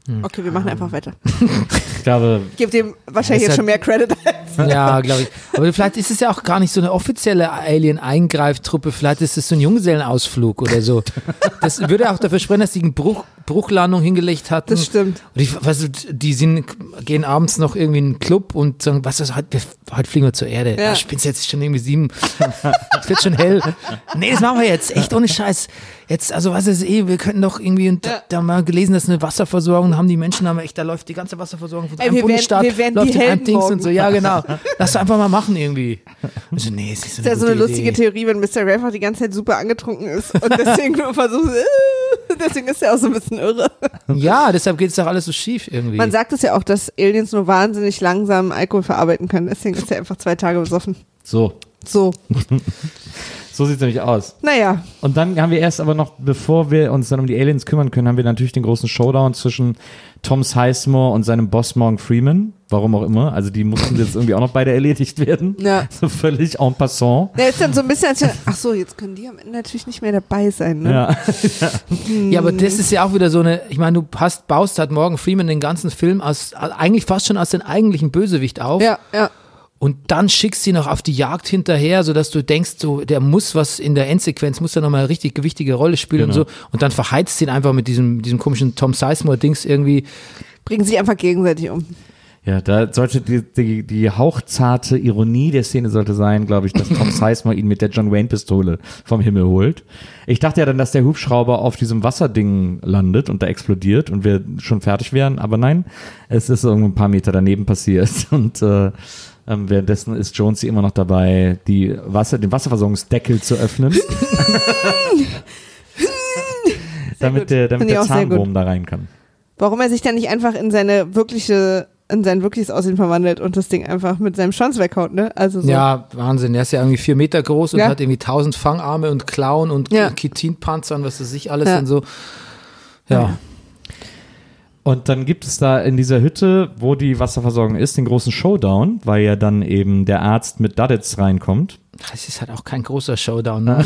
Hm. Okay, wir machen einfach weiter. ich glaube, Ich gebe dem wahrscheinlich jetzt schon mehr Credit als. Ja, glaube ich. Aber vielleicht ist es ja auch gar nicht so eine offizielle Alien-Eingreiftruppe. Vielleicht ist es so ein Junggesellenausflug oder so. Das würde auch dafür sprechen, dass die eine Bruch, Bruchlandung hingelegt hatten. Das stimmt. Und ich, weißt du, die sind, gehen abends noch irgendwie in einen Club und sagen, was ist heute, heute fliegen wir zur Erde. Ja. Ich bin's jetzt schon irgendwie sieben. Es wird schon hell. Nee, das machen wir jetzt. Echt ohne Scheiß. Jetzt, also was ist eh, wir könnten doch irgendwie, und Ja. da haben wir gelesen, dass eine Wasserversorgung haben die Menschen, haben echt, da läuft die ganze Wasserversorgung von Ey, einem wir werden- Bundesstaat, wir werden läuft die in einem Dings morgen. und so. Ja, genau. Lass einfach mal machen irgendwie. Und so, nee, es ist, Das ist ja so eine lustige Theorie, wenn Mr. Grey einfach die ganze Zeit super angetrunken ist und deswegen nur versucht, äh, deswegen ist er auch so ein bisschen irre. Ja, deshalb geht es doch alles so schief irgendwie. Man sagt es ja auch, dass Aliens nur wahnsinnig langsam Alkohol verarbeiten können, deswegen ist er einfach zwei Tage besoffen. so. So, So sieht es nämlich aus. naja, Und dann haben wir erst aber noch, bevor wir uns dann um die Aliens kümmern können, haben wir natürlich den großen Showdown zwischen Tom Sizemore und seinem Boss Morgan Freeman. Warum auch immer. Also die mussten jetzt irgendwie auch noch beide erledigt werden. Ja. So völlig en passant. der ist dann so ein bisschen, als wenn- ach so, jetzt können die am Ende natürlich nicht mehr dabei sein, ne? Ja. Ja, aber das ist ja auch wieder so eine, ich meine, du hast, baust halt Morgan Freeman den ganzen Film aus, eigentlich fast schon aus den eigentlichen Bösewicht auf. Ja, ja. Und dann schickst du ihn noch auf die Jagd hinterher, sodass du denkst, so, der muss was in der Endsequenz, muss da nochmal eine richtig gewichtige Rolle spielen Genau. und so. Und dann verheizt ihn einfach mit diesem, diesem komischen Tom Sizemore-Dings irgendwie. Bringen sich einfach gegenseitig um. Ja, da sollte die, die, die hauchzarte Ironie der Szene sollte sein, glaube ich, dass Tom Sizemore ihn mit der John Wayne Pistole vom Himmel holt. Ich dachte ja dann, dass der Hubschrauber auf diesem Wasserding landet und da explodiert und wir schon fertig wären, aber nein, es ist irgendwo ein paar Meter daneben passiert und äh, ähm, währenddessen ist Jonesy immer noch dabei, die Wasser, den Wasserversorgungsdeckel zu öffnen. damit der, damit der. Zahnwurm da rein kann. Warum er sich dann nicht einfach in seine wirkliche, in sein wirkliches Aussehen verwandelt und das Ding einfach mit seinem Schwanz weghaut, ne? Also so. Ja, Wahnsinn. Er ist ja irgendwie vier Meter groß und Ja. hat irgendwie tausend Fangarme und Klauen und Ja. Chitinpanzer und was weiß ich alles Ja. und so. Ja. Und dann gibt es da in dieser Hütte, wo die Wasserversorgung ist, den großen Showdown, weil ja dann eben der Arzt mit Duddits reinkommt. Das ist halt auch kein großer Showdown, ne?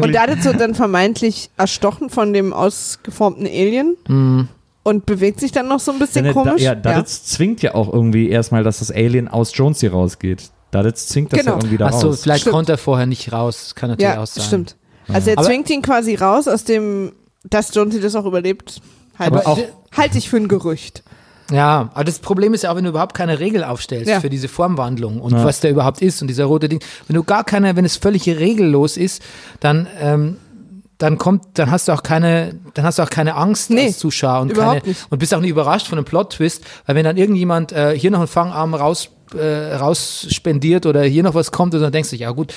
Und Daditz wird dann vermeintlich erstochen von dem ausgeformten Alien und bewegt sich dann noch so ein bisschen Denn der- komisch. Ja, Duddits zwingt ja auch irgendwie erstmal, dass das Alien aus Jonesy rausgeht. Duddits zwingt das Genau. ja irgendwie da Achso, raus. vielleicht Stimmt. konnte er vorher nicht raus. Das kann natürlich ja, auch sein. stimmt. Also er Aber- zwingt ihn quasi raus aus dem, dass Jonesy das auch überlebt. Halt, halte ich für ein Gerücht. Ja, aber das Problem ist ja auch, wenn du überhaupt keine Regel aufstellst Ja. für diese Formwandlung und Ja. was der überhaupt ist und dieser rote Ding. Wenn du gar keine, wenn es völlig regellos ist, dann, ähm, dann kommt, dann hast du auch keine, dann hast du auch keine Angst Nee, als Zuschauer und überhaupt keine, nicht. und bist auch nicht überrascht von einem Plot-Twist, weil wenn dann irgendjemand äh, hier noch einen Fangarm raus äh, rausspendiert oder hier noch was kommt und dann denkst du, ja gut,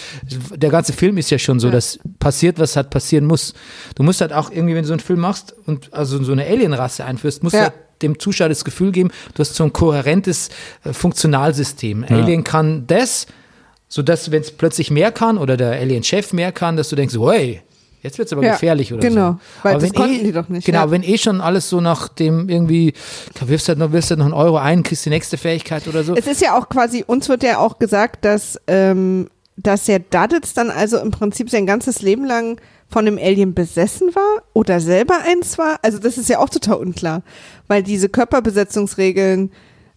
der ganze Film ist ja schon so, dass passiert, was halt passieren muss. Du musst halt auch irgendwie, wenn du so einen Film machst und also so eine Alienrasse einführst, musst du Ja. halt dem Zuschauer das Gefühl geben, du hast so ein kohärentes äh, Funktionalsystem. Alien kann das, sodass, wenn es plötzlich mehr kann oder der Alien-Chef mehr kann, dass du denkst, hey, jetzt wird es aber Ja, gefährlich oder genau. so. Weil Aber das konnten eh, die doch nicht, Genau, ja. wenn eh schon alles so nach dem irgendwie, da wirfst du halt noch, wirfst halt noch einen Euro ein, kriegst die nächste Fähigkeit oder so. Es ist ja auch quasi, uns wird ja auch gesagt, dass, ähm, dass der Duddits dann also im Prinzip sein ganzes Leben lang von dem Alien besessen war oder selber eins war. Also das ist ja auch total unklar, weil diese Körperbesetzungsregeln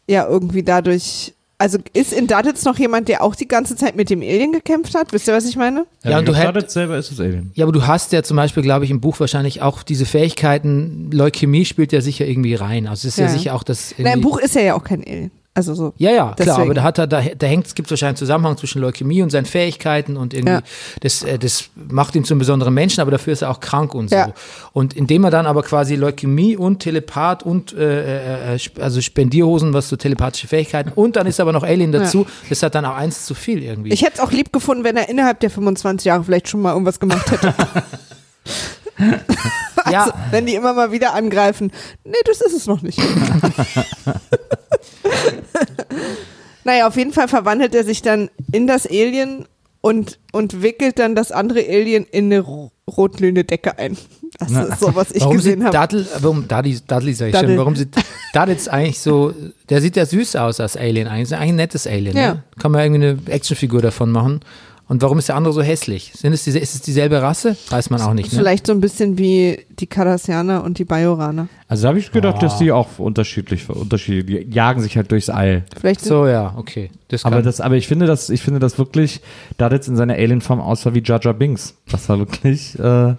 ja irgendwie dadurch, also ist in Duddits noch jemand, der auch die ganze Zeit mit dem Alien gekämpft hat? Wisst ihr, was ich meine? Ja, und du hätt- Duddits selber ist das Alien. Ja, aber du hast ja zum Beispiel, glaube ich, im Buch wahrscheinlich auch diese Fähigkeiten, Leukämie spielt ja sicher irgendwie rein. Also es ist ja, Ja. sicher auch das. Na, im Buch ist er ja auch kein Alien. Also so. Ja, ja, klar, Deswegen. aber da hat er, da, da hängt, es gibt wahrscheinlich einen Zusammenhang zwischen Leukämie und seinen Fähigkeiten und irgendwie, Ja. das, äh, das macht ihn zu einem besonderen Menschen, aber dafür ist er auch krank und so. Ja. Und indem er dann aber quasi Leukämie und Telepath und, äh, äh, äh, also Spendierhosen, was so telepathische Fähigkeiten und dann ist aber noch Alien dazu, das hat dann auch eins zu viel irgendwie. Ich hätte es auch lieb gefunden, wenn er innerhalb der 25 Jahre vielleicht schon mal irgendwas gemacht hätte. ja, Also, wenn die immer mal wieder angreifen. Nee, das ist es noch nicht. naja, auf jeden Fall verwandelt er sich dann in das Alien und, und wickelt dann das andere Alien in eine ro- rotglühende Decke ein. Das ist so, was ich warum gesehen habe. Daddle, warum Dudley, Dudley sag ich Duddle. schon, warum sieht jetzt eigentlich so, der sieht ja süß aus als Alien eigentlich, ist eigentlich ein nettes Alien, Ja. ne? kann man irgendwie eine Actionfigur davon machen, Und warum ist der andere so hässlich? Sind es diese, ist es dieselbe Rasse? Weiß man auch nicht. Ne? Vielleicht so ein bisschen wie die Cardassianer und die Bajoraner. Also da habe ich gedacht, Ah. dass die auch unterschiedlich, unterschiedlich, die jagen sich halt durchs All. Vielleicht sind So, ja, okay. Das Aber das, aber ich finde das, ich finde das wirklich, da das in seiner Alien-Form aussah wie Jar Jar Binks. Das war wirklich, äh,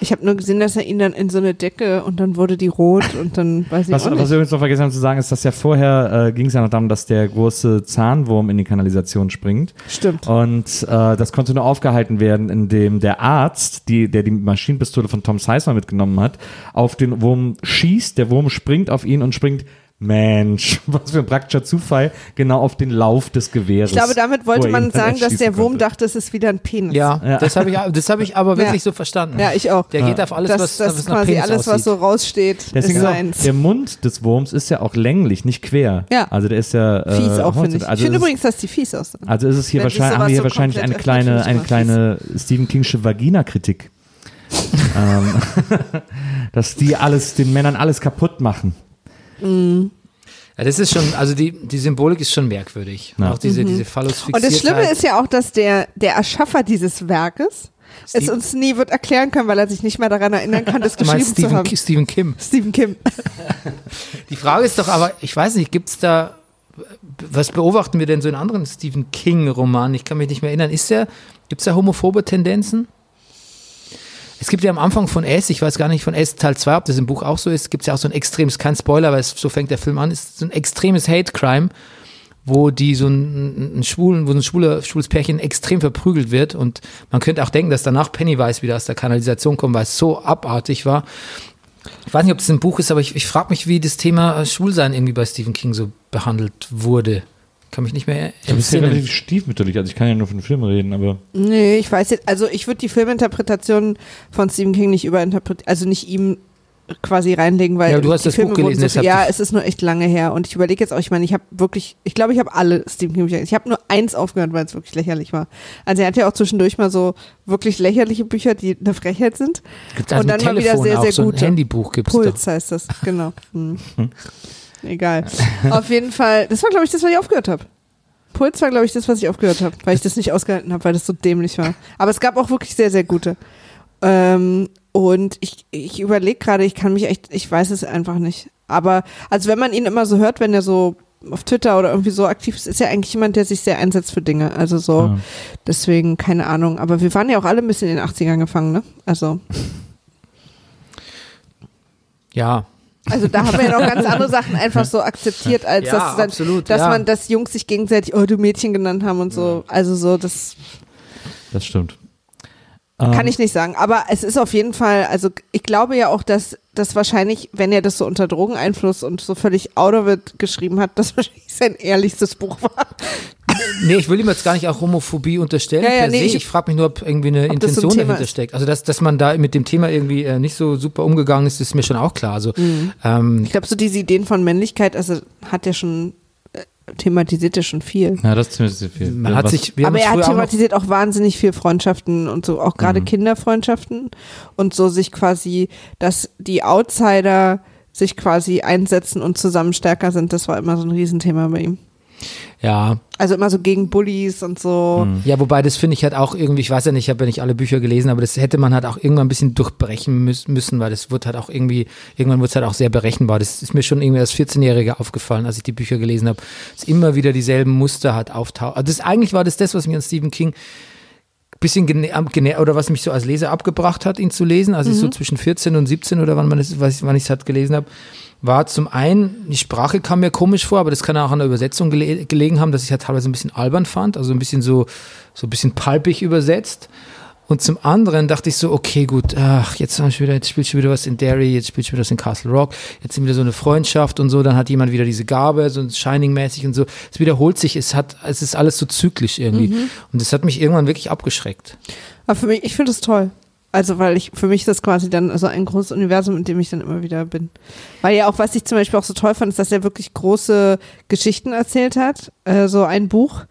Ich habe nur gesehen, dass er ihn dann in so eine Decke und dann wurde die rot und dann weiß ich was, auch was nicht. wir übrigens noch vergessen haben zu sagen, ist, dass ja vorher äh, ging es ja noch darum, dass der große Zahnwurm in die Kanalisation springt. Stimmt. Und äh, das konnte nur aufgehalten werden, indem der Arzt, die, der die Maschinenpistole von Tom Sizemore mitgenommen hat, auf den Wurm schießt. Der Wurm springt auf ihn und springt. Mensch, was für ein praktischer Zufall, genau auf den Lauf des Gewehres. Ich glaube, damit wo wollte man sagen, dass der Wurm konnte. dachte, es ist wieder ein Penis. ja, Ja. das habe ich, das hab ich aber wirklich Ja. so verstanden. Ja, ich auch. Der geht auf alles, dass was, das was nach quasi Penis alles, was aussieht. so raussteht, Deswegen ist seins. der Mund des Wurms ist ja auch länglich, nicht quer. Ja. Also der ist ja äh, Fies auch, finde ich. Also ich finde übrigens, dass die fies aussehen. Also ist es hier Wenn wahrscheinlich, haben wir hier so wahrscheinlich eine kleine, eine kleine Stephen Kingsche Vagina-Kritik. ähm, dass die alles, den Männern alles kaputt machen. Ja, das ist schon, also die, die Symbolik ist schon merkwürdig. Ja. Auch diese, diese phallus Und das Schlimme ist ja auch, dass der, der Erschaffer dieses Werkes es Steve- uns nie wird erklären können, weil er sich nicht mehr daran erinnern kann, das geschrieben zu Stephen, haben. Ki- Stephen Kim. Stephen Kim. Die Frage ist doch aber, ich weiß nicht, gibt es da, was beobachten wir denn so in anderen Stephen King-Romanen? Ich kann mich nicht mehr erinnern. Ist der, gibt es da homophobe Tendenzen? Es gibt ja am Anfang von S, ich weiß gar nicht von S Teil 2, ob das im Buch auch so ist, gibt es ja auch so ein extremes, kein Spoiler, weil es, so fängt der Film an, ist so ein extremes Hate-Crime, wo die so ein, ein schwulen, wo so ein schwuler, schwules Pärchen extrem verprügelt wird und man könnte auch denken, dass danach Pennywise wieder aus der Kanalisation kommt, weil es so abartig war. Ich weiß nicht, ob das ein Buch ist, aber ich, ich frage mich, wie das Thema äh, Schwulsein irgendwie bei Stephen King so behandelt wurde. Kann mich nicht mehr Du bist ja relativ stiefmütterlich, also ich kann ja nur von den Filmen reden, aber Nee, ich weiß jetzt, also ich würde die Filminterpretation von Stephen King nicht überinterpretieren, also nicht ihm quasi reinlegen, weil Ja, du hast die das Buch Filme gelesen, wurden so Ja, es ist nur echt lange her und ich überlege jetzt auch, ich meine, ich habe wirklich, ich glaube, ich habe alle Stephen King Bücher, ich habe nur eins aufgehört, weil es wirklich lächerlich war. Also er hat ja auch zwischendurch mal so wirklich lächerliche Bücher, die eine Frechheit sind. Gibt und dann mal wieder sehr, sehr so ein gute. Handybuch gibt's Puls heißt das, genau. Hm. Egal. Auf jeden Fall, das war, glaube ich, das, was ich aufgehört habe. Puls war, glaube ich, das, was ich aufgehört habe, weil ich das nicht ausgehalten habe, weil das so dämlich war. Aber es gab auch wirklich sehr, sehr gute. Ähm, und ich, ich überlege gerade, ich kann mich echt, ich weiß es einfach nicht. Aber, also wenn man ihn immer so hört, wenn er so auf Twitter oder irgendwie so aktiv ist, ist er eigentlich jemand, der sich sehr einsetzt für Dinge. Also so, Ja. deswegen, keine Ahnung. Aber wir waren ja auch alle ein bisschen in den 80ern gefangen, ne? Also, Ja, also da haben wir ja noch ganz andere Sachen einfach so akzeptiert, als Ja, dass, dann, absolut, dass ja. man, dass Jungs sich gegenseitig, oh, du Mädchen genannt haben und so. Also so, das das stimmt. Kann Ähm, ich nicht sagen. Aber es ist auf jeden Fall, also ich glaube ja auch, dass das wahrscheinlich, wenn er das so unter Drogeneinfluss und so völlig out of it geschrieben hat, das wahrscheinlich sein ehrlichstes Buch war. nee, ich will ihm jetzt gar nicht auch Homophobie unterstellen Ja, ja, per nee, se. ich- Ich, frage mich nur, ob irgendwie eine Ob das so ein Intention dahinter ist. steckt. Also, dass, dass man da mit dem Thema irgendwie äh, nicht so super umgegangen ist, ist mir schon auch klar. Also, Mhm. ähm, Ich glaube, so diese Ideen von Männlichkeit, also hat er schon, thematisiert er schon viel. Ja, das sehr viel. man hat sich, Aber er hat früher auch thematisiert auch, wahnsinnig viel Freundschaften und so, auch Mhm. gerade Kinderfreundschaften und so sich quasi, dass die Outsider sich quasi einsetzen und zusammen stärker sind, das war immer so ein Riesenthema bei ihm. Ja, Also immer so gegen Bullies und so. Mhm. Ja, wobei das finde ich halt auch irgendwie, ich weiß ja nicht, ich habe ja nicht alle Bücher gelesen, aber das hätte man halt auch irgendwann ein bisschen durchbrechen müß, müssen, weil das wird halt auch irgendwie, irgendwann wird es halt auch sehr berechenbar. Das ist mir schon irgendwie als 14-Jähriger aufgefallen, als ich die Bücher gelesen habe, dass immer wieder dieselben Muster hat auftauchen. Also das, eigentlich war das das, was mich an Stephen King bisschen gene am- gene oder was mich so als Leser abgebracht hat, ihn zu lesen, als ich so zwischen 14 und 17 oder wann man es, weiß ich, wann ich es halt gelesen habe, war zum einen, die Sprache kam mir komisch vor, aber das kann auch an der Übersetzung gele gelegen haben, dass ich halt teilweise ein bisschen albern fand, also ein bisschen so, so ein bisschen palpig übersetzt. Und zum anderen dachte ich so, okay, gut, ach, jetzt, wieder, jetzt spielt schon wieder was in Derry, jetzt spielt schon wieder was in Castle Rock, jetzt sind wieder so eine Freundschaft und so, dann hat jemand wieder diese Gabe, so Shining-mäßig und so. Es wiederholt sich, es hat, es ist alles so zyklisch irgendwie. Und das hat mich irgendwann wirklich abgeschreckt. Aber für mich, ich finde es toll. Also, weil ich, für mich ist das quasi dann so ein großes Universum, in dem ich dann immer wieder bin. Weil ja auch, was ich zum Beispiel auch so toll fand, ist, dass er wirklich große Geschichten erzählt hat, äh, so ein Buch.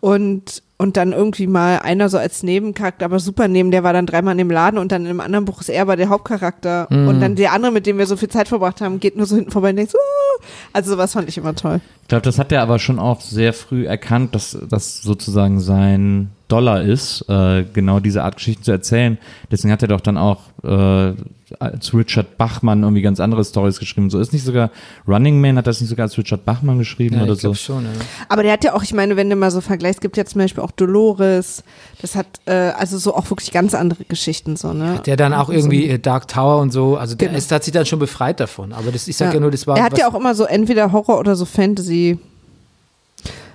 Und, und dann irgendwie mal einer so als Nebencharakter, aber super neben, der war dann dreimal in dem Laden und dann in einem anderen Buch ist er aber der Hauptcharakter. Und dann der andere, mit dem wir so viel Zeit verbracht haben, geht nur so hinten vorbei und denkt, so, "Ah." also sowas fand ich immer toll. Ich glaube, das hat er aber schon auch sehr früh erkannt, dass das sozusagen sein doller ist, äh, genau diese Art Geschichten zu erzählen. Deswegen hat er doch dann auch äh, als Richard Bachmann irgendwie ganz andere Stories geschrieben. So ist nicht sogar Running Man, hat das nicht sogar als Richard Bachmann geschrieben Ja, oder ich so? schon, ja. Aber der hat ja auch, ich meine, wenn du mal so vergleichst, gibt ja zum Beispiel auch Dolores. Das hat äh, also so auch wirklich ganz andere Geschichten so, ne? Der dann auch irgendwie äh, Dark Tower und so, also der Genau. ist, hat sich dann schon befreit davon. Aber das, ich sag ja, nur, das war. Er hat was- ja auch immer so entweder Horror oder so Fantasy.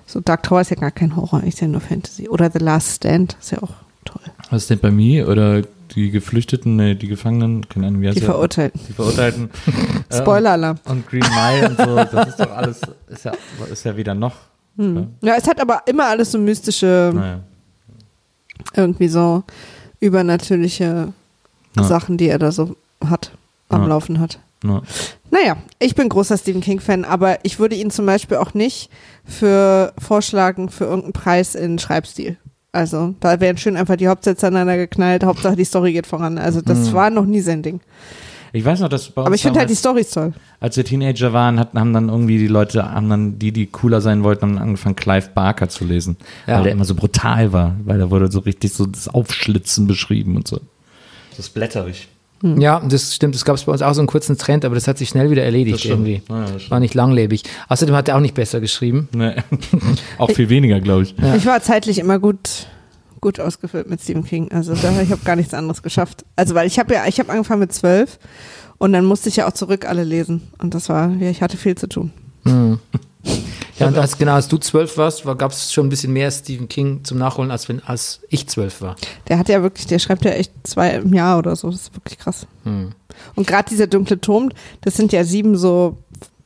So Dark Tower ist ja gar kein Horror, ist ja nur Fantasy. Oder The Last Stand ist ja auch toll. Was denn bei mir oder die Geflüchteten, nee, die Gefangenen, keine Ahnung, wie heißt Die? Verurteilten. Die Verurteilten. Äh, Spoiler-Alarm. Und Green Mile und so, das ist doch alles, ist ja, ist ja wieder noch. Hm. Ja, es hat aber immer alles so mystische, Naja. irgendwie so übernatürliche Ja. Sachen, die er da so hat, am Ja. Laufen hat. Ja. Naja, ich bin großer Stephen King-Fan, aber ich würde ihn zum Beispiel auch nicht für vorschlagen für irgendeinen Preis in Schreibstil. Also, da wären schön einfach die Hauptsätze aneinander geknallt, Hauptsache die Story geht voran. Also, das war noch nie sein Ding. Ich weiß noch, dass bei uns Aber ich finde halt die Storys toll. als wir Teenager waren, hatten, haben dann irgendwie die Leute, haben dann die, die cooler sein wollten, haben angefangen, Clive Barker zu lesen. Ja. Weil der immer so brutal war, weil da wurde so richtig so das Aufschlitzen beschrieben und so. Das ist blätterig. Ja, das stimmt. Das gab es bei uns auch so einen kurzen Trend, aber das hat sich schnell wieder erledigt irgendwie. Ja. War nicht langlebig. Außerdem hat er auch nicht besser geschrieben. Nee. Auch viel weniger, glaube ich. Ich war zeitlich immer gut, gut ausgefüllt mit Stephen King. Also, da, ich habe gar nichts anderes geschafft. Also, weil ich habe ja, ich habe angefangen mit zwölf und dann musste ich ja auch zurück alle lesen. Und das war, ja, ich hatte viel zu tun. Ja, und als, genau, als du zwölf warst, gab es schon ein bisschen mehr Stephen King zum Nachholen, als wenn als ich zwölf war. Der hat ja wirklich, der schreibt ja echt zwei im Jahr oder so. Das ist wirklich krass. Und gerade dieser dunkle Turm, das sind ja sieben so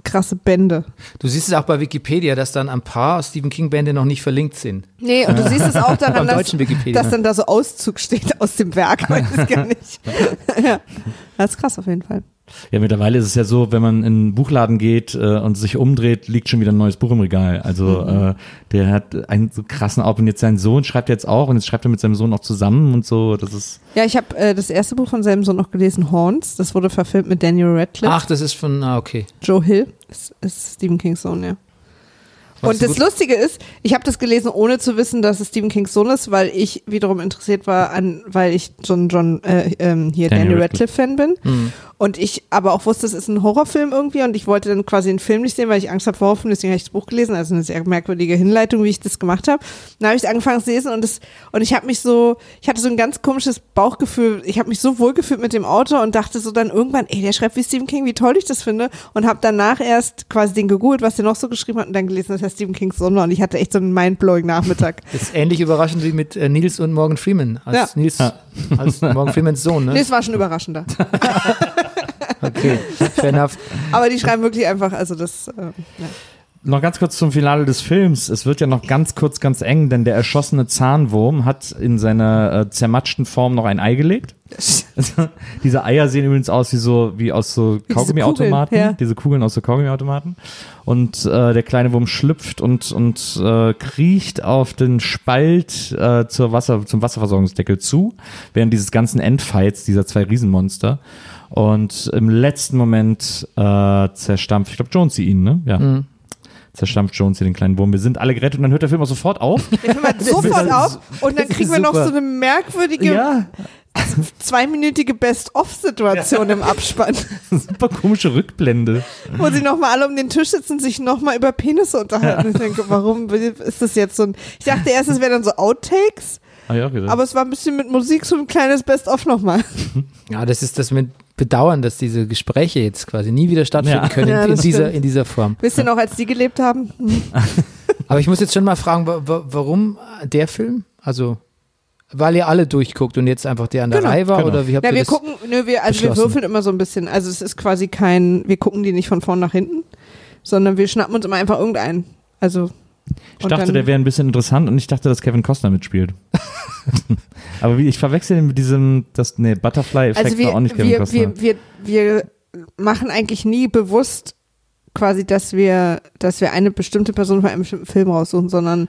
krasse Bände. Du siehst es auch bei Wikipedia, dass dann ein paar Stephen King-Bände noch nicht verlinkt sind. Nee, und du siehst es auch daran, dass, dass dann da so Auszug steht aus dem Werk. Nicht. ja. Das ist krass auf jeden Fall. Ja, mittlerweile ist es ja so, wenn man in einen Buchladen geht äh, und sich umdreht, liegt schon wieder ein neues Buch im Regal. Also äh, der hat einen so krassen Auf und jetzt sein Sohn schreibt jetzt auch und jetzt schreibt er mit seinem Sohn auch zusammen und so. Das ist Ja, ich habe äh, das erste Buch von seinem Sohn noch gelesen, Horns. Das wurde verfilmt mit Daniel Radcliffe. Ach, das ist von, ah, okay. Joe Hill ist, ist Stephen Kings Sohn, ja. Und das gut? Lustige ist, ich habe das gelesen, ohne zu wissen, dass es Stephen Kings Sohn ist, weil ich wiederum interessiert war an, weil ich John John äh, ähm, hier Daniel Daniel Radcliffe. Fan bin Hm. und ich aber auch wusste, es ist ein Horrorfilm irgendwie und ich wollte dann quasi den Film nicht sehen, weil ich Angst habe vor Horrorfilmen, deswegen habe ich das Buch gelesen, also eine sehr merkwürdige Hinleitung, wie ich das gemacht habe. Dann habe ich angefangen zu lesen und das und ich habe mich so, ich hatte so ein ganz komisches Bauchgefühl, ich habe mich so wohlgefühlt mit dem Autor und dachte so dann irgendwann, ey, der schreibt wie Stephen King, wie toll ich das finde und habe danach erst quasi den gegoogelt, was der noch so geschrieben hat und dann gelesen, dass er Stephen Kings Sohn war und ich hatte echt so einen mindblowing Nachmittag. Das ist ähnlich überraschend wie mit äh, Nils und Morgan Freeman. Als Ja. Nils, als Morgan Freemans Sohn, ne? es war schon überraschender. Okay, fair enough. Aber die schreiben wirklich einfach, also das, äh, ja. Noch ganz kurz zum Finale des Films. Es wird ja noch ganz kurz ganz eng, denn der erschossene Zahnwurm hat in seiner äh, zermatschten Form noch ein Ei gelegt. Diese Eier sehen übrigens aus wie so wie aus so diese Kaugummiautomaten, Kugeln, ja. diese Kugeln aus so Kaugummiautomaten. Und äh, der kleine Wurm schlüpft und und äh, kriecht auf den Spalt äh, zur Wasser zum Wasserversorgungsdeckel zu, während dieses ganzen Endfights dieser zwei Riesenmonster. Und im letzten Moment äh, zerstampft, ich glaube Jonesy ihn, ne? Ja. Zerstampft Jonesy den kleinen Wurm. Wir sind alle gerettet und dann hört der Film auch sofort auf. Der Film hört sofort auf und dann kriegen wir noch so eine merkwürdige zweiminütige Best-of-Situation im Abspann, super komische Rückblende. wo sie nochmal alle um den Tisch sitzen und sich nochmal über Penisse unterhalten. Und ich denke, warum ist das jetzt so ein. Ich dachte erst, es wären dann so Outtakes, Ah, ja, okay. aber es war ein bisschen mit Musik so ein kleines Best-of nochmal. Ja, das ist das mit Bedauern, dass diese Gespräche jetzt quasi nie wieder stattfinden Ja. können Ja, in, dieser, stimmt. in dieser Form. Wisst ihr noch, als die gelebt haben? Hm. Aber ich muss jetzt schon mal fragen, wa wa warum der Film? Also, weil ihr alle durchguckt und jetzt einfach der an der Genau, Reihe war? genau. Oder wie habt Ja, ihr wir das? gucken, nö, wir, also wir würfeln immer so ein bisschen. Also es ist quasi kein, wir gucken die nicht von vorn nach hinten, sondern wir schnappen uns immer einfach irgendeinen. Also. ich dachte, dann- der wäre ein bisschen interessant und ich dachte, dass Kevin Costner mitspielt. aber wie, ich verwechsel ihn mit diesem, das, nee, Butterfly-Effekt Also wir, war auch nicht Kevin wir, Costner. wir, wir, wir machen eigentlich nie bewusst quasi, dass wir, dass wir eine bestimmte Person für einen bestimmten Film raussuchen, sondern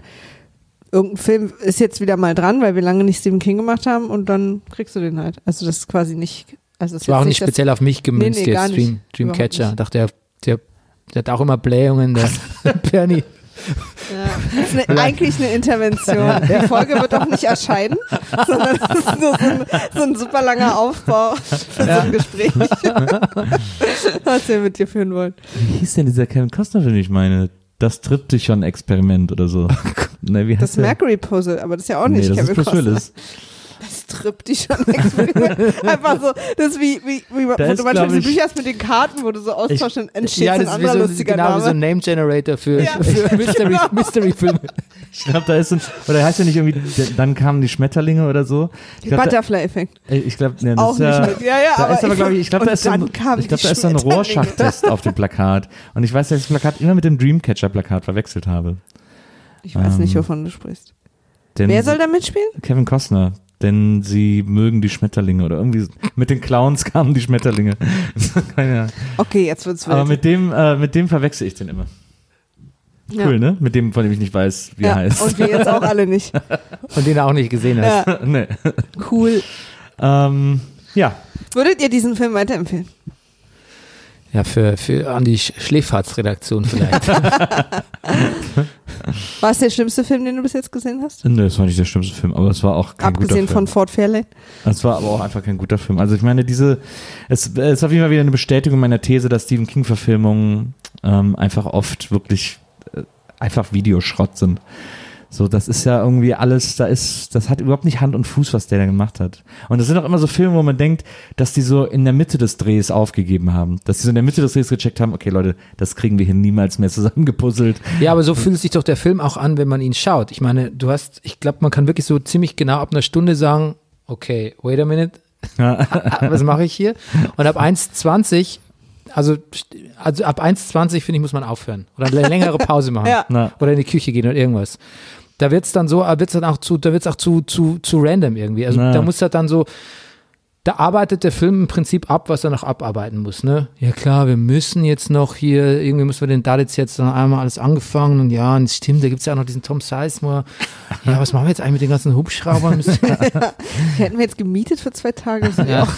irgendein Film ist jetzt wieder mal dran, weil wir lange nicht Stephen King gemacht haben und dann kriegst du den halt. Also das ist quasi nicht, also Das war auch nicht das- speziell auf mich gemünzt, Nee, nee, jetzt. Dream, Dreamcatcher. nicht. Dachte, der, der, der hat auch immer Blähungen, der Bernie. Ja, das ist eine, eigentlich eine Intervention. Die Folge wird auch nicht erscheinen, sondern es ist nur so ein, so ein super langer Aufbau für so ein Gespräch, was wir mit dir führen wollen. Wie hieß denn dieser Kevin Costner-Film, den ich meine? Das Triptychon-Experiment oder so. ne, wie heißt Das der? Mercury Puzzle, aber das ist ja auch Nee, nicht das Kevin ist Costner. Willis. Das trippt dich schon Experiment. Einfach so, das ist wie, wie, wie Da wo ist, du manchmal glaub diese Bücher hast mit den Karten, wo du so austauschst und entsteht ja, so das ein anderer so, lustiger genau wie so Name. ein Name Generator für, Ja. für Mystery, Genau. Mystery Filme. Ich glaube, da ist so ein, oder heißt ja nicht irgendwie, dann kamen die Schmetterlinge oder so. Butterfly-Effekt. ich glaube, nee, das Auch ist ja, nicht mit. Ja, ja, da aber ist aber, glaube ich, ich glaube, da ist so ein, ich glaube, die da ist so ein. Rohrschachtest auf dem Plakat. Und ich weiß, dass ich das Plakat immer mit dem Dreamcatcher-Plakat verwechselt habe. Ich weiß nicht, Ähm, wovon du sprichst. Wer soll da mitspielen? Kevin Costner. Denn sie mögen die Schmetterlinge oder irgendwie mit den Clowns kamen die Schmetterlinge. Keine Ahnung. Okay, jetzt wird's wild. Aber mit dem, äh, mit dem verwechsel ich den immer. ja. Cool, ne? Mit dem, von dem ich nicht weiß, wie ja. er heißt. Und wir jetzt auch alle nicht. Und den er auch nicht gesehen hast. Ja, nee. cool. ähm, ja, Würdet ihr diesen Film weiterempfehlen? Ja, für, für an die Sch- Schläferz-Redaktion vielleicht. War es der schlimmste Film, den du bis jetzt gesehen hast? Nö, das war nicht der schlimmste Film, aber es war auch kein Abgesehen guter von Film. Fort Fairlane. Es war aber auch einfach kein guter Film. Also ich meine, diese, es, es ist auf jeden Fall wieder eine Bestätigung meiner These, dass Stephen King-Verfilmungen ähm, einfach oft wirklich äh, einfach Videoschrott sind. So, das ist ja irgendwie alles, da ist, das hat überhaupt nicht Hand und Fuß, was der da gemacht hat. Und das sind auch immer so Filme, wo man denkt, dass die so in der Mitte des Drehs aufgegeben haben. Dass die so in der Mitte des Drehs gecheckt haben, okay Leute, das kriegen wir hier niemals mehr zusammengepuzzelt. ja, aber so fühlt sich doch der Film auch an, wenn man ihn schaut. Ich meine, du hast, ich glaube, man kann wirklich so ziemlich genau ab einer Stunde sagen, okay, wait a minute, was mache ich hier? Und ab 1,20, also, also ab 1,20 finde ich, muss man aufhören. Oder eine längere Pause machen. Ja. Oder in die Küche gehen oder irgendwas. Da wird's dann so, wird's dann auch zu, da wird's auch zu, zu, zu random irgendwie. Also Na. da muss er dann so, da arbeitet der Film im Prinzip ab, was er noch abarbeiten muss, ne? Ja klar, wir müssen jetzt noch hier, irgendwie müssen wir den Daddits jetzt noch einmal alles angefangen und ja, und stimmt, da gibt's ja auch noch diesen Tom Sizemore. Ja, was machen wir jetzt eigentlich mit den ganzen Hubschraubern? Müssen- Hätten wir jetzt gemietet für zwei Tage. Ja.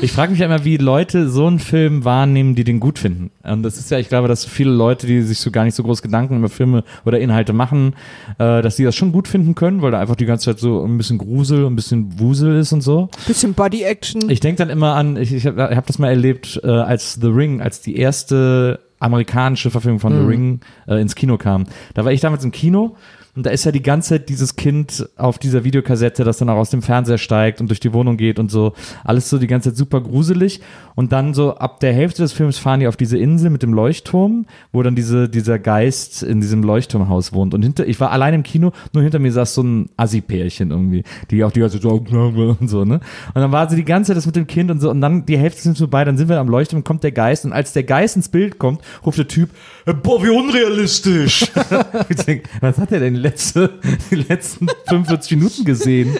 Ich frage mich ja immer, wie Leute so einen Film wahrnehmen, die den gut finden. Und das ist ja, ich glaube, dass viele Leute, die sich so gar nicht so groß Gedanken über Filme oder Inhalte machen, äh, dass die das schon gut finden können, weil da einfach die ganze Zeit so ein bisschen Grusel, ein bisschen Wusel ist und so. Bisschen Body-Action. Ich denke dann immer an, ich, ich habe hab das mal erlebt, äh, als The Ring, als die erste amerikanische Verfilmung von The Ring äh, ins Kino kam. Da war ich damals im Kino und da ist ja die ganze Zeit dieses Kind auf dieser Videokassette, das dann auch aus dem Fernseher steigt und durch die Wohnung geht und so. Alles so die ganze Zeit super gruselig. Und dann so ab der Hälfte des Films fahren die auf diese Insel mit dem Leuchtturm, wo dann diese, dieser Geist in diesem Leuchtturmhaus wohnt. Und hinter, ich war allein im Kino, nur hinter mir saß so ein Assi-Pärchen irgendwie, die auch die ganze Zeit so und so, ne? Und dann war sie die ganze Zeit das mit dem Kind und so. Und dann die Hälfte sind vorbei, dann sind wir am Leuchtturm, kommt der Geist. Und als der Geist ins Bild kommt, ruft der Typ, "Äh, boah, wie unrealistisch. was hat er denn letzte, die letzten 45 Minuten gesehen?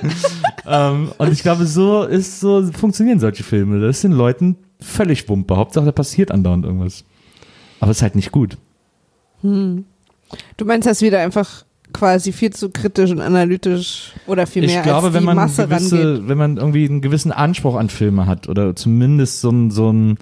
ähm, und ich glaube, so ist so funktionieren solche Filme. Das sind Leuten völlig Wumpe. Hauptsache, da passiert andauernd irgendwas. Aber es ist halt nicht gut. Du meinst, dass wir da einfach quasi viel zu kritisch und analytisch oder viel mehr ich glaube, als wenn die man Masse rangeht. gewisse, wenn man irgendwie einen gewissen Anspruch an Filme hat oder zumindest so ein, so ein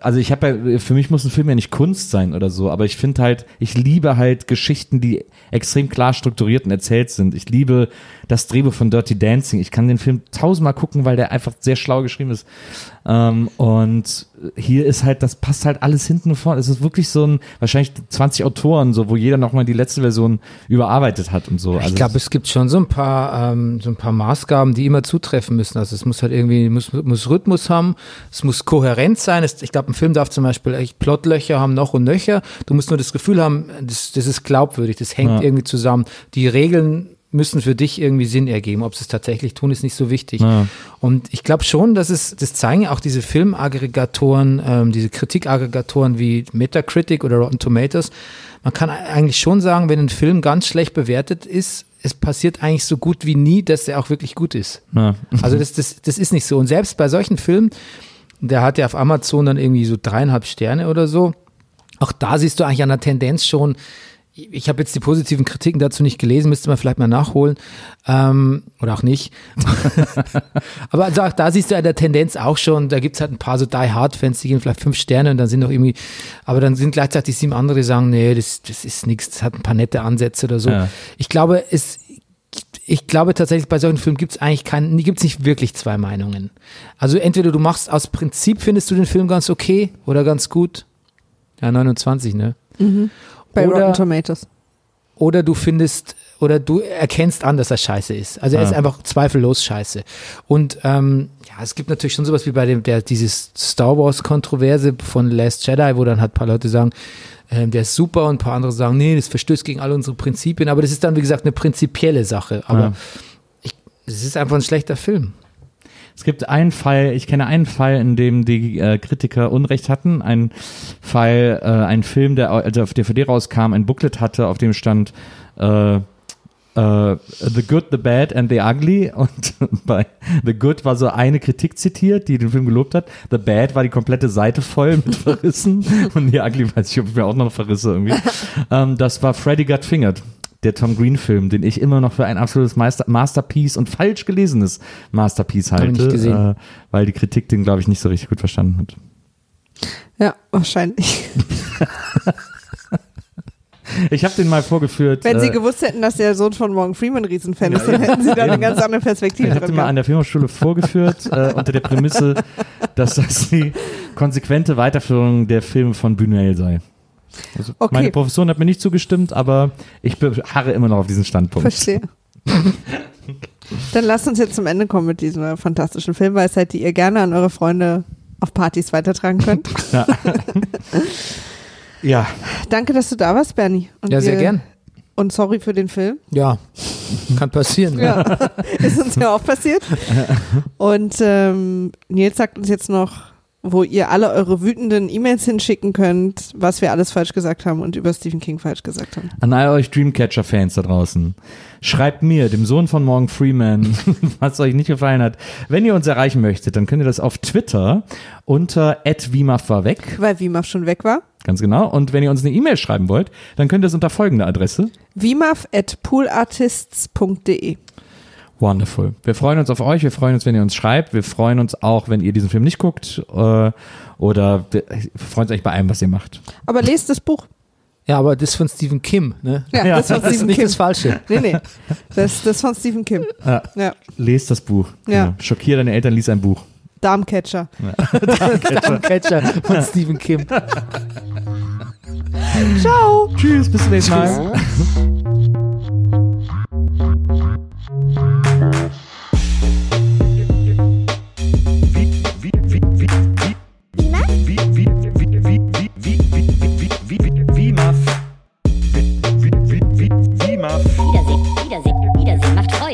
also ich habe ja, für mich muss ein Film ja nicht Kunst sein oder so, aber ich finde halt, ich liebe halt Geschichten, die extrem klar strukturiert und erzählt sind. Ich liebe das Drehbuch von Dirty Dancing. Ich kann den Film tausendmal gucken, weil der einfach sehr schlau geschrieben ist. Ähm, und hier ist halt, das passt halt alles hinten und vorne. Es ist wirklich so ein, wahrscheinlich 20 Autoren, so, wo jeder nochmal die letzte Version überarbeitet hat und so. Also Ich glaube, es gibt schon so ein paar, ähm, so ein paar Maßgaben, die immer zutreffen müssen. Also es muss halt irgendwie, muss, muss Rhythmus haben, es muss kohärent sein. Es, ich glaube, ein Film darf zum Beispiel echt Plotlöcher haben, noch und nöcher. Du musst nur das Gefühl haben, das, das ist glaubwürdig, das hängt Ja. irgendwie zusammen. Die Regeln müssen für dich irgendwie Sinn ergeben. Ob sie es tatsächlich tun, ist nicht so wichtig. Ja. Und ich glaube schon, dass es, das zeigen ja auch diese Filmaggregatoren, ähm, diese Kritikaggregatoren wie Metacritic oder Rotten Tomatoes. Man kann eigentlich schon sagen, wenn ein Film ganz schlecht bewertet ist, es passiert eigentlich so gut wie nie, dass er auch wirklich gut ist. ja. Also das, das, das ist nicht so. Und selbst bei solchen Filmen, der hat ja auf Amazon dann irgendwie so dreieinhalb Sterne oder so, auch da siehst du eigentlich an der Tendenz schon, ich habe jetzt die positiven Kritiken dazu nicht gelesen, müsste man vielleicht mal nachholen. Ähm, oder auch nicht. Aber also auch da siehst du ja der Tendenz auch schon, da gibt's halt ein paar so Die Hard-Fans, die geben vielleicht fünf Sterne und dann sind noch irgendwie, aber dann sind gleichzeitig sieben andere, die sagen, nee, das, das ist nichts, das hat ein paar nette Ansätze oder so. Ja. Ich glaube, es, ich glaube tatsächlich, bei solchen Filmen gibt's eigentlich keinen, gibt's nicht wirklich zwei Meinungen. Also entweder du machst aus Prinzip, findest du den Film ganz okay oder ganz gut. Ja, 29, ne? Bei Oder- Rotten Tomatoes. oder du findest oder du erkennst an, dass er scheiße ist. Also er ist Ja. einfach zweifellos scheiße. Und ähm, ja, es gibt natürlich schon sowas wie bei dem, der dieses Star Wars Kontroverse von Last Jedi, wo dann halt ein paar Leute sagen, ähm, der ist super und ein paar andere sagen, nee, das verstößt gegen alle unsere Prinzipien. Aber das ist dann, wie gesagt, eine prinzipielle Sache. Aber Ja. ich, es ist einfach ein schlechter Film. Es gibt einen Fall, ich kenne einen Fall, in dem die äh, Kritiker Unrecht hatten. Ein Fall, äh, ein Film, der also auf DVD rauskam, ein Booklet hatte, auf dem stand äh, äh, The Good, The Bad and The Ugly. Und bei The Good war so eine Kritik zitiert, die den Film gelobt hat. The Bad war die komplette Seite voll mit Verrissen. Und The Ugly weiß ich, ob ich mir auch noch Verrisse irgendwie. ähm, das war Freddy Got Fingered. Der Tom Green-Film, den ich immer noch für ein absolutes Meister Masterpiece und falsch gelesenes Masterpiece halte. Äh, weil die Kritik den, glaube ich, nicht so richtig gut verstanden hat. Ja, wahrscheinlich. Ich habe den mal vorgeführt. Wenn äh, Sie gewusst hätten, dass der Sohn von Morgan Freeman Riesenfan ist, dann hätten Sie da eine ganz andere Perspektive ich habe den mal an der Filmhochschule vorgeführt, äh, unter der Prämisse, dass das die konsequente Weiterführung der Filme von Buñuel sei. Also Okay. Meine Professorin hat mir nicht zugestimmt, aber ich beharre immer noch auf diesen Standpunkt. Verstehe. Dann lasst uns jetzt zum Ende kommen mit dieser fantastischen Filmweisheit, die ihr gerne an eure Freunde auf Partys weitertragen könnt. Ja, Danke, dass du da warst, Bernie. Und Ja, sehr gern. Und sorry für den Film. Ja, kann passieren. ne? Ja, ist uns ja auch passiert. Und ähm, Nils sagt uns jetzt noch, wo ihr alle eure wütenden E-Mails hinschicken könnt, was wir alles falsch gesagt haben und über Stephen King falsch gesagt haben. an all euch Dreamcatcher-Fans da draußen. Schreibt mir, dem Sohn von Morgan Freeman, was euch nicht gefallen hat. Wenn ihr uns erreichen möchtet, dann könnt ihr das auf Twitter unter @wimaf war weg, Weil Wimaf schon weg war. ganz genau. Und wenn ihr uns eine E-Mail schreiben wollt, dann könnt ihr es unter folgender Adresse. Wimaf at poolartists.de. Wonderful. Wir freuen uns auf euch, wir freuen uns, wenn ihr uns schreibt, wir freuen uns auch, wenn ihr diesen Film nicht guckt äh, oder wir freuen uns eigentlich bei allem, was ihr macht. Aber lest das Buch. Ja, aber das von Stephen Kim, ne? Ja, Ja, das von Das ist Stephen nicht Kim. das Falsche. Nee, nee. Das, das von Stephen Kim. Ja. Ja. Lest das Buch. Ja. Genau. Schockier deine Eltern, lies ein Buch. Darmcatcher. Catcher von Stephen Kim. Ciao. Tschüss, bis zum nächsten Mal.